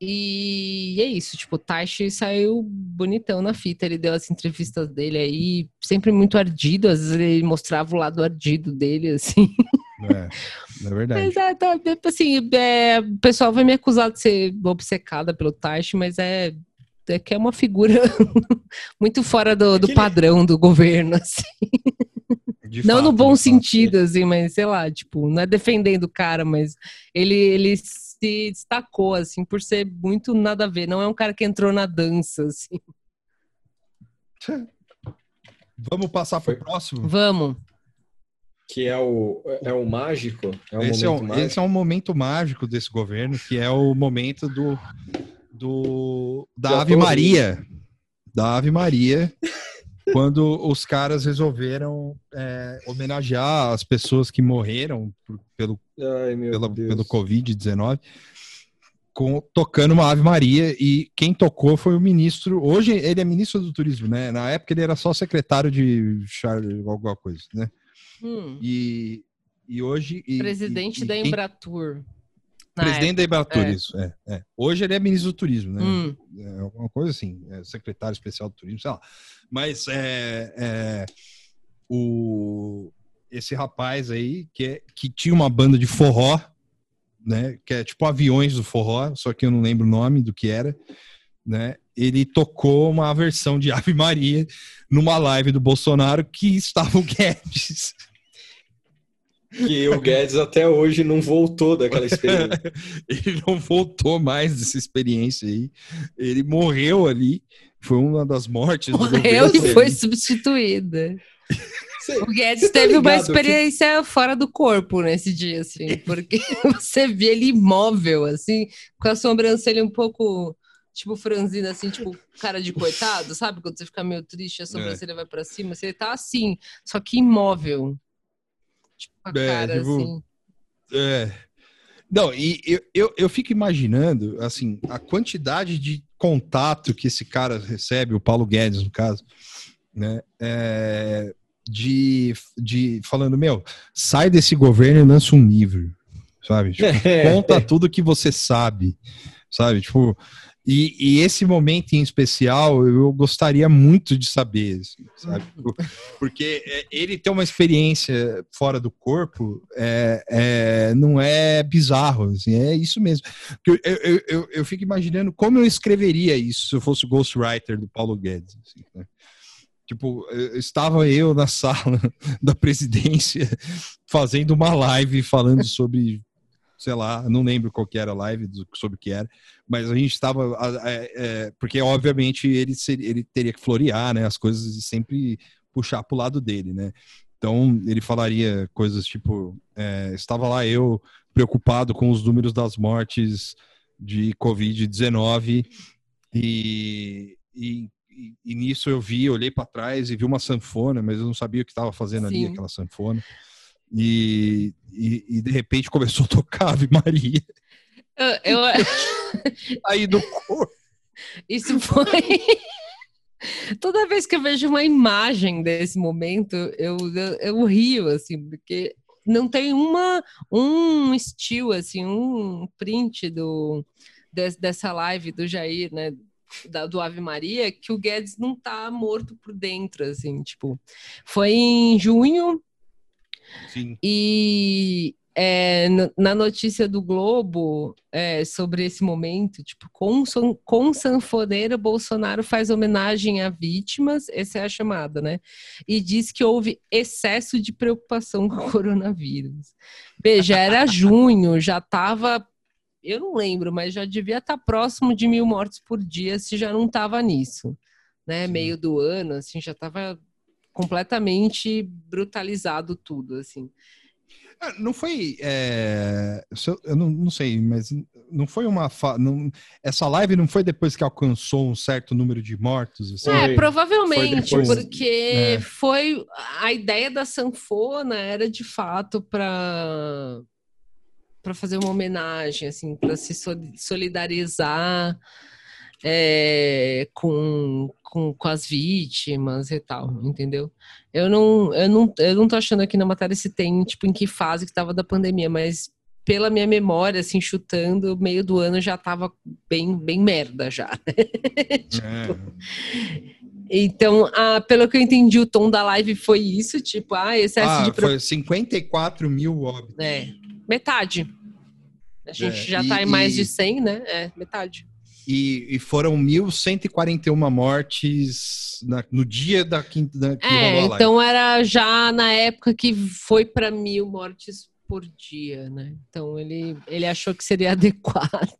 E é isso, tipo, o Taishi saiu bonitão na fita, ele deu as entrevistas dele aí, sempre muito ardido, às vezes ele mostrava o lado ardido dele, assim.
É, é verdade.
Mas é, tá, assim, é, o pessoal vai me acusar de ser obcecada pelo Taishi, mas é, é que é uma figura <laughs> muito fora do, do padrão do governo, <laughs> assim. De não fato, no bom sentido, assim, mas sei lá, tipo, não é defendendo o cara, mas ele, ele se destacou, assim, por ser muito nada a ver. Não é um cara que entrou na dança, assim.
Vamos passar para o próximo?
Vamos.
Que é o, é o mágico?
É o esse, é um, mágico. esse é um momento mágico desse governo, que é o momento do, do da Ave Maria. Da Ave Maria. <laughs> quando os caras resolveram é, homenagear as pessoas que morreram por, pelo, Ai, pela, pelo Covid-19 tocando uma Ave Maria e quem tocou foi o ministro. Hoje ele é ministro do turismo, né? Na época ele era só secretário de Charles, alguma coisa, né? Hum. E, e hoje. E,
Presidente
e,
da Embratur.
Presidente época. da Embratur, é. isso. É, é. Hoje ele é ministro do turismo, né? Hum. É alguma coisa assim, é secretário especial do turismo, sei lá. Mas é, é, o, esse rapaz aí, que, é, que tinha uma banda de forró, né? Que é tipo aviões do forró, só que eu não lembro o nome do que era, né? Ele tocou uma versão de Ave Maria numa live do Bolsonaro que estava o Guedes.
Que o Guedes até hoje não voltou daquela experiência. <laughs>
ele não voltou mais dessa experiência aí. Ele morreu ali. Foi uma das mortes.
Morreu e foi substituída. o Guedes tá teve uma experiência que... fora do corpo nesse dia, assim, porque <laughs> você vê ele imóvel, assim, com a sobrancelha um pouco, tipo, franzina, assim, tipo, cara de coitado, sabe? Quando você fica meio triste, a sobrancelha é. vai para cima, você tá assim, só que imóvel. Tipo, a é, cara, tipo, assim.
É. Não, e eu, eu, eu fico imaginando, assim, a quantidade de contato que esse cara recebe, o Paulo Guedes, no caso, né? É, de, de falando, meu, sai desse governo e lança um livro, sabe? Tipo, <laughs> conta tudo que você sabe, sabe? Tipo, e, e, esse momento em especial, eu gostaria muito de saber, sabe? Uhum. Porque é, ele ter uma experiência fora do corpo é, é, não é bizarro, assim, é isso mesmo. Eu, eu, eu, eu, fico imaginando como eu escreveria isso se eu fosse o ghostwriter do Paulo Guedes. Assim, né? Tipo, estava eu na <laughs> sala da presidência fazendo uma live falando sobre sei lá, não lembro qual que era a live, sobre o que era, mas a gente estava, é, é, porque obviamente ele, seria, ele teria que florear, né, as coisas e sempre puxar para o lado dele, né, então ele falaria coisas tipo, é, estava lá eu preocupado com os números das mortes de Covid-19 e, e, e, nisso eu vi, olhei para trás e vi uma sanfona, mas eu não sabia o que estava fazendo Sim. ali aquela sanfona. E, e, e, de repente começou a tocar Ave Maria.
Eu, eu... <laughs>
Aí do corpo.
Isso foi. <laughs> Toda vez que eu vejo uma imagem desse momento, eu, eu, eu rio, assim, porque não tem uma, um estilo, assim, um print do, dessa live do Jair, né? Da, do Ave Maria, que o Guedes não tá morto por dentro, assim, tipo. Foi em junho
Sim.
E é, na notícia do Globo é, sobre esse momento, tipo, com, com sanfoneiro, Bolsonaro faz homenagem a vítimas, essa é a chamada, né? E diz que houve excesso de preocupação com o coronavírus. Veja, era <laughs> junho, já estava, eu não lembro, mas já devia estar tá próximo de mil mortes por dia se já não estava nisso, né? Sim. Meio do ano, assim, já estava completamente brutalizado tudo, assim.
É, não foi. É, eu não, não, sei, mas não foi uma. Não, essa live não foi depois que alcançou um certo número de mortos?
Assim? É, provavelmente, depois, porque é. foi. A ideia da sanfona era de fato para para fazer uma homenagem, assim, para se solidarizar é, com, com, com as vítimas e tal, entendeu? Eu não, eu não, eu não tô achando aqui na matéria se tem, tipo, em que fase que tava da pandemia, mas pela minha memória, assim, chutando, meio do ano já tava bem, bem merda já. <laughs> tipo, é. Então, ah, pelo que eu entendi, o tom da live foi isso, tipo, ah, excesso ah, de...
Foi 54 mil óbitos.
É, metade. A gente é, já tá e, em mais e... de 100, né? É, metade.
E, e foram 1.141 mortes na, no dia da quinta. Da,
que é, então era já na época que foi para mil mortes por dia, né? Então ele, ele achou que seria <laughs> adequado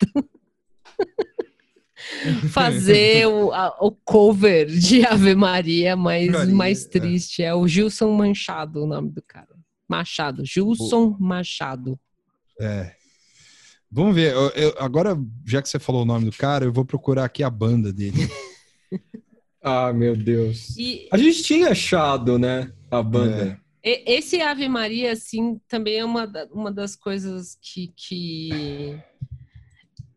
<laughs> fazer o, a, o cover de Ave Maria mais, Maria, mais é. triste. É. é o Gilson Manchado, o nome do cara. Machado, Gilson o... Machado.
É. Vamos ver. Eu, eu, agora, já que você falou o nome do cara, eu vou procurar aqui a banda dele. <laughs>
ah, meu Deus. E... A gente tinha achado, né? A banda.
É. Esse Ave Maria, assim, também é uma, uma das coisas que, que,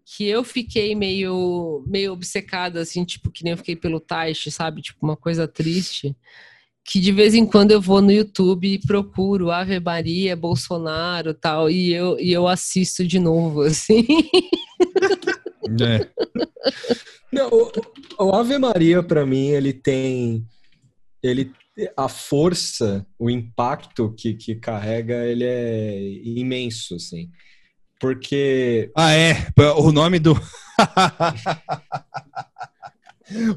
que eu fiquei meio, meio obcecada, assim, tipo, que nem eu fiquei pelo Taish, sabe? Tipo, uma coisa triste que de vez em quando eu vou no YouTube e procuro Ave Maria, Bolsonaro tal, e eu, e eu assisto de novo, <laughs> assim.
É. Não, o, o Ave Maria, para mim, ele tem. Ele, a força, o impacto que, que carrega, ele é imenso, assim. Porque.
Ah, é. O nome do. <laughs>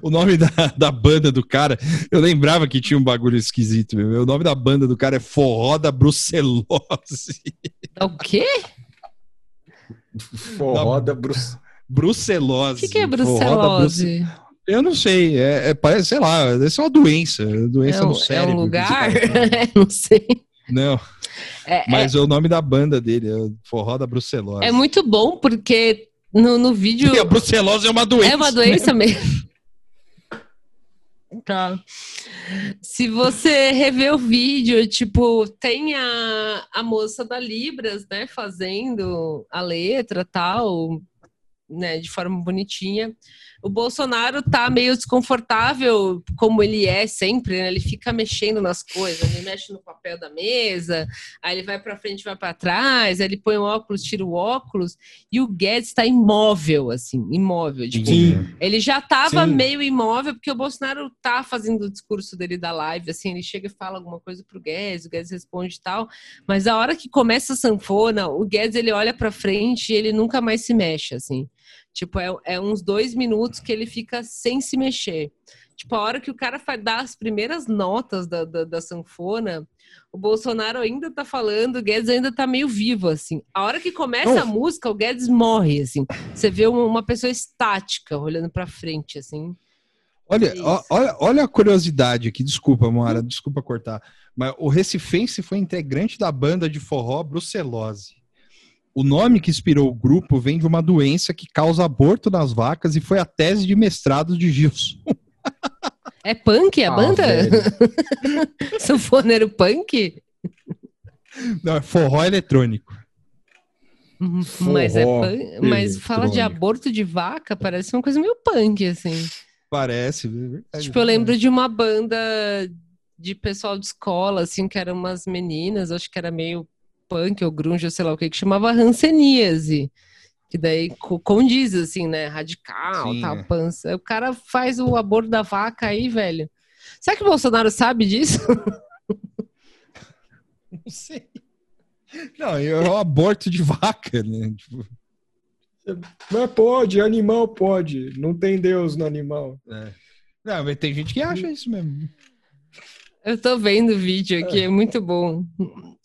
o nome da, da banda do cara, eu lembrava que tinha um bagulho esquisito, meu. O nome da banda do cara é Forró da Brucelose.
O quê?
Forró da, Bru...
Brucelose.
O que, que, é brucelose?
Eu não sei, é, é, parece, sei lá, deve ser uma doença, doença
é,
no cérebro.
É um lugar? <laughs> não sei.
Não. É, Mas é... o nome da banda dele, é Forró da Brucelose.
É muito bom porque no, no vídeo.
E a brucelose é uma doença.
É uma doença mesmo. mesmo. Tá. Se você rever o vídeo, tipo, tem a, a moça da Libras, né, fazendo a letra tal, né, de forma bonitinha o Bolsonaro tá meio desconfortável, como ele é sempre, né? Ele fica mexendo nas coisas, ele mexe no papel da mesa, aí ele vai para frente, vai para trás, aí ele põe o óculos, tira o óculos, e o Guedes está imóvel, assim, imóvel. Tipo, Sim. ele já tava Sim. meio imóvel, porque o Bolsonaro tá fazendo o discurso dele da live, assim, ele chega e fala alguma coisa pro Guedes, o Guedes responde e tal, mas a hora que começa a sanfona, o Guedes ele olha para frente e ele nunca mais se mexe, assim. Tipo, é, é uns dois minutos que ele fica sem se mexer. Tipo, a hora que o cara dá as primeiras notas da, da, da, sanfona, o Bolsonaro ainda tá falando, o Guedes ainda tá meio vivo, assim. A hora que começa a música, o Guedes morre, assim. Você vê uma, uma pessoa estática olhando pra frente, assim.
Olha, é olha, olha a curiosidade aqui, desculpa, Moara, desculpa cortar. Mas o Recifense foi integrante da banda de forró Brucelose. O nome que inspirou o grupo vem de uma doença que causa aborto nas vacas e foi a tese de mestrado de Gilson. <laughs>
É punk a ah, banda? Sanfoneiro <laughs> punk?
Não, é forró eletrônico.
Forró mas é punk, mas fala de aborto de vaca, parece uma coisa meio punk, assim.
Parece.
É tipo, eu lembro de uma banda de pessoal de escola, assim, que eram umas meninas, acho que era meio punk ou grunge, ou sei lá o que, que chamava Hanseníase. Que daí condiz, assim, né? Radical, Sim, tal, é. pança. O cara faz o aborto da vaca aí, velho. Será que o Bolsonaro sabe disso? <laughs>
Não sei. Não, é o aborto de vaca, né? Tipo...
Mas pode, animal pode. Não tem Deus no animal.
É. Não, mas tem gente que acha isso mesmo.
Eu tô vendo o vídeo aqui, é, é muito bom.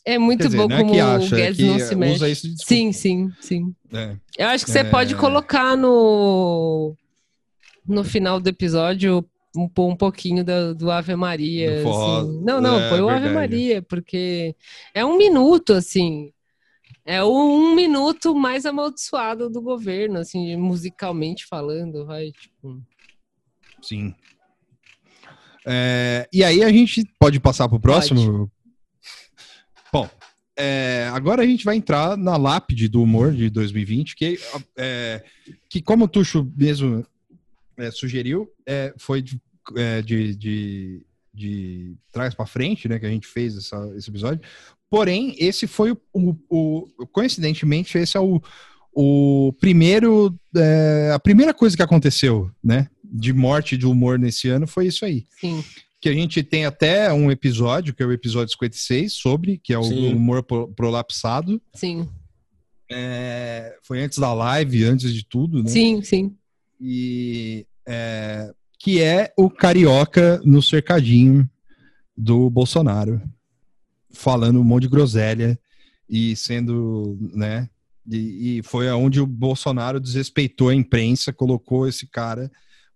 É muito dizer, bom é como é acha, o Guedes é não se mexe. sim, sim, sim. É. Eu acho que você pode é. colocar no no final do episódio um, um pouquinho do, do Ave Maria. Do assim. Não, não, põe o Ave Maria, porque é um minuto, assim. É o um minuto mais amaldiçoado do governo, assim, musicalmente falando, vai, tipo.
Sim. É, e aí a gente pode passar para o próximo? Pode. É, agora a gente vai entrar na lápide do humor de 2020, que, é, que como o Tuxo mesmo é, sugeriu, é, foi de, é, de, de, de trás para frente, né, que a gente fez essa, esse episódio. Porém, esse foi o, o, o coincidentemente, esse é o, o primeiro, é, a primeira coisa que aconteceu, né, de morte de humor nesse ano foi isso aí.
Sim.
Que a gente tem até um episódio, que é o episódio 56, sobre, que é o Sim. humor prolapsado.
Sim.
É, foi antes da live, antes de tudo, né?
Sim, sim.
E é, que é o carioca no cercadinho do Bolsonaro, falando um monte de groselha e sendo, né? E, e foi aonde o Bolsonaro desrespeitou a imprensa, colocou esse cara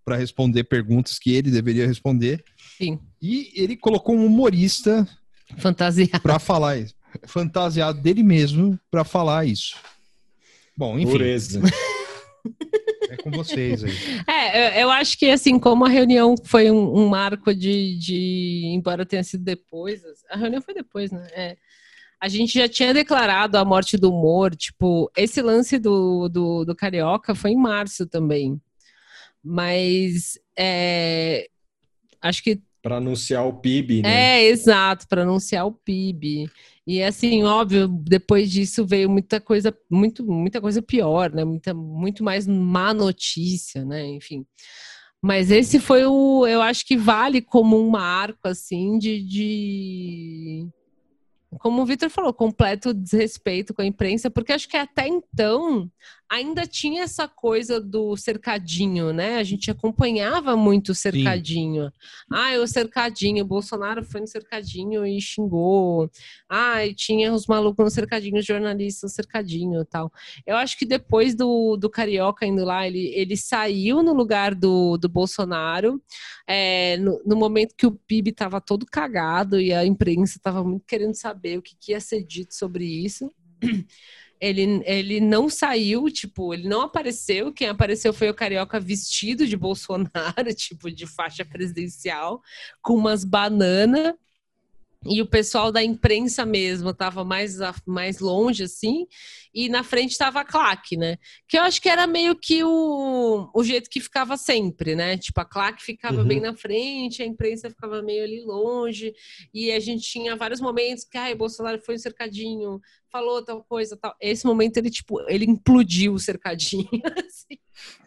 para responder perguntas que ele deveria responder.
Sim.
E ele colocou um humorista
fantasiado
para falar isso, fantasiado dele mesmo para falar isso. Bom, enfim.
Pureza.
É com vocês aí.
É, eu, eu, acho que assim, como a reunião foi um, um marco de, de, embora tenha sido depois, a reunião foi depois, né? É, a gente já tinha declarado a morte do humor, tipo, esse lance do, do, do Carioca foi em março também. Mas é, acho que
para anunciar o PIB, né?
É, exato, para anunciar o PIB. E assim, óbvio, depois disso veio muita coisa, muito, muita coisa pior, né? Muita, muito mais má notícia, né? Enfim. Mas esse foi o, eu acho que vale como um marco, assim, de, de como o Vitor falou, completo desrespeito com a imprensa, porque acho que até então ainda tinha essa coisa do cercadinho, né? A gente acompanhava muito o cercadinho. Sim. Ah, o cercadinho, o Bolsonaro foi no cercadinho e xingou. Ah, e tinha os malucos no cercadinho, os jornalistas no cercadinho e tal. Eu acho que depois do, do Carioca indo lá, ele, ele saiu no lugar do, do Bolsonaro, é, no, no momento que o PIB estava todo cagado e a imprensa estava muito querendo saber o que, que ia ser dito sobre isso ele, ele não saiu, tipo, ele não apareceu. Quem apareceu foi o Carioca vestido de Bolsonaro, <laughs> tipo, de faixa presidencial, com umas bananas e o pessoal da imprensa mesmo estava mais, mais longe, assim, e na frente estava a claque, né? Que eu acho que era meio que o, o jeito que ficava sempre, né? Tipo, a claque ficava uhum. bem na frente, a imprensa ficava meio ali longe, e a gente tinha vários momentos que, ai, Bolsonaro foi um cercadinho, falou tal coisa, tal. Esse momento ele, tipo, ele implodiu o cercadinho, <laughs> assim.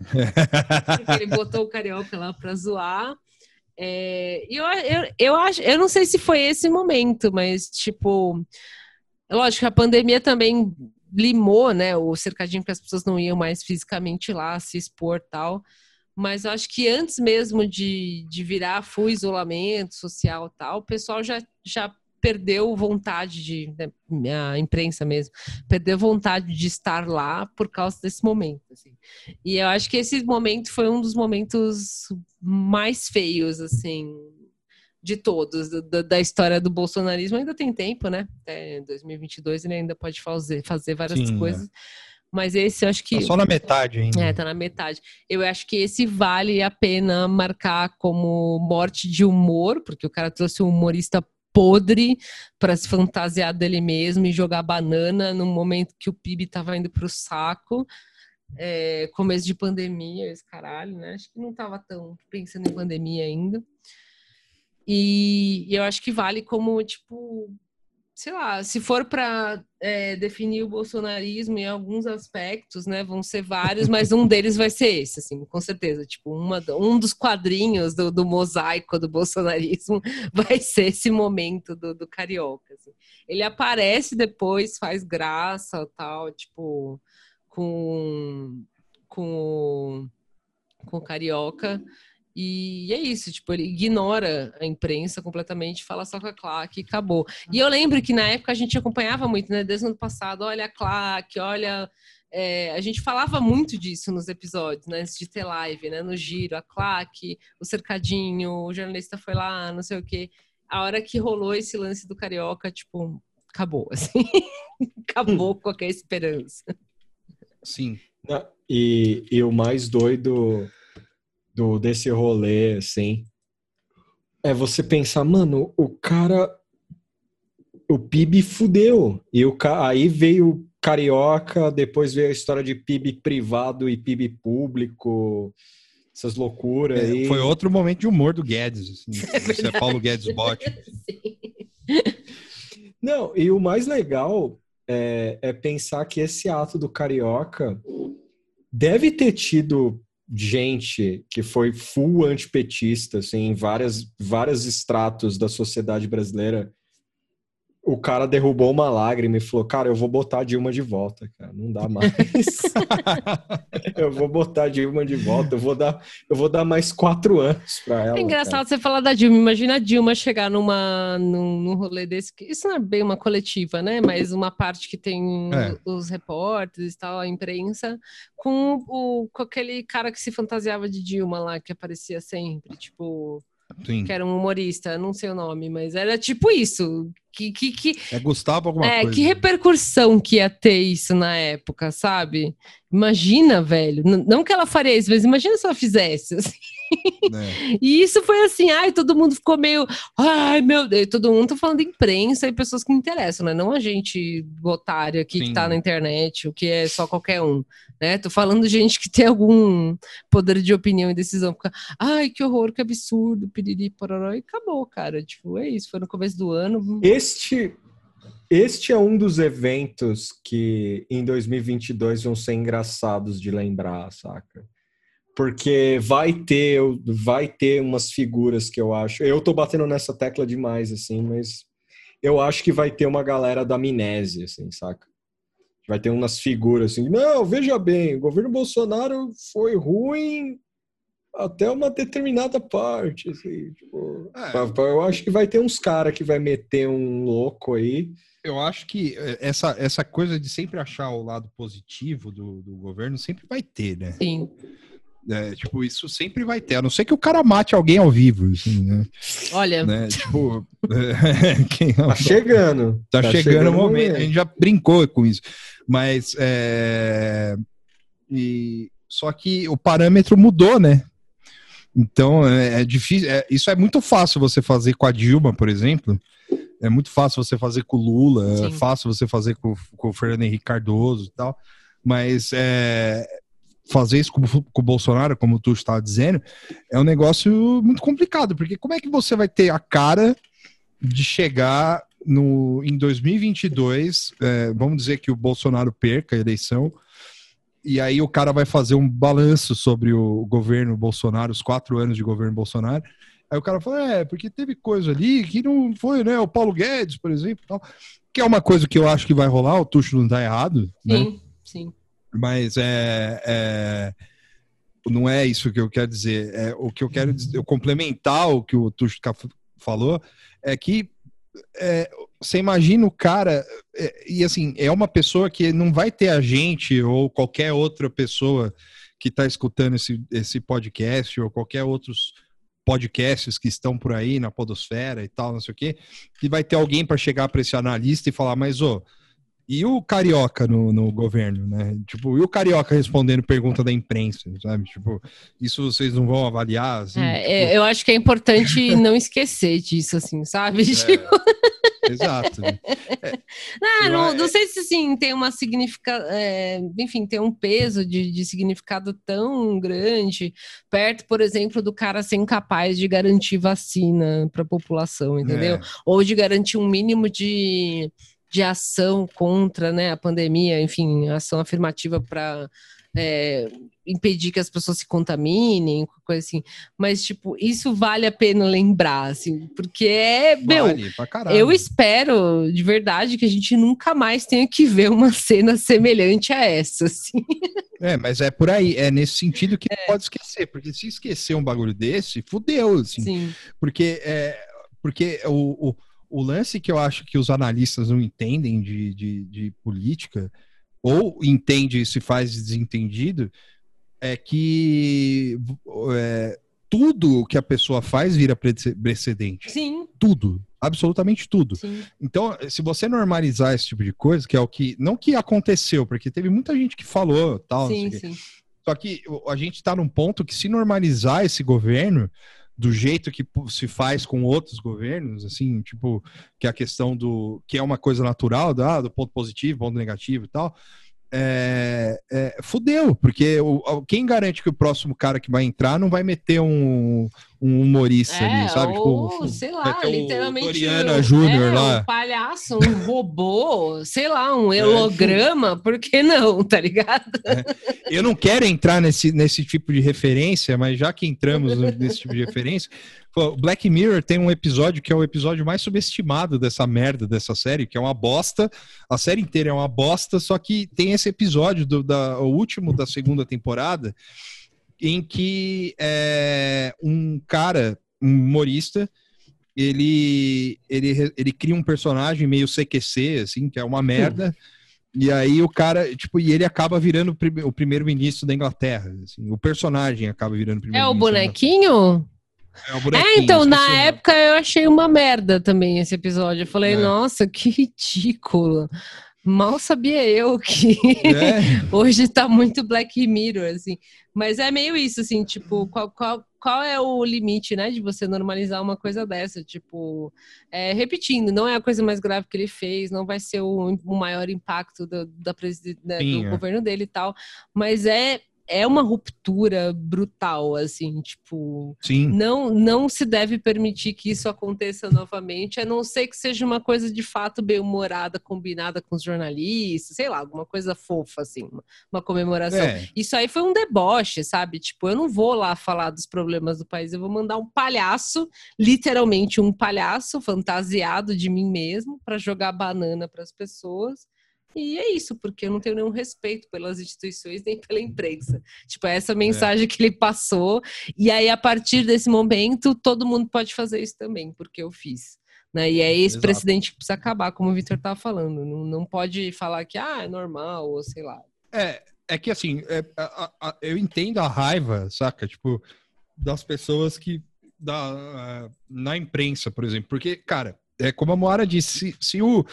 <laughs> ele botou o carioca lá pra zoar. É, eu, eu, eu, acho, eu não sei se foi esse momento, mas tipo, lógico, a pandemia também limou, né, o cercadinho que as pessoas não iam mais fisicamente lá se expor tal. Mas eu acho que antes mesmo de, de virar full isolamento social tal, o pessoal já, já perdeu vontade de, né, a imprensa mesmo, perdeu vontade de estar lá por causa desse momento. Assim. E eu acho que esse momento foi um dos momentos mais feios, assim, de todos, da, da história do bolsonarismo. Ainda tem tempo, né? Até 2022 ele ainda pode fazer, fazer várias Sim, é. coisas. É. Mas esse eu acho que.
Tá só na metade ainda.
É, tá na metade. Eu acho que esse vale a pena marcar como morte de humor, porque o cara trouxe um humorista podre para se fantasiar dele mesmo e jogar banana no momento que o PIB estava indo para o saco. É, começo de pandemia, esse caralho, né? Acho que não estava tão pensando em pandemia ainda. E, e, eu acho que vale como, tipo, sei lá, se for para é, definir o bolsonarismo em alguns aspectos, né, vão ser vários, mas um deles vai ser esse, assim, com certeza. Tipo, uma, um dos quadrinhos do, do mosaico do bolsonarismo <laughs> vai ser esse momento do, do carioca. Assim. Ele aparece depois, faz graça, tal, tipo, com com com o carioca e é isso, tipo, ele ignora a imprensa completamente, fala só com a Claque e acabou. E eu lembro que na época a gente acompanhava muito, né? Desde o ano passado, olha a Claque, olha. É, a gente falava muito disso nos episódios, né? Antes de ter live, né? No giro, a Claque, o cercadinho, o jornalista foi lá, não sei o quê. A hora que rolou esse lance do Carioca, tipo, acabou, <laughs> assim. acabou qualquer esperança.
Sim.
E, e o mais doido do desse rolê, assim, é você pensar, mano, o cara. O PIB fudeu. E o, aí veio Carioca, depois veio a história de PIB privado e PIB público, essas loucuras. É, aí.
Foi outro momento de humor do Guedes. Assim, <laughs> é Você é Paulo Guedes Bot. <laughs>
Não, e o mais legal é, é pensar que esse ato do Carioca deve ter tido gente que foi full antipetista, assim, em várias, vários estratos da sociedade brasileira, o cara derrubou uma lágrima e falou: Cara, eu vou botar a Dilma de volta, cara. Não dá mais. <laughs> eu vou botar a Dilma de volta. Eu vou dar, eu vou dar mais quatro anos para ela.
É engraçado cara. você falar da Dilma. Imagina a Dilma chegar numa, num, num rolê desse. Isso não é bem uma coletiva, né? Mas uma parte que tem é. os repórteres e tal, a imprensa, com, o, com aquele cara que se fantasiava de Dilma lá, que aparecia sempre, tipo. Sim. que era um humorista, não sei o nome, mas era tipo isso. Que, que, que,
é Gustavo alguma é, coisa.
Que repercussão que ia ter isso na época, sabe? Imagina, velho. Não que ela faria isso, mas imagina se ela fizesse. Assim. <laughs> É. E isso foi assim, ai, todo mundo ficou meio, ai, meu Deus, todo mundo tá falando de imprensa e pessoas que interessam, né? Não a gente otário aqui Sim. que tá na internet, o que é só qualquer um, né? Tô falando de gente que tem algum poder de opinião e decisão. Fica, ai, que horror, que absurdo, piriri, pororó, e acabou, cara. Tipo, é isso, foi no começo do ano.
Este este é um dos eventos que em 2022 vão ser engraçados de lembrar, saca? Porque vai ter, vai ter umas figuras que eu acho. Eu tô batendo nessa tecla demais, assim, mas eu acho que vai ter uma galera da amnésia, assim, saca? Vai ter umas figuras assim, não, veja bem, o governo Bolsonaro foi ruim até uma determinada parte, assim, tipo, é. eu acho que vai ter uns caras que vai meter um louco aí
eu acho que eh, essa, essa coisa de sempre achar o lado positivo do, do governo sempre vai ter, né?
Sim.
É, tipo, isso sempre vai ter, a não ser que o cara mate alguém ao vivo, assim, né?
Olha.
Né? Tipo, <laughs>
é, tá chegando.
Tá, tá chegando, chegando o momento. momento. A gente já brincou com isso. Mas é... e... só que o parâmetro mudou, né? Então é, é difícil. É, isso é muito fácil você fazer com a Dilma, por exemplo. É muito fácil você fazer com o Lula, é Sim. é fácil você fazer com, com, o Fernando Henrique Cardoso e tal, mas é, fazer isso com, com, o Bolsonaro, como tu está dizendo, é um negócio muito complicado, porque como é que você vai ter a cara de chegar no, em 2022, é, vamos dizer que o Bolsonaro perca a eleição, e aí o cara vai fazer um balanço sobre o governo Bolsonaro, os quatro anos de governo Bolsonaro, Aí o cara fala, é, porque teve coisa ali que não foi, né? O Paulo Guedes, por exemplo, tal, que é uma coisa que eu acho que vai rolar, o Tuxo não tá errado.
Né? Sim, né? sim.
Mas é, é, não é isso que eu quero dizer. É, o que eu quero dizer, eu complementar o que o Tuxo falou, é que é, você imagina o cara, é, e assim, é uma pessoa que não vai ter a gente ou qualquer outra pessoa que está escutando esse, esse podcast ou qualquer outros podcasts que estão por aí na podosfera e tal, não sei o quê, e vai ter alguém para chegar para esse analista e falar, mas ô, e o carioca no, no governo, né? Tipo, e o carioca respondendo pergunta da imprensa, sabe? Tipo, isso vocês não vão avaliar? Assim,
é, tipo... eu acho que é importante não esquecer disso, assim, sabe? É. <laughs> Tipo...
Exato. É, <laughs>
não, não, não, sei se assim, tem uma significação, é, enfim, tem um peso de, de, significado tão grande, perto, por exemplo, do cara ser incapaz de garantir vacina para a população, entendeu? É. Ou de garantir um mínimo de, de ação contra né, a pandemia, enfim, ação afirmativa para é, impedir que as pessoas se contaminem, coisa assim. Mas, tipo, isso vale a pena lembrar, assim, porque é, vale, meu, eu espero de verdade que a gente nunca mais tenha que ver uma cena semelhante a essa, assim.
É, mas é por aí, é nesse sentido que é. pode esquecer, porque se esquecer um bagulho desse, fudeu, assim. Sim. Porque, é, porque o, o, o lance que eu acho que os analistas não entendem de, de, de política ou entende e se faz desentendido, é que é, tudo que a pessoa faz vira precedente.
Sim.
Tudo. Absolutamente tudo. Sim. Então, se você normalizar esse tipo de coisa, que é o que. Não que aconteceu, porque teve muita gente que falou tal. Sim, sim. Só que a gente está num ponto que, se normalizar esse governo, do jeito que se faz com outros governos, assim, tipo, que a questão do que é uma coisa natural, do, ah, do ponto positivo, ponto negativo e tal, é, é, fudeu, porque o, quem garante que o próximo cara que vai entrar não vai meter um, um humorista é, ali, sabe?
Ou, tipo, sei lá, literalmente.
Doriana Júnior
é,
lá.
Um palhaço, um robô, sei lá, um é. holograma, por que não, <laughs> tá ligado?
Eu não quero entrar nesse, nesse tipo de referência, mas já que entramos nesse tipo de referência, Black Mirror tem um episódio que é o episódio mais subestimado dessa merda dessa série, que é uma bosta. A série inteira é uma bosta, só que tem esse episódio do da, o último da segunda temporada em que é, um cara, um humorista, ele, ele, ele cria um personagem meio CQC, assim, que é uma merda. E aí o cara, tipo, e ele acaba virando o primeiro-ministro da Inglaterra. Assim, o personagem acaba virando o
primeiro-ministro. É o bonequinho? É, é, então, na época eu achei uma merda também esse episódio. Eu falei, é. nossa, que ridículo. Mal sabia eu que é. <laughs> hoje tá muito Black Mirror, assim. Mas é meio isso, assim, tipo, qual, qual, qual é o limite, né, de você normalizar uma coisa dessa? Tipo, é, repetindo, não é a coisa mais grave que ele fez, não vai ser o, o maior impacto do, da, né, do é. governo dele e tal, mas é é uma ruptura brutal, assim, tipo,
Sim.
não não se deve permitir que isso aconteça novamente, a não ser que seja uma coisa de fato bem humorada, combinada com os jornalistas, sei lá, alguma coisa fofa, assim, uma, uma comemoração. É. Isso aí foi um deboche, sabe? Tipo, eu não vou lá falar dos problemas do país, eu vou mandar um palhaço, literalmente um palhaço fantasiado de mim mesmo, para jogar banana para as pessoas e é isso, porque eu não tenho nenhum respeito pelas instituições nem pela imprensa. Tipo, é essa é. mensagem é. que ele passou. E aí, a partir desse momento, todo mundo pode fazer isso também, porque eu fiz. Né? E é esse Exato. precedente que precisa acabar, como o Victor estava falando. Não, não pode falar que ah, é normal, ou sei lá.
É, é que assim, é, a, a, eu entendo a raiva, saca? Tipo, das pessoas que. Da, na imprensa, por exemplo. Porque, cara, é como a Moara disse, se, se o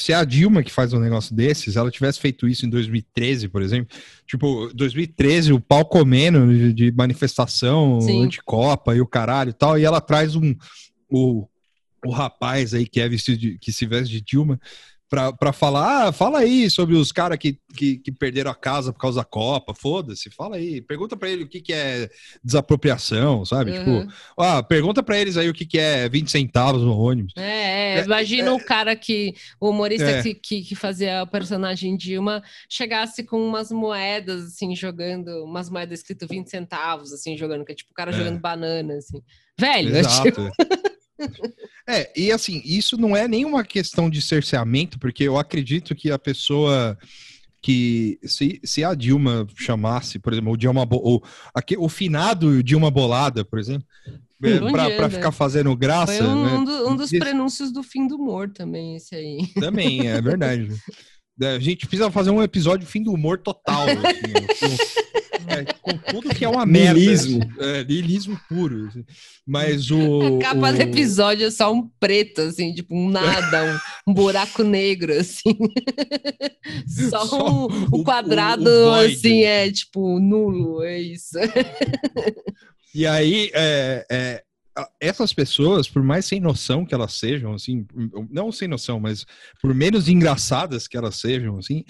se a Dilma que faz um negócio desses, ela tivesse feito isso em 2013, por exemplo, tipo, 2013, o pau comendo de, manifestação Sim. anticopa e o caralho e tal, e ela traz um o, o rapaz aí que é vestido de, que se veste de Dilma para falar, ah, fala aí sobre os caras que, que, que, perderam a casa por causa da Copa, foda-se, fala aí, pergunta para ele o que, que é desapropriação, sabe? Uhum. Tipo, ah, pergunta para eles aí o que, que é 20 centavos no ônibus.
É, é imagina é, o cara que, o humorista é. que, que, que, fazia o personagem Dilma, chegasse com umas moedas, assim, jogando, umas moedas escrito 20 centavos, assim, jogando, que é tipo o cara é. jogando banana, assim. Velho, Exato. Tipo... <laughs>
É, e assim, isso não é nenhuma questão de cerceamento, porque eu acredito que a pessoa que se, se a Dilma chamasse, por exemplo, o Dilma ou aqui, o finado Dilma Bolada, por exemplo, é, para ficar fazendo graça. Foi
um, né? um, do, um dos prenúncios do fim do humor também, esse aí.
Também, é verdade. <laughs> É, a gente precisa fazer um episódio fim do humor total. <laughs> Assim, é, com tudo que é uma merda. Lilismo. É, lilismo puro. Assim. Mas o.
A <laughs> capa
o...
do episódio é só um preto, assim, tipo um nada, um, um buraco negro, assim. <laughs> só, só um, um, quadrado, o, o assim, é tipo nulo, é isso.
E aí, é, é, essas pessoas, por mais sem noção que elas sejam, assim, não sem noção, mas por menos engraçadas que elas sejam, assim,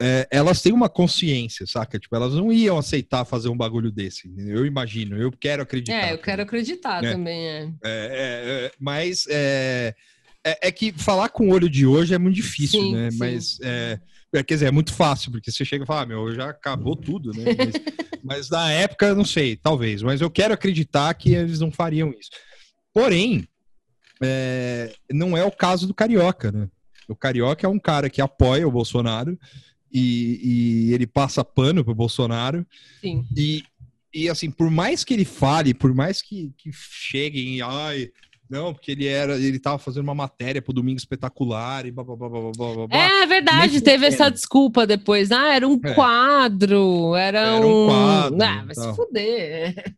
é, elas têm uma consciência, saca? Tipo, elas não iam aceitar fazer um bagulho desse. Eu imagino, eu quero acreditar.
É, eu quero acreditar é. também, é.
é. é, é mas é, é, que falar com o olho de hoje é muito difícil, sim, né? Sim. Mas quer dizer, é muito fácil, porque você chega e fala, ah, meu, já acabou tudo, né? Mas, <laughs> mas na época, não sei, talvez. Mas eu quero acreditar que eles não fariam isso. Porém, não é o caso do Carioca, né? O Carioca é um cara que apoia o Bolsonaro, e, e ele passa pano pro Bolsonaro.
Sim.
E, e assim, por mais que ele fale, por mais que, que cheguem, ai, não, porque ele era, ele tava fazendo uma matéria pro Domingo Espetacular e blá, blá, blá, blá, blá, blá.
É verdade, teve essa desculpa depois. Ah, era um é. quadro, era, era um... um quadro. Ah, vai se fuder.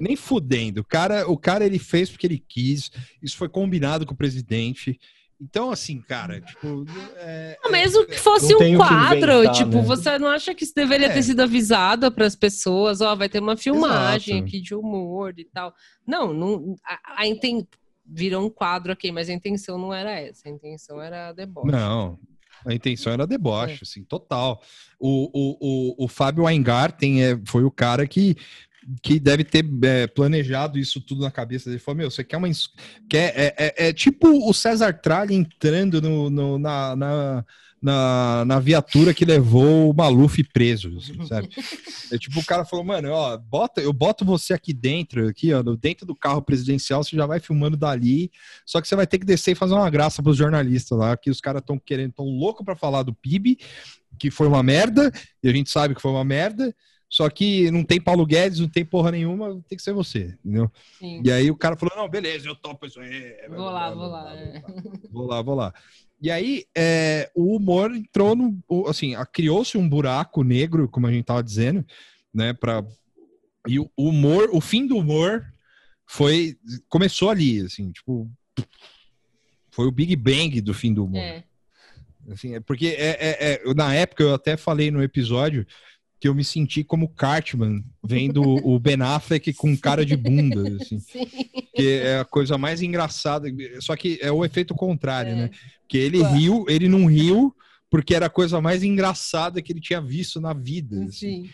Nem fudendo. O cara, o cara ele fez porque ele quis. Isso foi combinado com o presidente. Então, assim, cara, tipo.
É, mesmo que fosse um quadro, inventar, tipo, né? você não acha que isso deveria é. ter sido avisado para as pessoas? Ó, vai ter uma filmagem Exato. aqui de humor e tal. Não, não a, a. virou um quadro aqui, mas a intenção não era essa. A intenção era deboche.
Não, a intenção era deboche, é. assim, total. O, o, o, o Fábio Weingarten é, foi o cara que que deve ter é, planejado isso tudo na cabeça dele. Falou, meu, você quer uma. Quer, é, é, é tipo o César Tralli entrando no, no na, na, na, na, viatura que levou o Maluf preso, sabe? É tipo, o cara falou, mano, ó, bota, eu boto você aqui dentro, aqui, ó, dentro do carro presidencial, você já vai filmando dali, só que você vai ter que descer e fazer uma graça pros jornalistas lá, que os caras estão querendo, tão louco para falar do PIB, que foi uma merda, e a gente sabe que foi uma merda, só que não tem Paulo Guedes, não tem porra nenhuma, tem que ser você, entendeu? Sim. E aí o cara falou: não, beleza, eu topo isso aí.
Vou lá, vou lá.
Vou lá, vou lá. E aí é, o humor entrou no. Assim, criou-se um buraco negro, como a gente tava dizendo, né? Pra, e o humor, o fim do humor foi. Começou ali, assim, tipo. Foi o Big Bang do fim do humor. É. Assim, é porque é, é, é, na época eu até falei no episódio que eu me senti como Cartman, vendo o Ben Affleck com cara de bunda, assim. <laughs> Sim. Que é a coisa mais engraçada. Só que é o efeito contrário, é. né? Que ele riu, ele não riu porque era a coisa mais engraçada que ele tinha visto na vida. Assim. Sim.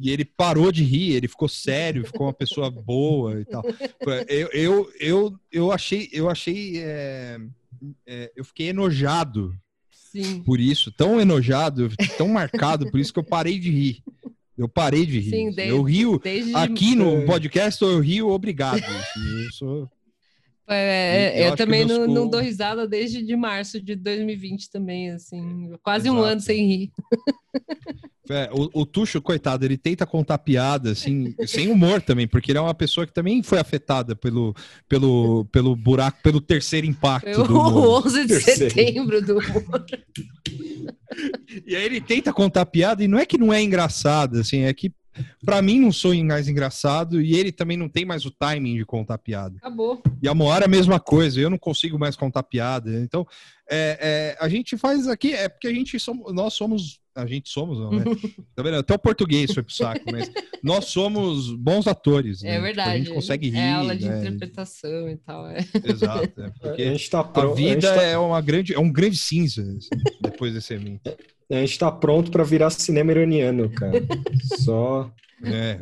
E ele parou de rir, ele ficou sério, ficou uma pessoa boa e tal. Eu, eu, eu, eu achei, eu achei, é, é, eu fiquei enojado Sim. por isso, tão enojado, tão marcado por isso que eu parei de rir. Eu parei de rir. Sim, desde, eu rio aqui no podcast, eu rio obrigado. Assim, eu sou
é, eu, eu também não, não dou risada desde de março de 2020 também, assim, quase Exato. um ano sem rir.
É, o, o Tuxo, coitado, ele tenta contar piada, assim, <laughs> sem humor também, porque ele é uma pessoa que também foi afetada pelo, pelo, pelo buraco, pelo terceiro impacto. Foi
o 11 de terceiro. setembro do humor.
e aí ele tenta contar piada e não é que não é engraçado, assim, é que Pra mim não sou mais engraçado e ele também não tem mais o timing de contar piada.
Acabou.
E a Moara a mesma coisa, eu não consigo mais contar piada. Então, é, é, a gente faz aqui, é porque a gente somos, nós somos, a gente somos, não, né? <laughs> tá vendo? Até o português foi pro saco, mas nós somos bons atores.
É né? verdade.
Tipo, a gente consegue rir.
É aula de né? interpretação e tal. É.
Exato. É porque a, gente tá pronto, a vida a tá... é, uma grande, é um grande cinza assim, depois desse evento.
A gente tá pronto para virar cinema iraniano, cara. Só.
É.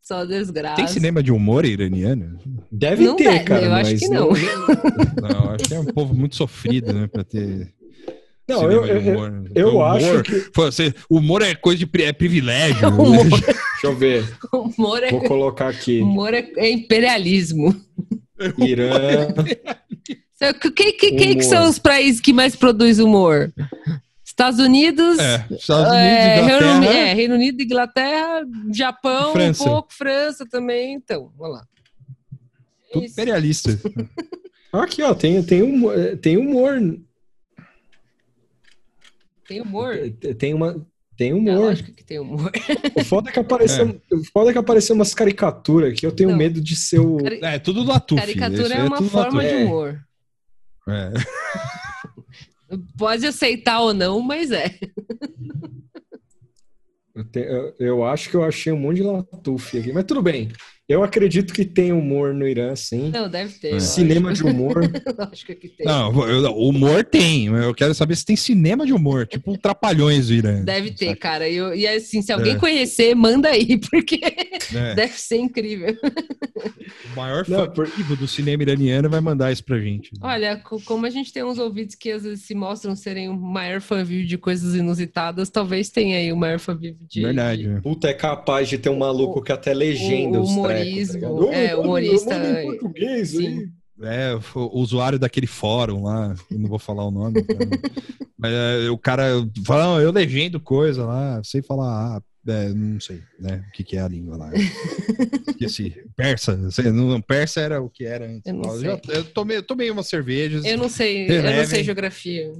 Só desgraça.
Tem cinema de humor iraniano?
Deve não ter, deve, cara.
Eu acho que não. Não,
não acho que é um povo muito sofrido, né, pra ter.
Não, eu, eu, humor. eu humor, acho que.
Você, humor é coisa de é privilégio. <laughs> humor.
Deixa eu ver. <laughs> Humor é, Vou colocar aqui.
Humor é, é imperialismo. <laughs>
Irã.
Quem, quem, quem que são os países que mais produzem humor? Estados Unidos,
é, Estados é, Unidos
Reino, é, Reino, Unido, Inglaterra, Japão, França. um pouco, França também. Então, vamos lá.
Tudo imperialista.
Aqui, ó, tem, tem, humor, tem humor.
Tem humor?
Tem uma. Tem humor. É
que tem humor. <laughs>
O foda é que apareceu, é. o foda é que apareceu umas caricaturas que eu tenho Não. medo de ser o.
É, tudo do Atuf.
Caricatura é, é uma forma de humor. É. Pode aceitar ou não, mas é.
Eu, te, eu, eu, acho que eu achei um monte de latuf aqui, mas tudo bem. Eu acredito que tem humor no Irã, sim.
Não, deve ter.
É. Cinema de humor. <laughs>
Lógico que tem. Não, eu, humor tem. Eu quero saber se tem cinema de humor, tipo Trapalhões do Irã.
Deve ter, saca? cara. Eu, e assim, se alguém é. conhecer, manda aí, <laughs> porque é. deve ser incrível.
O maior fã por... do cinema iraniano vai mandar isso pra gente.
Olha, como a gente tem uns ouvidos que às vezes se mostram serem o maior fã vivo de coisas inusitadas, talvez tenha aí o maior fã vivo de.
Verdade.
De... Puta, é capaz de ter um maluco o, que até legenda o, os
humor humorismo, tá é, humorista. Em
português sim.
É, o usuário daquele fórum lá, não vou falar o nome. <laughs> mas é, o cara fala, eu legendo coisa lá, sei falar, ah, é, não sei, né? O que, que é a língua lá? <laughs> Esqueci. Persa, sei, não, persa era o que era antes. Eu, eu, já, eu tomei, eu tomei umas cervejas.
Eu não sei, eu não sei geografia.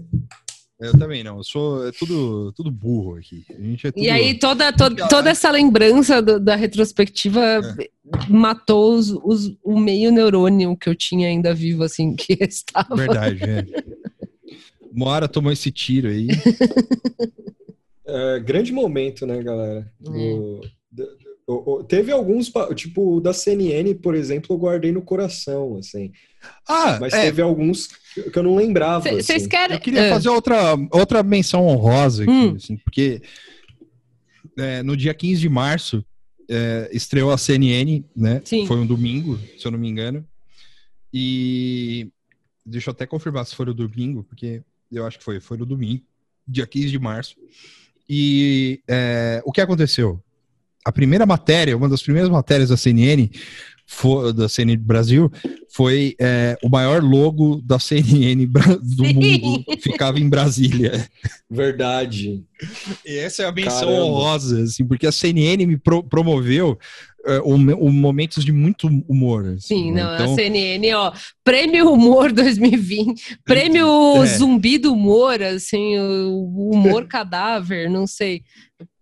Eu também não, eu sou é tudo, tudo burro aqui. É tudo...
E aí toda, toda, toda essa lembrança do, da retrospectiva é. matou os, os, o meio neurônio que eu tinha ainda vivo, assim, <laughs> que estava.
Verdade, é. Moara tomou esse tiro aí.
É, grande momento, né, galera? Do, do, teve alguns, tipo, o da CNN, por exemplo, eu guardei no coração, assim.
Ah,
mas é. teve alguns que eu não lembrava.
Vocês assim. querem?
Eu queria é. fazer outra, outra menção honrosa aqui, hum. assim, porque é, no dia 15 de março é, estreou a CNN, né? Sim. Foi um domingo, se eu não me engano. E deixa eu até confirmar se foi no domingo, porque eu acho que foi, foi no domingo, dia 15 de março. E é, o que aconteceu? A primeira matéria, uma das primeiras matérias da CNN foi, da CNN Brasil foi é, o maior logo da CNN do Sim. mundo ficava em Brasília.
Verdade.
E essa é a menção Caramba. honrosa, assim, porque a CNN me pro, promoveu uh, um, um, momentos de muito humor.
Assim, Sim, né? não, então... a CNN, ó, Prêmio Humor <laughs> 2020, Prêmio é. Zumbi do Humor, assim, o humor cadáver, não sei.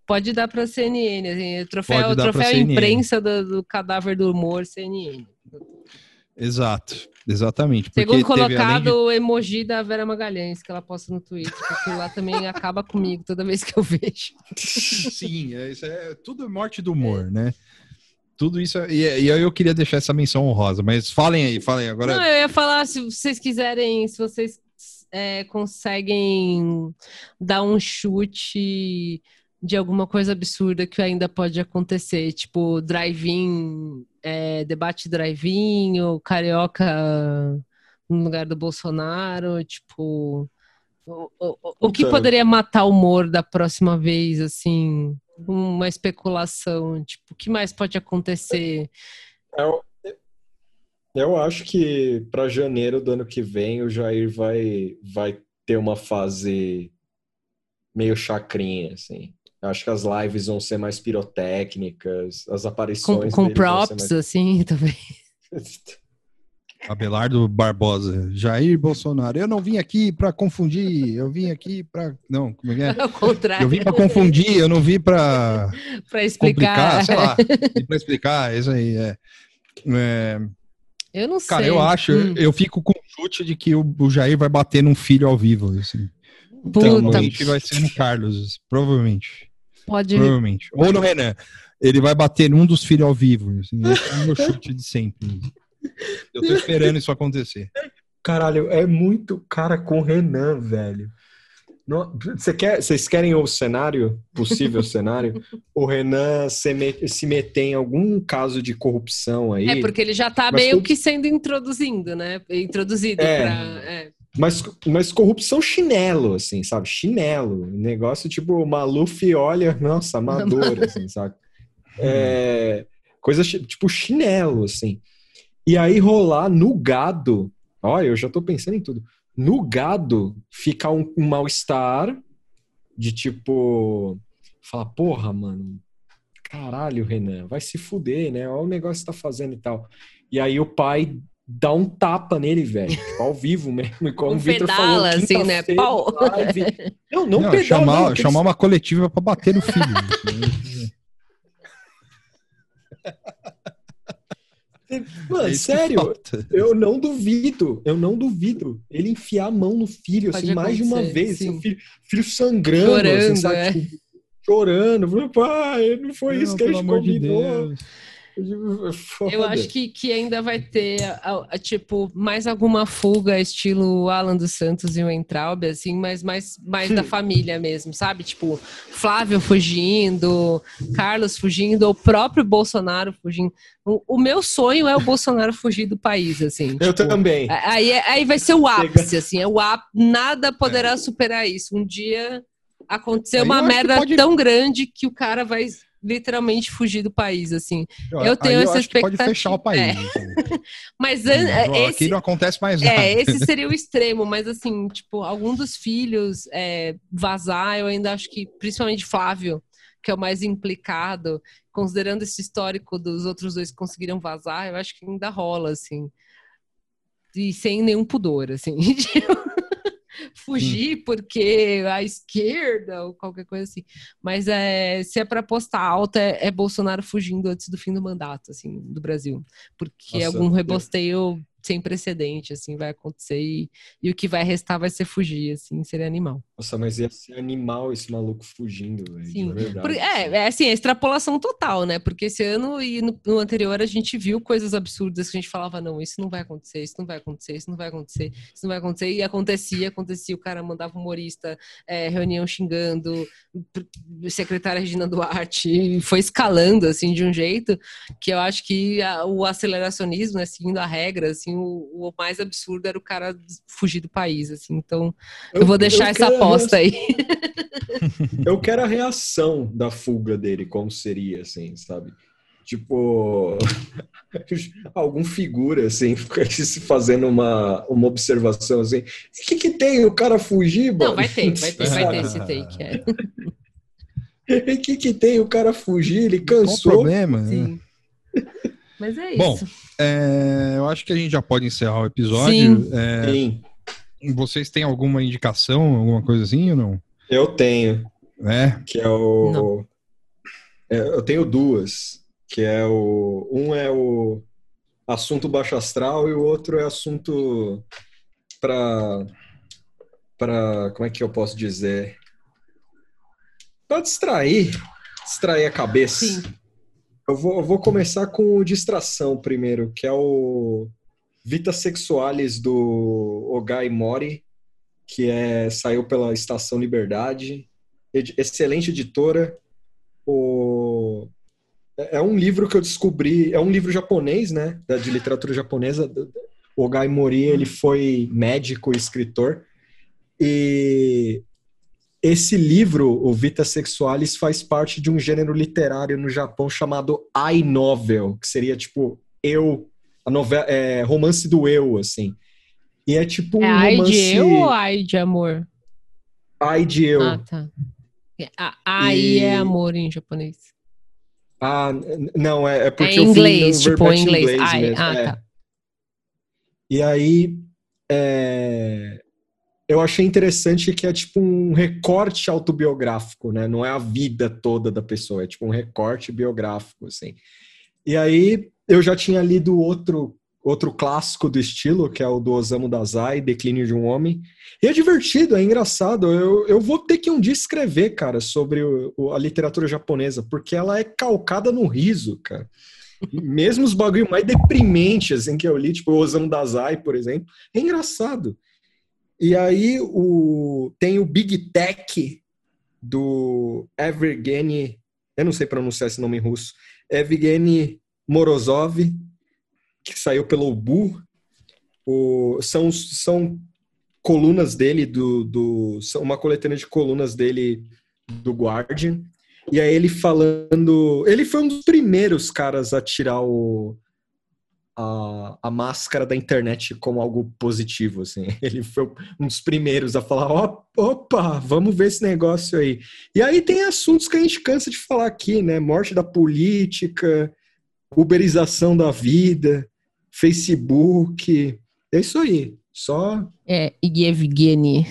Pode dar para a CNN, assim, troféu, troféu imprensa do, do, cadáver do humor CNN.
Exato, exatamente.
Segundo colocado de... o emoji da Vera Magalhães, que ela posta no Twitter, porque lá também <laughs> acaba comigo toda vez que eu vejo.
Sim, é, isso é tudo é morte do humor, é. né? Tudo isso. E, e eu queria deixar essa menção honrosa, mas falem aí, falem agora.
Não, eu ia falar, se vocês quiserem, se vocês é, conseguem dar um chute de alguma coisa absurda que ainda pode acontecer, tipo drive-in, é, debate drive-in, ou carioca no lugar do Bolsonaro, tipo. O, o, o que poderia matar o humor da próxima vez, assim? Uma especulação, tipo, o que mais pode acontecer?
Eu, eu acho que para janeiro do ano que vem o Jair vai, vai ter uma fase meio chacrinha, assim. Acho que as lives vão ser mais pirotécnicas, as aparições.
Com, com props, mais... assim, <laughs> também.
Abelardo Barbosa, Jair Bolsonaro. Eu não vim aqui para confundir, eu vim aqui para não, como é?
Ao contrário.
Eu vim para confundir, eu não vim para <laughs>
para explicar,
sei lá, <laughs> para explicar, isso aí é. é...
Eu não sei.
Cara, eu acho, hum. eu, fico com o chute de que o, o, Jair vai bater num filho ao vivo, assim. Puta. Provavelmente vai ser no Carlos, provavelmente.
Pode.
Provavelmente. Ou no Renan. Ele vai bater num dos filhos ao vivo. Assim, esse é o meu <laughs> chute de sempre. Eu tô esperando isso acontecer.
Caralho, é muito cara com o Renan, velho. você quer, vocês querem o cenário, possível <laughs> cenário? O Renan se, met, se meter em algum caso de corrupção aí.
É, porque ele já tá meio que sendo introduzindo, né? Introduzido é. pra. É.
Mas, mas corrupção chinelo, assim, sabe? Chinelo. Negócio tipo, Maluf olha, <laughs> nossa, amador, assim, sabe? É, coisa tipo chinelo, assim. E aí rolar no gado, olha, eu já tô pensando em tudo. No gado ficar um, um mal-estar de tipo, falar, porra, mano, caralho, Renan, vai se fuder, né? Olha o negócio que tá fazendo e tal. E aí o pai dá um tapa nele, velho. Tipo, <laughs> ao vivo mesmo. Como um o Vitor falou, assim, né? Pau.
Não, não, não pedala, chamar, não, chamar uma coletiva para bater no filho.
Mano, é sério, eu não duvido, eu não duvido. Ele enfiar a mão no filho, Pode assim, mais de uma vez, assim, filho, filho sangrando, assim, chorando, assim, sabe? É. Tipo, chorando. Pai, não foi não, isso que a gente combinou. De
Foda. Eu acho que, que ainda vai ter, a, a, tipo, mais alguma fuga, estilo Alan dos Santos e o Entraub, assim, mas mais, mais da família mesmo, sabe? Tipo, Flávio fugindo, Carlos fugindo, ou o próprio Bolsonaro fugindo. O, o, meu sonho é o Bolsonaro fugir do país, assim.
Eu tipo, também.
Aí, aí vai ser o ápice, assim, é o ápice, nada poderá é. superar isso. Um dia acontecer uma merda pode... tão grande que o cara vai literalmente fugir do país, assim. Eu, eu tenho essa eu expectativa.
pode fechar o país. É.
Assim. <laughs> mas esse,
aqui não acontece mais
nada. É, esse <laughs> seria o extremo, mas assim, tipo, algum dos filhos é, vazar, eu ainda acho que, principalmente Flávio, que é o mais implicado, considerando esse histórico dos outros dois que conseguiram vazar, eu acho que ainda rola, assim. E sem nenhum pudor, assim. <laughs> Fugir porque a esquerda ou qualquer coisa assim. Mas é, se é para postar alta, é, é, Bolsonaro fugindo antes do fim do mandato, assim, do Brasil. Porque Nossa, algum rebosteio sem precedente, assim, vai acontecer e, e o que vai restar vai ser fugir, assim, seria animal.
Nossa, mas ia ser animal esse maluco fugindo, velho. Sim.
Porque, é, é assim, é extrapolação total, né? Porque esse ano e no, no, anterior a gente viu coisas absurdas que a gente falava, não, isso não vai acontecer, isso não vai acontecer, isso não vai acontecer, isso não vai acontecer, e acontecia, acontecia, o cara mandava humorista, é, reunião xingando, secretária Regina Duarte, foi escalando, assim, de um jeito que eu acho que a, o aceleracionismo, né, seguindo a regra, assim, o, o, mais absurdo era o cara fugir do país, assim. Então, eu, eu vou deixar eu essa aposta aí.
eu quero a reação da fuga dele, como seria, assim, sabe? Tipo, <laughs> algum figura, assim, fazendo uma, uma observação, assim. O que, que tem o cara fugir,
mano? Não, vai ter, vai ter, vai ter esse take, é.
O <laughs> que, que tem o cara fugir? Ele cansou.
Qual o problema?
Sim. <laughs> Mas é isso.
Bom, é, eu acho que a gente já pode encerrar o episódio. Sim. É, Sim. Vocês têm alguma indicação, alguma coisa assim ou não?
Eu tenho.
É?
Que é o. É, eu tenho duas. Que é o. Um é o assunto baixo astral e o outro é assunto para para como é que eu posso dizer para distrair distrair a cabeça Sim. Eu vou, eu vou começar com o distração primeiro, que é o Vita Sexualis do Ogai Mori, que é, saiu pela Estação Liberdade. Excelente editora. O, é, é um livro que eu descobri, é um livro japonês, né, de literatura japonesa. O Ogai Mori, ele foi médico e escritor. E esse livro, o Vita Sexualis, faz parte de um gênero literário no Japão chamado I novel, que seria tipo eu, a novela, é, romance do eu, assim. E é tipo um é
ai
romance...
de eu ou ai de amor?
Ai de eu.
Ah, tá. Ai e... é amor em japonês.
Ah, não, é, é porque
é inglês, eu tipo, em inglês. inglês ai, ah, é. tá.
E aí, é, eu achei interessante que é tipo um recorte autobiográfico, né? Não é a vida toda da pessoa, é tipo um recorte biográfico, assim. E aí eu já tinha lido outro outro clássico do estilo, que é o do Osamu Dazai, Declínio de um Homem. E é divertido, é engraçado. Eu, eu vou ter que um dia escrever, cara, sobre o, a literatura japonesa, porque ela é calcada no riso, cara. Mesmo os bagulho mais deprimentes assim, que eu li, tipo o Osamu Dazai, por exemplo, é engraçado. E aí o, tem o Big Tech do Evgeny, eu não sei pronunciar esse nome em russo, Evgeny Morozov, que saiu pelo Bu. O, são, são colunas dele, do, do, são uma coletânea de colunas dele do Guardian. E aí ele falando. Ele foi um dos primeiros caras a tirar o, a, a máscara da internet como algo positivo, assim. <laughs> Ele foi um dos primeiros a falar, opa, vamos ver esse negócio aí. E aí tem assuntos que a gente cansa de falar aqui, né? Morte da política, uberização da vida, Facebook, é isso aí. Só...
É, Yevgeny.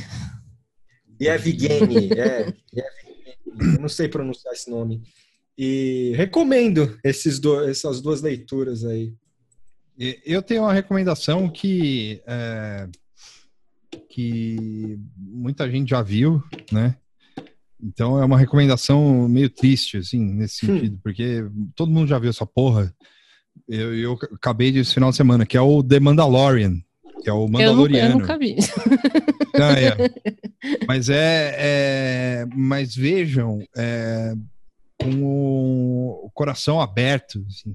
Yevgeny, é. <laughs> Eu não sei pronunciar esse nome. E recomendo esses do, essas duas leituras aí.
Eu tenho uma recomendação que, é, que muita gente já viu, né? Então é uma recomendação meio triste, assim, nesse hum. sentido, porque todo mundo já viu essa porra. Eu, eu acabei de esse final de semana, que é o The Mandalorian, que é o Mandaloriano. Eu,
nunca vi. <laughs>
Ah, é. Mas é, é, Mas vejam, é, com o coração aberto, assim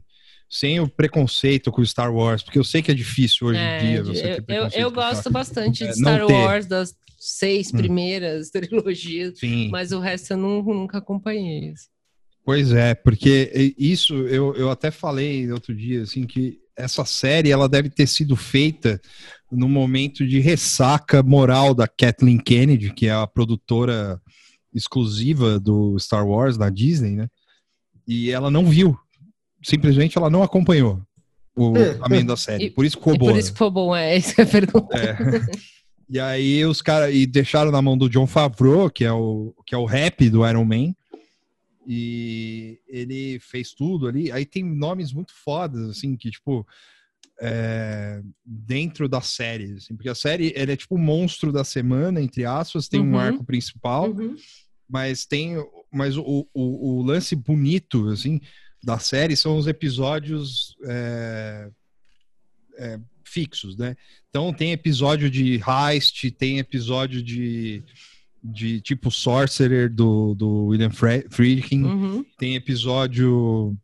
sem o preconceito com o Star Wars, porque eu sei que é difícil hoje é, em dia você
eu, Eu, eu gosto bastante de é, Star Wars, das seis hum. primeiras <laughs> trilogias, Sim. mas o resto eu não, nunca acompanhei.
Pois é, porque isso eu, eu até falei outro dia, assim, que essa série ela deve ter sido feita no momento de ressaca moral da Kathleen Kennedy, que é a produtora exclusiva do Star Wars da Disney, né? E ela não viu simplesmente ela não acompanhou o andamento da série. por isso ficou boa.
Por isso ficou bom, é <laughs> isso que eu pergunto.
É. E aí os caras e deixaram na mão do John Favreau, que é o que é o rap do Iron Man. E ele fez tudo ali. Aí tem nomes muito fodas, assim, que tipo. é, dentro da série, assim, porque a série ele é tipo o monstro da semana, entre aspas, tem uhum. um arco principal, uhum. mas tem, mas o, o, o, lance bonito, assim, da série são os episódios é, é, fixos, né? Então tem episódio de heist, tem episódio de de tipo Sorcerer do, do William Friedkin, uhum. tem episódio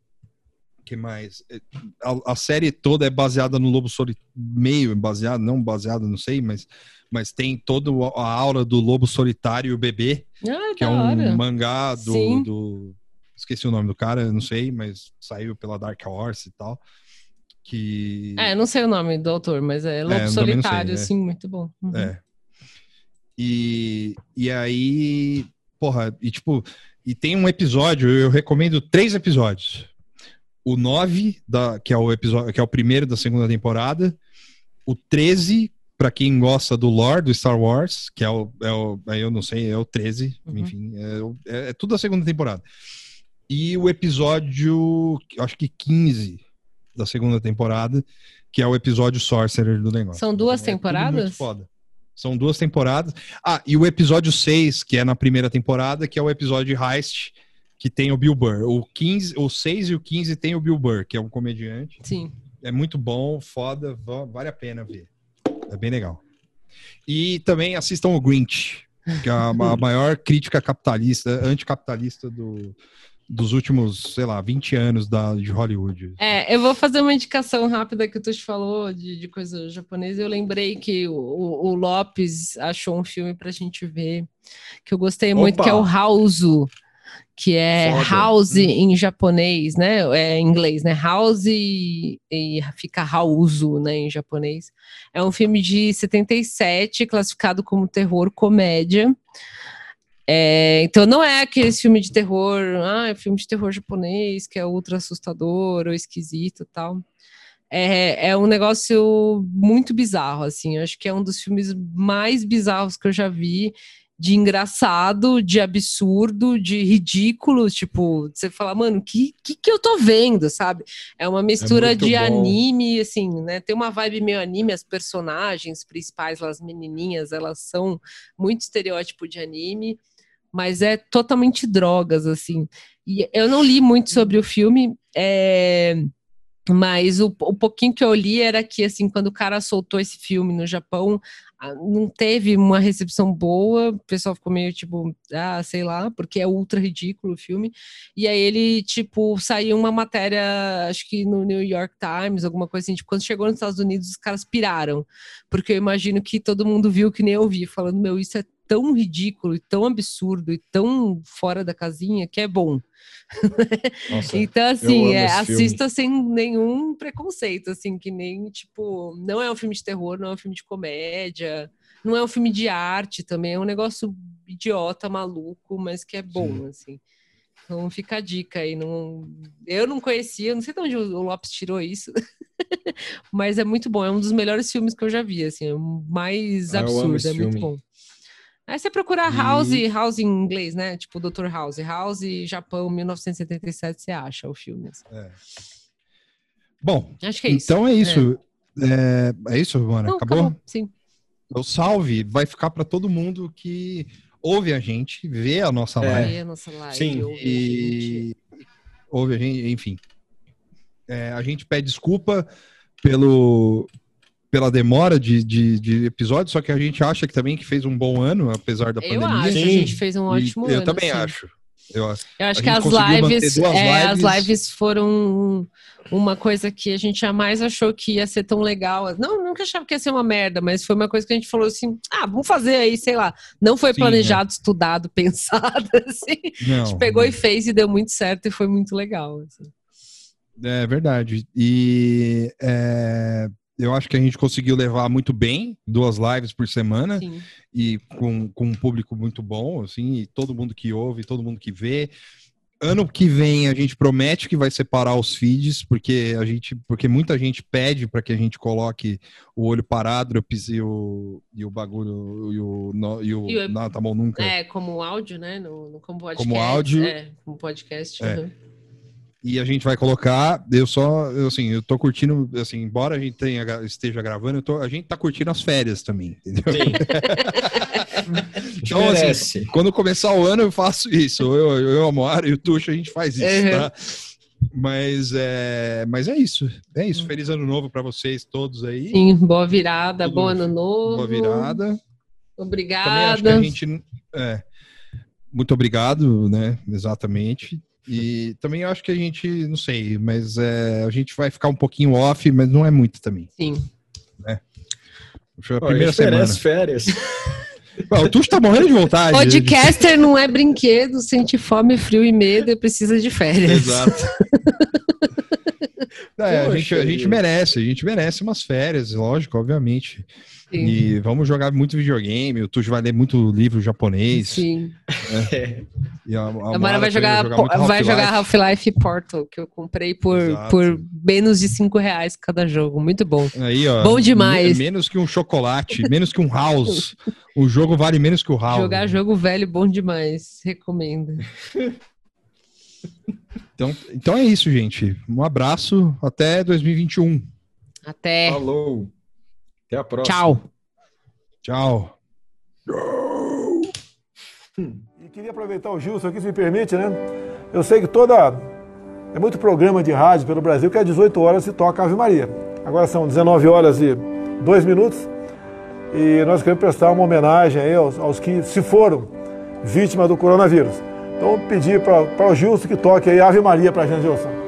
que mais? É, a, a, série toda é baseada no Lobo Solitário, meio baseado, não baseado, não sei, mas, mas tem toda a aura do Lobo Solitário e o Bebê, ah, que é um hora. mangá do, do, Esqueci o nome do cara, não sei, mas saiu pela Dark Horse e tal. Que...
É, não sei o nome do autor, mas é Lobo é, Solitário, sei, é. sim, muito bom. Uhum. É.
E, e aí, porra, e tipo, e tem um episódio, eu recomendo três episódios o 9, da, que, é o episódio, que é o primeiro da segunda temporada, o 13, para quem gosta do lore do Star Wars, que é o, é o eu não sei, é o 13, uhum. enfim, é, é, é, tudo a segunda temporada. E o episódio, acho que 15 da segunda temporada, que é o episódio Sorcerer do negócio.
São duas então, é temporadas? foda.
São duas temporadas. Ah, e o episódio 6, que é na primeira temporada, que é o episódio Heist, que tem o Bill Burr. O 15, o 6 e o 15 tem o Bill Burr, que é um comediante.
Sim.
É muito bom, foda, vale a pena ver. É bem legal. E também assistam o Grinch, que é a, a maior crítica capitalista, anticapitalista do, dos últimos, sei lá, 20 anos da, de Hollywood.
É, eu vou fazer uma indicação rápida que tu te falou de, de coisa japonesa. Eu lembrei que o, o Lopes achou um filme pra gente ver que eu gostei muito, Opa! que é o House que é Foda. house hum. em japonês, né? É em inglês, né? House e, e fica house, né, em japonês. É um filme de 77, classificado como terror comédia. É, então não é aquele filme de terror, ah, é filme de terror japonês que é ultra assustador ou esquisito tal. É, é um negócio muito bizarro, assim. Acho que é um dos filmes mais bizarros que eu já vi de engraçado, de absurdo, de ridículo, tipo, você fala, mano, o que, que, que eu tô vendo, sabe? É uma mistura é de bom. anime, assim, né? Tem uma vibe meio anime, as personagens principais, as menininhas, elas são muito estereótipo de anime, mas é totalmente drogas, assim. E eu não li muito sobre o filme, é... Mas o, o pouquinho que eu li era que, assim, quando o cara soltou esse filme no Japão, não teve uma recepção boa, o pessoal ficou meio tipo, ah, sei lá, porque é ultra ridículo o filme. E aí ele, tipo, saiu uma matéria, acho que no New York Times, alguma coisa assim, tipo, quando chegou nos Estados Unidos, os caras piraram. Porque eu imagino que todo mundo viu que nem eu vi, falando, meu, isso é tão ridículo e tão absurdo e tão fora da casinha que é bom. <laughs> Nossa, então, assim, é, assista sem nenhum preconceito, assim, que nem, tipo, não é um filme de terror, não é um filme de comédia, não é um filme de arte também, é um negócio idiota, maluco, mas que é bom, Sim. assim. Então fica a dica aí. Não... Eu não conhecia, não sei de onde o Lopes tirou isso. <laughs> mas é muito bom, é um dos melhores filmes que eu já vi, assim, é mais ah, absurdo, é muito bom. Aí você procurar House, e... House em inglês, né? Tipo Dr. House. House, Japão, 1977, você acha o filme. Assim. É.
Bom, acho que é isso. Então é isso. É, é, é isso, Mona? Acabou? acabou?
Sim.
O salve vai ficar para todo mundo que ouve a gente, vê a nossa
é.
live.
Vê a nossa live.
Sim. Ouve e... a gente. Ouve a gente, enfim. É, a gente pede desculpa pelo, pela demora de, de, de episódios, só que a gente acha que também que fez um bom ano, apesar da eu pandemia.
Eu acho, Sim. a gente fez um ótimo
e
ano.
Eu também sim. acho.
Eu, eu acho que as lives, é, lives, as lives foram uma coisa que a gente jamais achou que ia ser tão legal. Não, nunca achava que ia ser uma merda, mas foi uma coisa que a gente falou assim: ah, vamos fazer aí, sei lá. Não foi Sim, planejado, é. estudado, <laughs> pensado, assim. Não, a gente pegou não. e fez e deu muito certo e foi muito legal. Assim.
É verdade. E é, eu acho que a gente conseguiu levar muito bem duas lives por semana Sim. e com, com um público muito bom, assim, e todo mundo que ouve, todo mundo que vê. Ano que vem a gente promete que vai separar os feeds, porque a gente, porque muita gente pede para que a gente coloque o olho parádropes e o, e o bagulho e o, no, e o, e o não, tá bom nunca.
É, como áudio, né? No, no como
podcast. Como áudio.
É, como podcast. É. Uhum.
E a gente vai colocar, eu só, assim, eu tô curtindo, assim, embora a gente tenha, esteja gravando, tô, a gente tá curtindo as férias também, entendeu? Sim. <laughs> então, assim, quando começar o ano eu faço isso, eu, eu, eu Amora e o Tuxo, a gente faz isso, uhum. tá? Mas é, mas é isso. É isso. Feliz ano novo para vocês todos aí.
Sim, boa virada, Tudo bom ano novo.
Boa virada.
Obrigada.
a gente é, muito obrigado, né? Exatamente. E também acho que a gente, não sei, mas é, a gente vai ficar um pouquinho off, mas não é muito também.
Sim.
Né? A primeira semana.
férias. <laughs>
o Tuxo tá morrendo de vontade.
Podcaster não é brinquedo, sente fome, frio e medo e precisa de férias.
Exato. <laughs> é, a, gente, a gente merece, a gente merece umas férias, lógico, obviamente. Sim. E vamos jogar muito videogame, o Tuxo vai ler muito livro japonês.
Sim.
Né?
E a, a Mara vai jogar, jogar vai jogar Half-Life Portal, que eu comprei por, por menos de 5 reais cada jogo. Muito bom.
Aí, ó,
bom demais.
Menos que um chocolate, menos que um house. O jogo vale menos que o house.
Jogar jogo velho bom demais. Recomendo. <laughs>
Então, então é isso, gente. Um abraço. Até 2021.
Até.
Falou. Até a próxima.
Tchau.
Tchau.
E queria aproveitar o Gilson aqui, se me permite, né? Eu sei que toda. É muito programa de rádio pelo Brasil que às 18 horas se toca Ave Maria. Agora são 19 horas e 2 minutos. E nós queremos prestar uma homenagem aí aos, aos que se foram vítimas do coronavírus. Então, pedir para o Gilson que toque aí Ave Maria para a gente, Gilson.